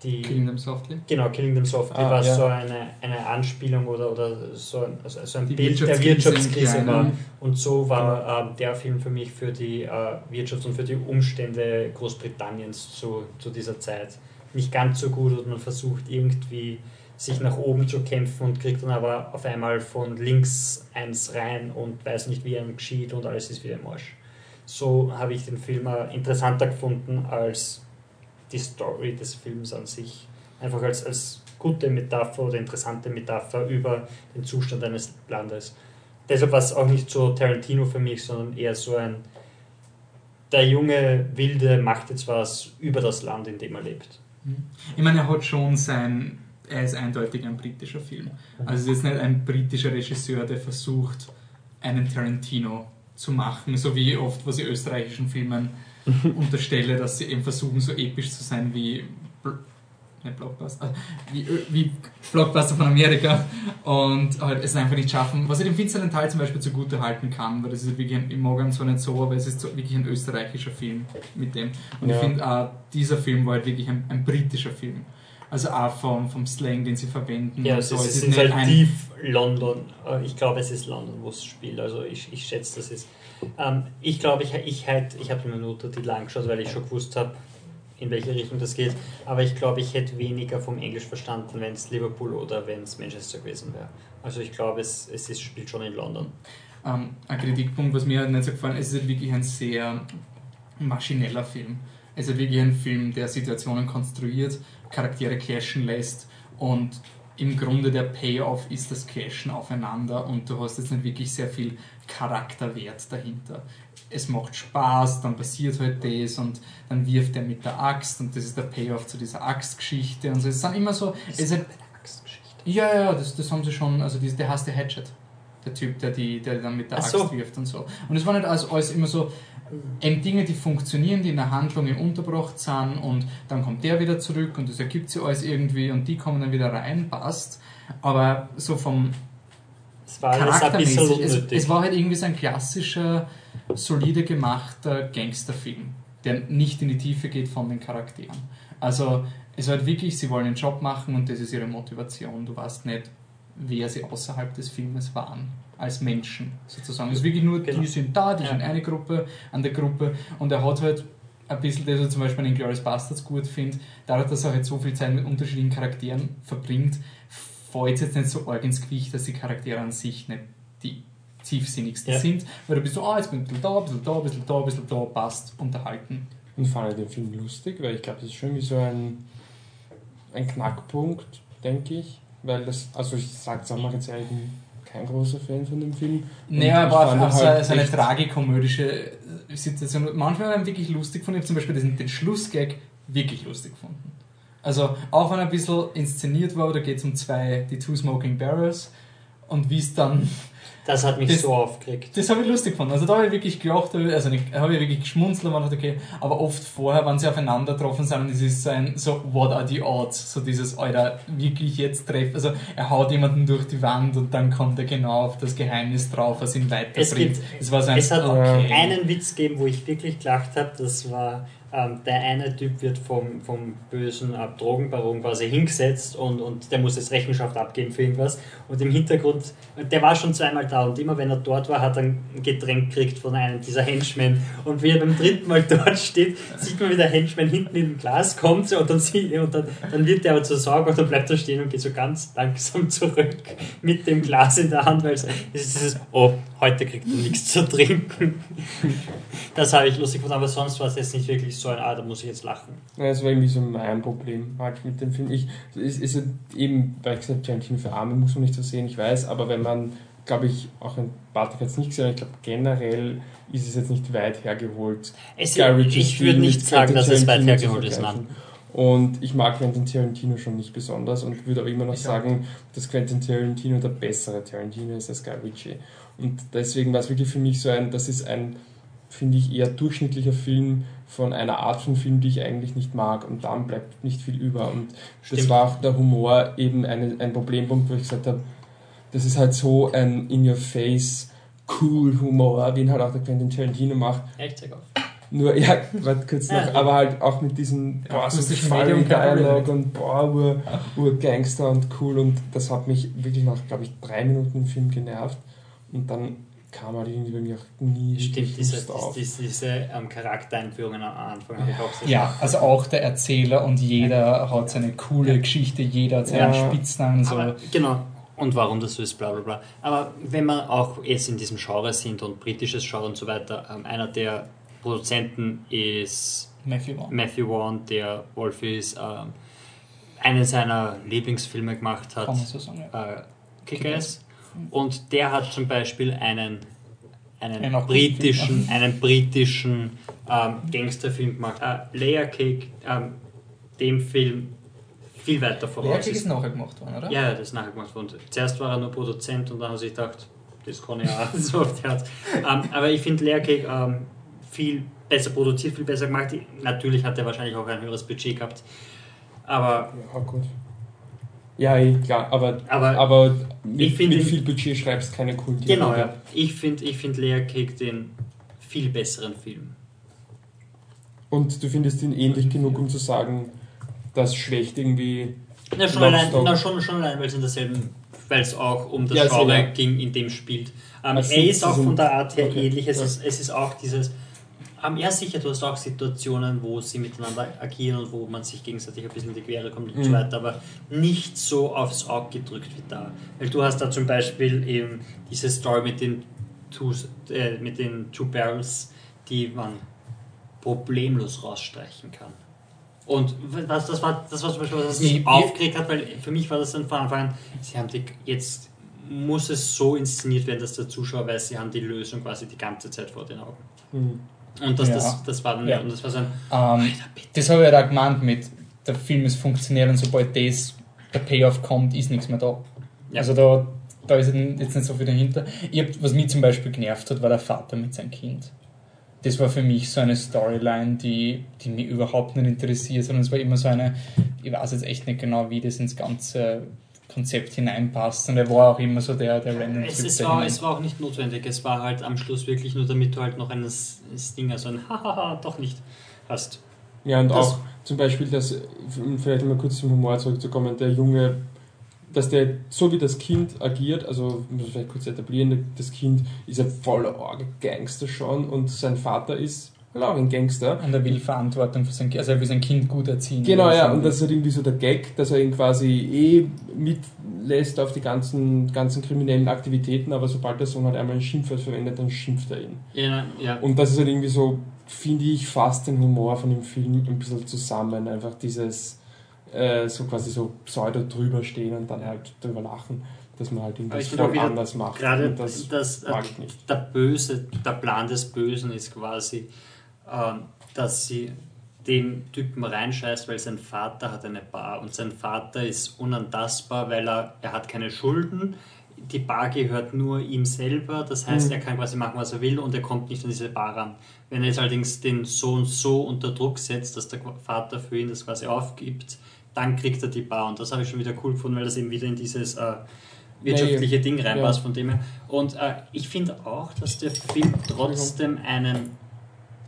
die. Killing Them Softly? Genau, Killing Them Softly Ah, war ja. so eine, eine Anspielung oder, oder so ein, also so ein Die Bild der Wirtschaftskrise Wirtschaftskrise im war. Und so war ähm, der Film für mich für die äh, Wirtschafts- und für die Umstände Großbritanniens zu, zu dieser Zeit nicht ganz so gut und man versucht irgendwie sich nach oben zu kämpfen und kriegt dann aber auf einmal von links eins rein und weiß nicht, wie einem geschieht und alles ist wieder im Arsch. So habe ich den Film äh, interessanter gefunden als die Story des Films an sich. Einfach als, als gute Metapher oder interessante Metapher über den Zustand eines Landes. Deshalb war es auch nicht so Tarantino für mich, sondern eher so ein, der junge Wilde macht jetzt was über das Land, in dem er lebt. Ich meine, er hat schon sein. Er ist eindeutig ein britischer Film. Also es ist nicht ein britischer Regisseur, der versucht, einen Tarantino zu machen, so wie oft, was ich österreichischen Filmen *laughs* unterstelle, dass sie eben versuchen, so episch zu sein wie nicht Blockbuster, äh, wie, Ö- wie Blockbuster von Amerika und halt es einfach nicht schaffen. Was ich dem finsteren Teil zum Beispiel zugute halten kann, weil das ist wirklich, ein, ich mag ihn zwar nicht so, aber es ist so, wirklich ein österreichischer Film mit dem. Und Ja. ich finde, auch dieser Film war halt wirklich ein, ein britischer Film. Also auch vom, vom Slang, den sie verwenden. Ja, es so. ist, Es es ist ist halt tief London. Äh, Ich glaube, es ist London, wo es spielt. Also ich, ich schätze, das ist. Ähm, ich glaube, ich, ich, halt, ich habe mir nur Untertitel angeschaut, weil ich schon gewusst habe, in welche Richtung das geht. Aber ich glaube, ich hätte weniger vom Englisch verstanden, wenn es Liverpool oder wenn es Manchester gewesen wäre. Also ich glaube, es, es ist, spielt schon in London. Ähm, ein Kritikpunkt, was mir nicht so gefallen ist, es ist wirklich ein sehr maschineller Film. Es ist wirklich ein Film, der Situationen konstruiert, Charaktere clashen lässt und im Grunde der Payoff ist das Clashen aufeinander und du hast jetzt nicht wirklich sehr viel Charakterwert dahinter. Es macht Spaß, dann passiert halt das und dann wirft er mit der Axt und das ist der Payoff zu dieser Axtgeschichte und so. Es sind immer so, es ist Axtgeschichte. ja, ja, das, das haben sie schon, also die, der heißt der Hatchet. Der Typ, der, die, der dann mit der Axt so. wirft und so. Und es war nicht alles, alles immer so, eben Dinge, die funktionieren, die in der Handlung eben unterbracht sind und dann kommt der wieder zurück und das ergibt sich alles irgendwie und die kommen dann wieder rein, passt. Aber so vom Es war Charaktermäßig, es, es war halt irgendwie so ein klassischer, solide gemachter Gangsterfilm, der nicht in die Tiefe geht von den Charakteren. Also es war halt wirklich, sie wollen den Job machen und das ist ihre Motivation. Du weißt nicht, wer sie außerhalb des Filmes waren, als Menschen sozusagen. Es ist wirklich nur, Genau. die sind da, die Ja. sind eine Gruppe an der Gruppe und er hat halt ein bisschen das, was ich zum Beispiel in Glorious Bastards gut finde, dadurch, dass er halt so viel Zeit mit unterschiedlichen Charakteren verbringt, fällt es jetzt nicht so arg ins Gewicht, dass die Charaktere an sich nicht die tiefsinnigsten Ja. sind, weil du bist so, ah, jetzt bin ich ein bisschen da, ein bisschen da, ein bisschen da, ein bisschen da, passt, unterhalten. Und fand ich den Film lustig, weil ich glaube, das ist schon wie so ein, ein Knackpunkt, denke ich. Weil das, also ich sage es auch jetzt ehrlich, ich bin kein großer Fan von dem Film. Und Naja, aber auch so, halt so eine tragikomödische Situation. Manchmal haben wir wirklich lustig gefunden. Ich habe zum Beispiel den, den Schlussgag wirklich lustig gefunden. Also, auch wenn er ein bisschen inszeniert war, da geht es um zwei, die Two Smoking Barrels und wie es dann Das hat mich Das- so aufgeregt. Das habe ich lustig gefunden. Also da habe ich wirklich gelacht, also habe ich wirklich geschmunzelt und dachte, okay, aber oft vorher, wenn sie aufeinander getroffen sind und es ist so ein, so, what are the odds? So dieses, Alter, wirklich jetzt treffen. Also er haut jemanden durch die Wand und dann kommt er genau auf das Geheimnis drauf, was ihn weiterbringt. Es gibt- Es war so ein, Es hat okay. einen Witz gegeben, wo ich wirklich gelacht habe. Das war, ähm, der eine Typ wird vom, vom bösen äh, Drogenbaron quasi hingesetzt und, und der muss jetzt Rechenschaft abgeben für irgendwas. Und im Hintergrund, der war schon zweimal da und immer wenn er dort war, hat er ein Getränk gekriegt von einem dieser Henchmen. Und wie er beim dritten Mal *laughs* dort steht, sieht man, wie der Henchman hinten in dem Glas kommt und dann, sieht, und dann, dann wird der aber zur Sorge und dann bleibt er stehen und geht so ganz langsam *laughs* zurück mit dem Glas in der Hand, weil es ist dieses, oh, heute kriegt er nichts zu trinken. *laughs* Das habe ich lustig gefunden, aber sonst war es jetzt nicht wirklich so ein, ah, da muss ich jetzt lachen. Ja, das war irgendwie so mein Problem halt mit dem Film. Ich, es ist eben, weil ich gesagt Tarantino für Arme muss man nicht so sehen, ich weiß, aber wenn man, glaube ich, auch ein Bartik hat es nicht gesehen, ich glaube generell ist es jetzt nicht weit hergeholt. Es, ich würde nicht sagen, dass es weit hergeholt ist, nein. Und ich mag Quentin Tarantino schon nicht besonders und würde aber immer noch ich sagen, auch. dass Quentin Tarantino der bessere Tarantino ist als Guy Ritchie. Und deswegen war es wirklich für mich so ein, das ist ein, finde ich, eher durchschnittlicher Film von einer Art von Film, die ich eigentlich nicht mag. Und dann bleibt nicht viel über. Und Stimmt. das war auch der Humor eben eine, ein Problempunkt, wo ich gesagt habe, das ist halt so ein In-Your-Face, cool Humor, wie ihn halt auch der Quentin Tarantino macht. Echt, sehr nur, ja, warte kurz noch, ja, aber halt auch mit diesem boah, so Medium Dialog und boah, ur, ur Gangster und cool und das hat mich wirklich nach, glaube ich, drei Minuten im Film genervt und dann kam halt irgendwie bei mir auch nie Stimmt, diese, diese, diese ähm, Charaktereinführungen am Anfang habe ich auch sehr Ja, also auch der Erzähler und jeder ja. hat seine coole ja. Geschichte, jeder hat seinen ja. Spitznamen. So. Aber, genau, und warum das so ist, bla bla bla. Aber wenn wir auch jetzt in diesem Genre sind und britisches Genre und so weiter, ähm, einer der Produzenten ist Matthew Vaughn, Matthew Vaughn der Wolfies ähm, einen seiner Lieblingsfilme gemacht hat, so sagen, ja. äh, Kick-Ass. Und der hat zum Beispiel einen, einen britischen, einen britischen ähm, Gangsterfilm gemacht. Äh, Layer Cake, ähm, dem Film viel weiter voraus. Layer Cake ist nachher gemacht worden, oder? Ja, das ist nachher gemacht worden. Zuerst war er nur Produzent und dann hat er sich gedacht, das kann ich auch *laughs* so auf Art. Ähm, aber ich finde Layer Cake ähm, viel besser produziert, viel besser gemacht. Natürlich hat er wahrscheinlich auch ein höheres Budget gehabt. Aber. Ja, gut. Ja, eh, klar, aber, aber, aber mit, find, mit viel Budget schreibst keine coolen Genau, ja. Ich finde ich find Lea Cake den viel besseren Film. Und du findest ihn ähnlich genug, um zu sagen, das schwächt irgendwie. Na, schon allein, na, schon, schon allein, weil es in derselben, weil es auch um das ja, Genre ging, in dem spielt. Ähm, er ist auch von der Art her okay. ähnlich. Es, ja. ist, es ist auch dieses ähm, ja, sicher, du hast auch Situationen, wo sie miteinander agieren und wo man sich gegenseitig ein bisschen in die Quere kommt und mhm. so weiter, aber nicht so aufs Auge gedrückt wie da. Weil du hast da zum Beispiel eben diese Story mit den Two, äh, mit den Two Barrels, die man problemlos rausstreichen kann. Und was, das war das war zum Beispiel, was mich aufgeregt hat, weil für mich war das dann von Anfang an, sie haben die, jetzt muss es so inszeniert werden, dass der Zuschauer weiß, sie haben die Lösung quasi die ganze Zeit vor den Augen. Mhm. Und das, ja. das, das war dann, ja. und das war so ein, ähm, Das habe ich ja halt auch gemeint mit, der Film ist funktioniert und sobald das, der Payoff kommt, ist nichts mehr da. Ja. Also da, da ist jetzt nicht so viel dahinter. Ich hab, was mich zum Beispiel genervt hat, war der Vater mit seinem Kind. Das war für mich so eine Storyline, die, die mich überhaupt nicht interessiert, sondern es war immer so eine, ich weiß jetzt echt nicht genau, wie das ins ganze Konzept hineinpasst. Und er war auch immer so der, der random es, es, war, es war auch nicht notwendig. Es war halt am Schluss wirklich nur, damit du halt noch ein Ding, also ein Hahaha, doch nicht hast. Ja, und das auch zum Beispiel, dass, vielleicht mal kurz zum Humor zurückzukommen, der Junge, dass der, so wie das Kind agiert, also muss ich vielleicht kurz etablieren, das Kind ist ein voller Gangster schon und sein Vater ist auch ein Gangster. Und er will Verantwortung für sein Kind, also er will sein Kind gut erziehen. Genau, ja, und das ist halt irgendwie so der Gag, dass er ihn quasi eh mitlässt auf die ganzen, ganzen kriminellen Aktivitäten, aber sobald der Sohn halt einmal ein Schimpfwort verwendet, dann schimpft er ihn. Ja, ja. Und das ist halt irgendwie so, finde ich, fast den Humor von dem Film ein bisschen zusammen. Einfach dieses äh, so quasi so pseudo drüber stehen und dann halt drüber lachen dass man halt irgendwas voll anders macht. Gerade das, das mag ich nicht. Der Böse, der Plan des Bösen ist quasi, dass sie den Typen reinscheißt, weil sein Vater hat eine Bar und sein Vater ist unantastbar, weil er, er hat keine Schulden. Die Bar gehört nur ihm selber, das heißt, mhm. er kann quasi machen, was er will und er kommt nicht an diese Bar ran. Wenn er jetzt allerdings den Sohn so unter Druck setzt, dass der Vater für ihn das quasi aufgibt, dann kriegt er die Bar und das habe ich schon wieder cool gefunden, weil das eben wieder in dieses äh, wirtschaftliche Ding reinpasst ja. von dem her. Und äh, ich finde auch, dass der Film trotzdem einen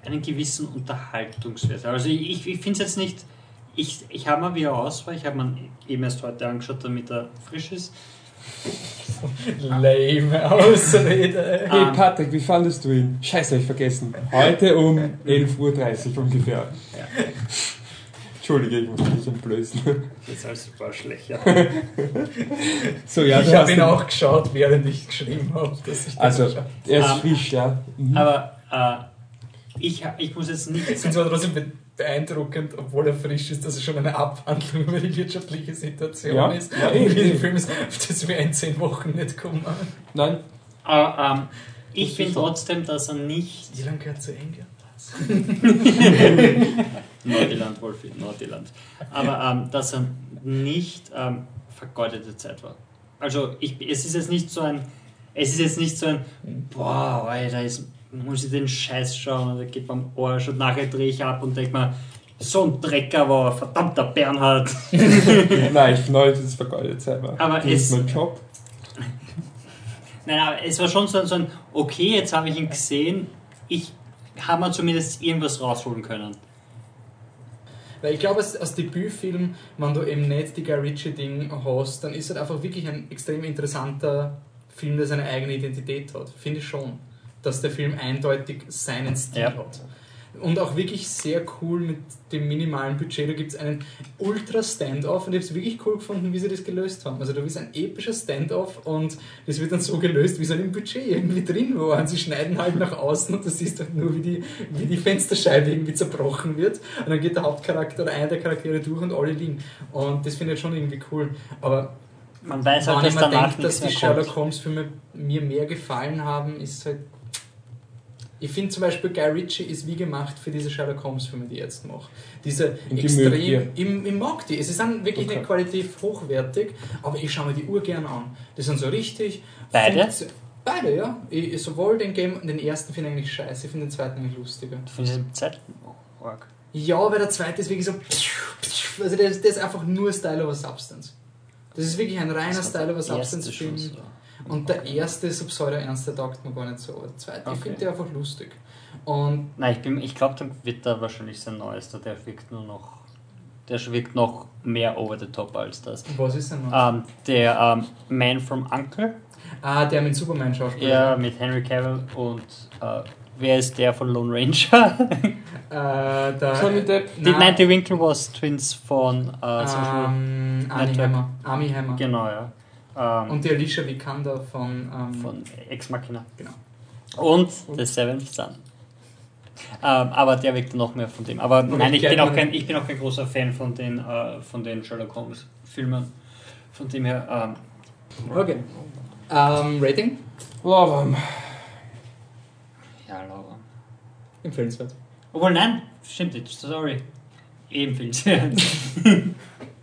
einen gewissen Unterhaltungswert. Also ich, ich, ich finde es jetzt nicht, ich, ich habe mal wieder Auswahl, ich habe mir eben erst heute angeschaut, damit er frisch ist. *laughs* Lame Ausrede. Hey Ähm. Patrick, wie fandest du ihn? Scheiße, hab ich vergessen. Heute um 11.30 Uhr ungefähr. Entschuldige, ich muss mich entblößen. Jetzt als war schlecht, ja. *laughs* So, ja, ich habe ihn auch geschaut, während ich geschrieben habe, dass ich das Also, er ist Ähm, frisch, ja. Mhm. Aber äh, ich, ich muss jetzt nicht Ich finde es trotzdem be- beeindruckend, obwohl er frisch ist, dass es schon eine Abhandlung über die wirtschaftliche Situation Ja, ist. ja, und wie eh. der Film ist, auf das wir in zehn Wochen nicht kommen. Nein, Aber ähm, ich finde trotzdem, dass er nicht. Wie lange gehört zu England? *laughs* Nordirland, Wolfi, Nordirland. Aber ähm, dass er nicht ähm, vergeudete Zeit war. Also ich, es ist jetzt nicht so ein. Es ist jetzt nicht so ein, boah, Alter, muss ich den Scheiß schauen und der geht beim Arsch und nachher drehe ich ab und denke mir, so ein Drecker war verdammter Bernhard. *laughs* nein, ich finde das ist vergeudet Zeit. Aber das ist es- mein Job. Nein, aber es war schon so ein, so ein okay, jetzt habe ich ihn gesehen, ich habe mir zumindest irgendwas rausholen können. Weil ich glaube, als, als Debütfilm, wenn du eben nicht die Guy Ritchie-Ding hast, dann ist es einfach wirklich ein extrem interessanter Film, der seine eigene Identität hat. Finde ich schon. Dass der Film eindeutig seinen Stil Ja. hat. Und auch wirklich sehr cool mit dem minimalen Budget. Da gibt es einen Ultra-Standoff und ich habe es wirklich cool gefunden, wie sie das gelöst haben. Also da ist ein epischer Standoff und das wird dann so gelöst, wie es halt im Budget irgendwie drin war. Und sie schneiden halt nach außen und du siehst halt nur, wie die, wie die Fensterscheibe irgendwie zerbrochen wird. Und dann geht der Hauptcharakter oder einer der Charaktere durch und alle liegen. Und das finde ich schon irgendwie cool. Aber Man weiß halt, dass denke, dass die Sherlock kommt. Holmes Filme mir mehr gefallen haben, ist halt. Ich finde zum Beispiel Guy Ritchie ist wie gemacht für diese Sherlock Holmes Filme, die ich jetzt mache. Diese die extrem. Ich, ich mag die. Sie sind wirklich Okay. nicht qualitativ hochwertig, aber ich schaue mir die Uhr gern an. Die sind so richtig. Beide? Beide, ja. Ich, sowohl den Game, den ersten finde ich eigentlich scheiße, ich finde den zweiten eigentlich lustiger. Ich finde den Zeit arg. Ja, weil der zweite ist wirklich so. Also der, ist- der ist einfach nur Style over Substance. Das ist wirklich ein reiner Style over der Und der erste ist so pseudo-ernst, der taugt mir gar nicht so. Aber der zweite, ich Okay. finde den einfach lustig. Und Nein, ich, bin- ich glaube, dann wird da wahrscheinlich sein neuester. Der wirkt nur noch. Der wirkt noch mehr over the top als das. was ist denn noch? Ähm, der ähm, Man from Uncle, Ah, der mit Superman schauspieler. ja, mit Henry Cavill und äh, wer ist der von Lone Ranger? *laughs* Äh, der, Johnny Depp. die, nein, die Winklevoss Twins von äh, Social ähm, Army Network. Hammer. Army Hammer. Genau, ja. Ähm, Und die Alicia Vikander von. Ähm, von Ex Machina. Genau. Und The Seventh Son. Ähm, aber der wirkt noch mehr von dem. Aber Und nein, ich bin, auch kein, ich bin auch kein großer Fan von den, äh, von den Sherlock Holmes Filmen. Von dem her, ähm, Okay. Ähm, Rating? Love ja, Laura. Empfehlenswert. Obwohl, nein, stimmt nicht, sorry. Ebenfalls. *laughs*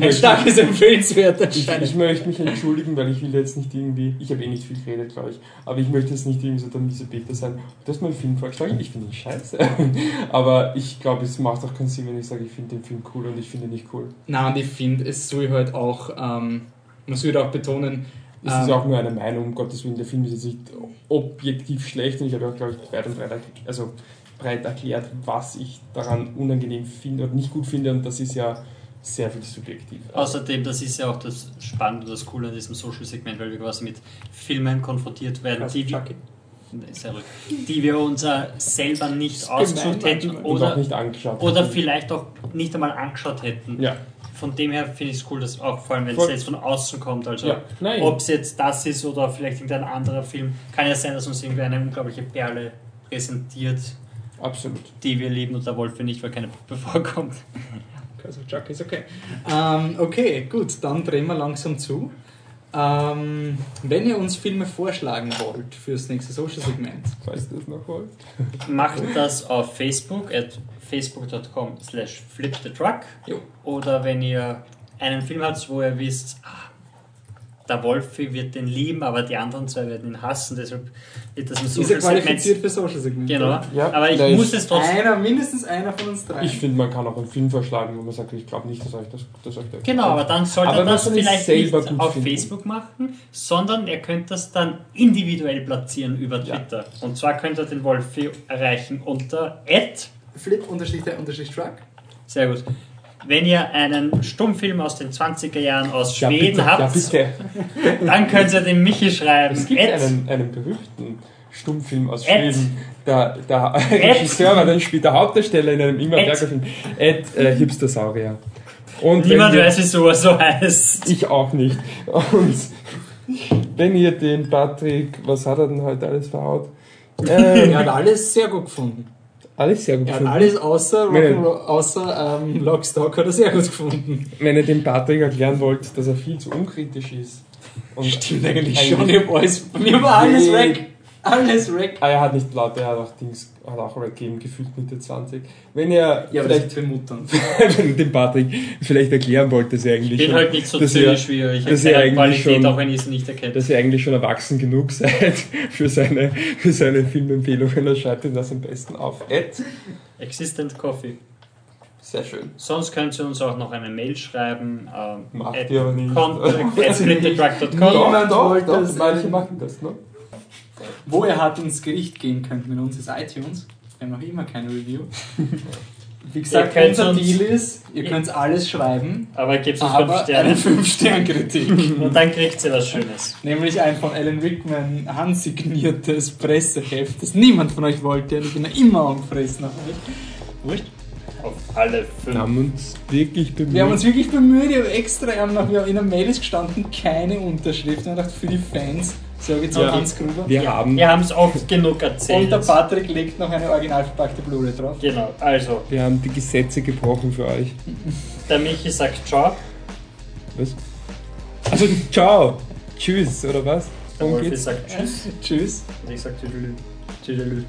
Ein starkes Empfehlenswert Ich, ich möchte mich entschuldigen, weil ich will jetzt nicht irgendwie, ich habe eh nicht viel geredet, glaube ich, aber ich möchte jetzt nicht irgendwie so der miese Peter sein. Du hast mir einen Film vorgeschlagen, ich finde ihn scheiße. *laughs* aber ich glaube, es macht auch keinen Sinn, wenn ich sage, ich finde den Film cool und ich finde ihn nicht cool. Nein, und ich finde, es soll halt auch, ähm, man soll auch betonen, Es Ähm, ist auch nur eine Meinung, um Gottes Willen, der Film ist jetzt nicht objektiv schlecht und ich habe auch, glaube ich, weit und breit, also breit erklärt, was ich daran unangenehm finde und nicht gut finde und das ist ja sehr viel subjektiv. Außerdem, das ist ja auch das Spannende und das Coole an diesem Social-Segment, weil wir quasi mit Filmen konfrontiert werden, die wir, die wir uns äh, selber nicht ausgesucht hätten oder, oder vielleicht auch nicht einmal angeschaut hätten. Ja, Von dem her finde ich es cool, dass auch vor allem, wenn es jetzt von außen kommt, also ja. Ob es jetzt das ist oder vielleicht irgendein anderer Film, kann ja sein, dass uns irgendwie eine unglaubliche Perle präsentiert, absolut. die wir lieben und der Wolf nicht, weil keine Puppe *laughs* vorkommt. Also Chucky ist okay. Ähm, okay, gut, dann drehen wir langsam zu. Ähm, wenn ihr uns Filme vorschlagen wollt fürs nächste Social-Segment, Falls du das noch wollt. Macht das auf Facebook at facebook.com slash flipthetruck Jo. oder wenn ihr einen Film habt, wo ihr wisst, ah, der Wolfi wird den lieben, aber die anderen zwei werden ihn hassen, deshalb wird das ein Ist er Social qualifiziert für Social Segment? Genau, Ja, aber ich muss es trotzdem. Einer, mindestens einer von uns drei. Ich finde, man kann auch einen Film vorschlagen, wo man sagt, ich glaube nicht, dass euch das, dass euch das Genau, aber dann sollte Aber er das man es vielleicht nicht auf finden. Facebook machen, sondern er könnte das dann individuell platzieren über Ja. Twitter. Und zwar könnte er den Wolfi erreichen unter Flip unterstrich der unterstrich Truck. Sehr gut. Wenn ihr einen Stummfilm aus den 20er Jahren aus ja, Schweden bitte, ja, habt, bitte. *laughs* dann könnt ihr den Michi schreiben. Es gibt Ed- einen, einen berühmten Stummfilm aus Ed. Schweden. *laughs* Der, der Regisseur war dann später Hauptdarsteller in einem Ingmar Ed. Berger Film. Ed äh, Hipster-Saurier. Und Niemand ihr- weiß, wieso er so heißt. Ich auch nicht. Und wenn ihr den Patrick, was hat er denn heute alles verhaut? Ähm, *laughs* Er hat alles sehr gut gefunden. Alles sehr gut Er hat gefunden. alles außer, Rock'n'Roll- außer ähm, Lockstock hat er sehr gut gefunden. Wenn ihr dem Patrick erklären wollt, dass er viel zu unkritisch ist. Und Stimmt eigentlich schon. Ich hab alles, bei mir war alles weg. Alles weg. Ah, er hat nicht laut, er hat auch Dings, hat auch weggegeben, gefühlt Mitte 20. Wenn ihr Ja, aber das vielleicht sind für Muttern. *laughs* wenn ihr dem Patrick vielleicht erklären wollt, dass er Ich eigentlich bin schon, halt nicht so dass ihr- zynisch wie ihr. Ich dass ihr eigentlich Qualität, schon- auch wenn ich es nicht erkenne. dass ihr eigentlich schon erwachsen genug seid *laughs* für seine, für seine Filmempfehlungen, dann schreibt ihr das am besten auf. Ed. Existent Coffee. Sehr schön. Sonst könnt ihr uns auch noch eine Mail schreiben. Ähm, Macht at ihr aber nicht. contact at. *laughs* Niemand doch, wollte doch, manche machen das, ne? Wo ihr hart ins Gericht gehen könnt mit uns ist iTunes. Wir haben noch immer keine Review. Wie gesagt, Ihr könnt unser uns- Deal ist, ihr könnt alles schreiben, Aber gebt uns 5 aber Sterne. eine 5-Stern-Kritik. *laughs* Und dann kriegt ihr was Schönes. Nämlich ein von Alan Rickman handsigniertes Presseheft, das niemand von euch wollte und ich bin ja immer angefressen auf euch. Wurscht. Auf alle Wir 5. haben uns wirklich bemüht. Wir haben uns wirklich bemüht, ich habe extra wir wir haben in der Mail ist gestanden, keine Unterschrift. Und ich dachte, für die Fans, sage jetzt Ja. auch Hans Gruber. wir haben, Wir es oft genug erzählt. Und der Patrick legt noch eine original verpackte Blu-ray drauf. Genau, also, wir haben die Gesetze gebrochen für euch. *laughs* der Michi sagt Ciao. Was? Also, ciao. Tschüss, oder was? Der Wolfi sagt Tschüss. *laughs* Tschüss. Und ich sag Tüdelü. Tüdelü.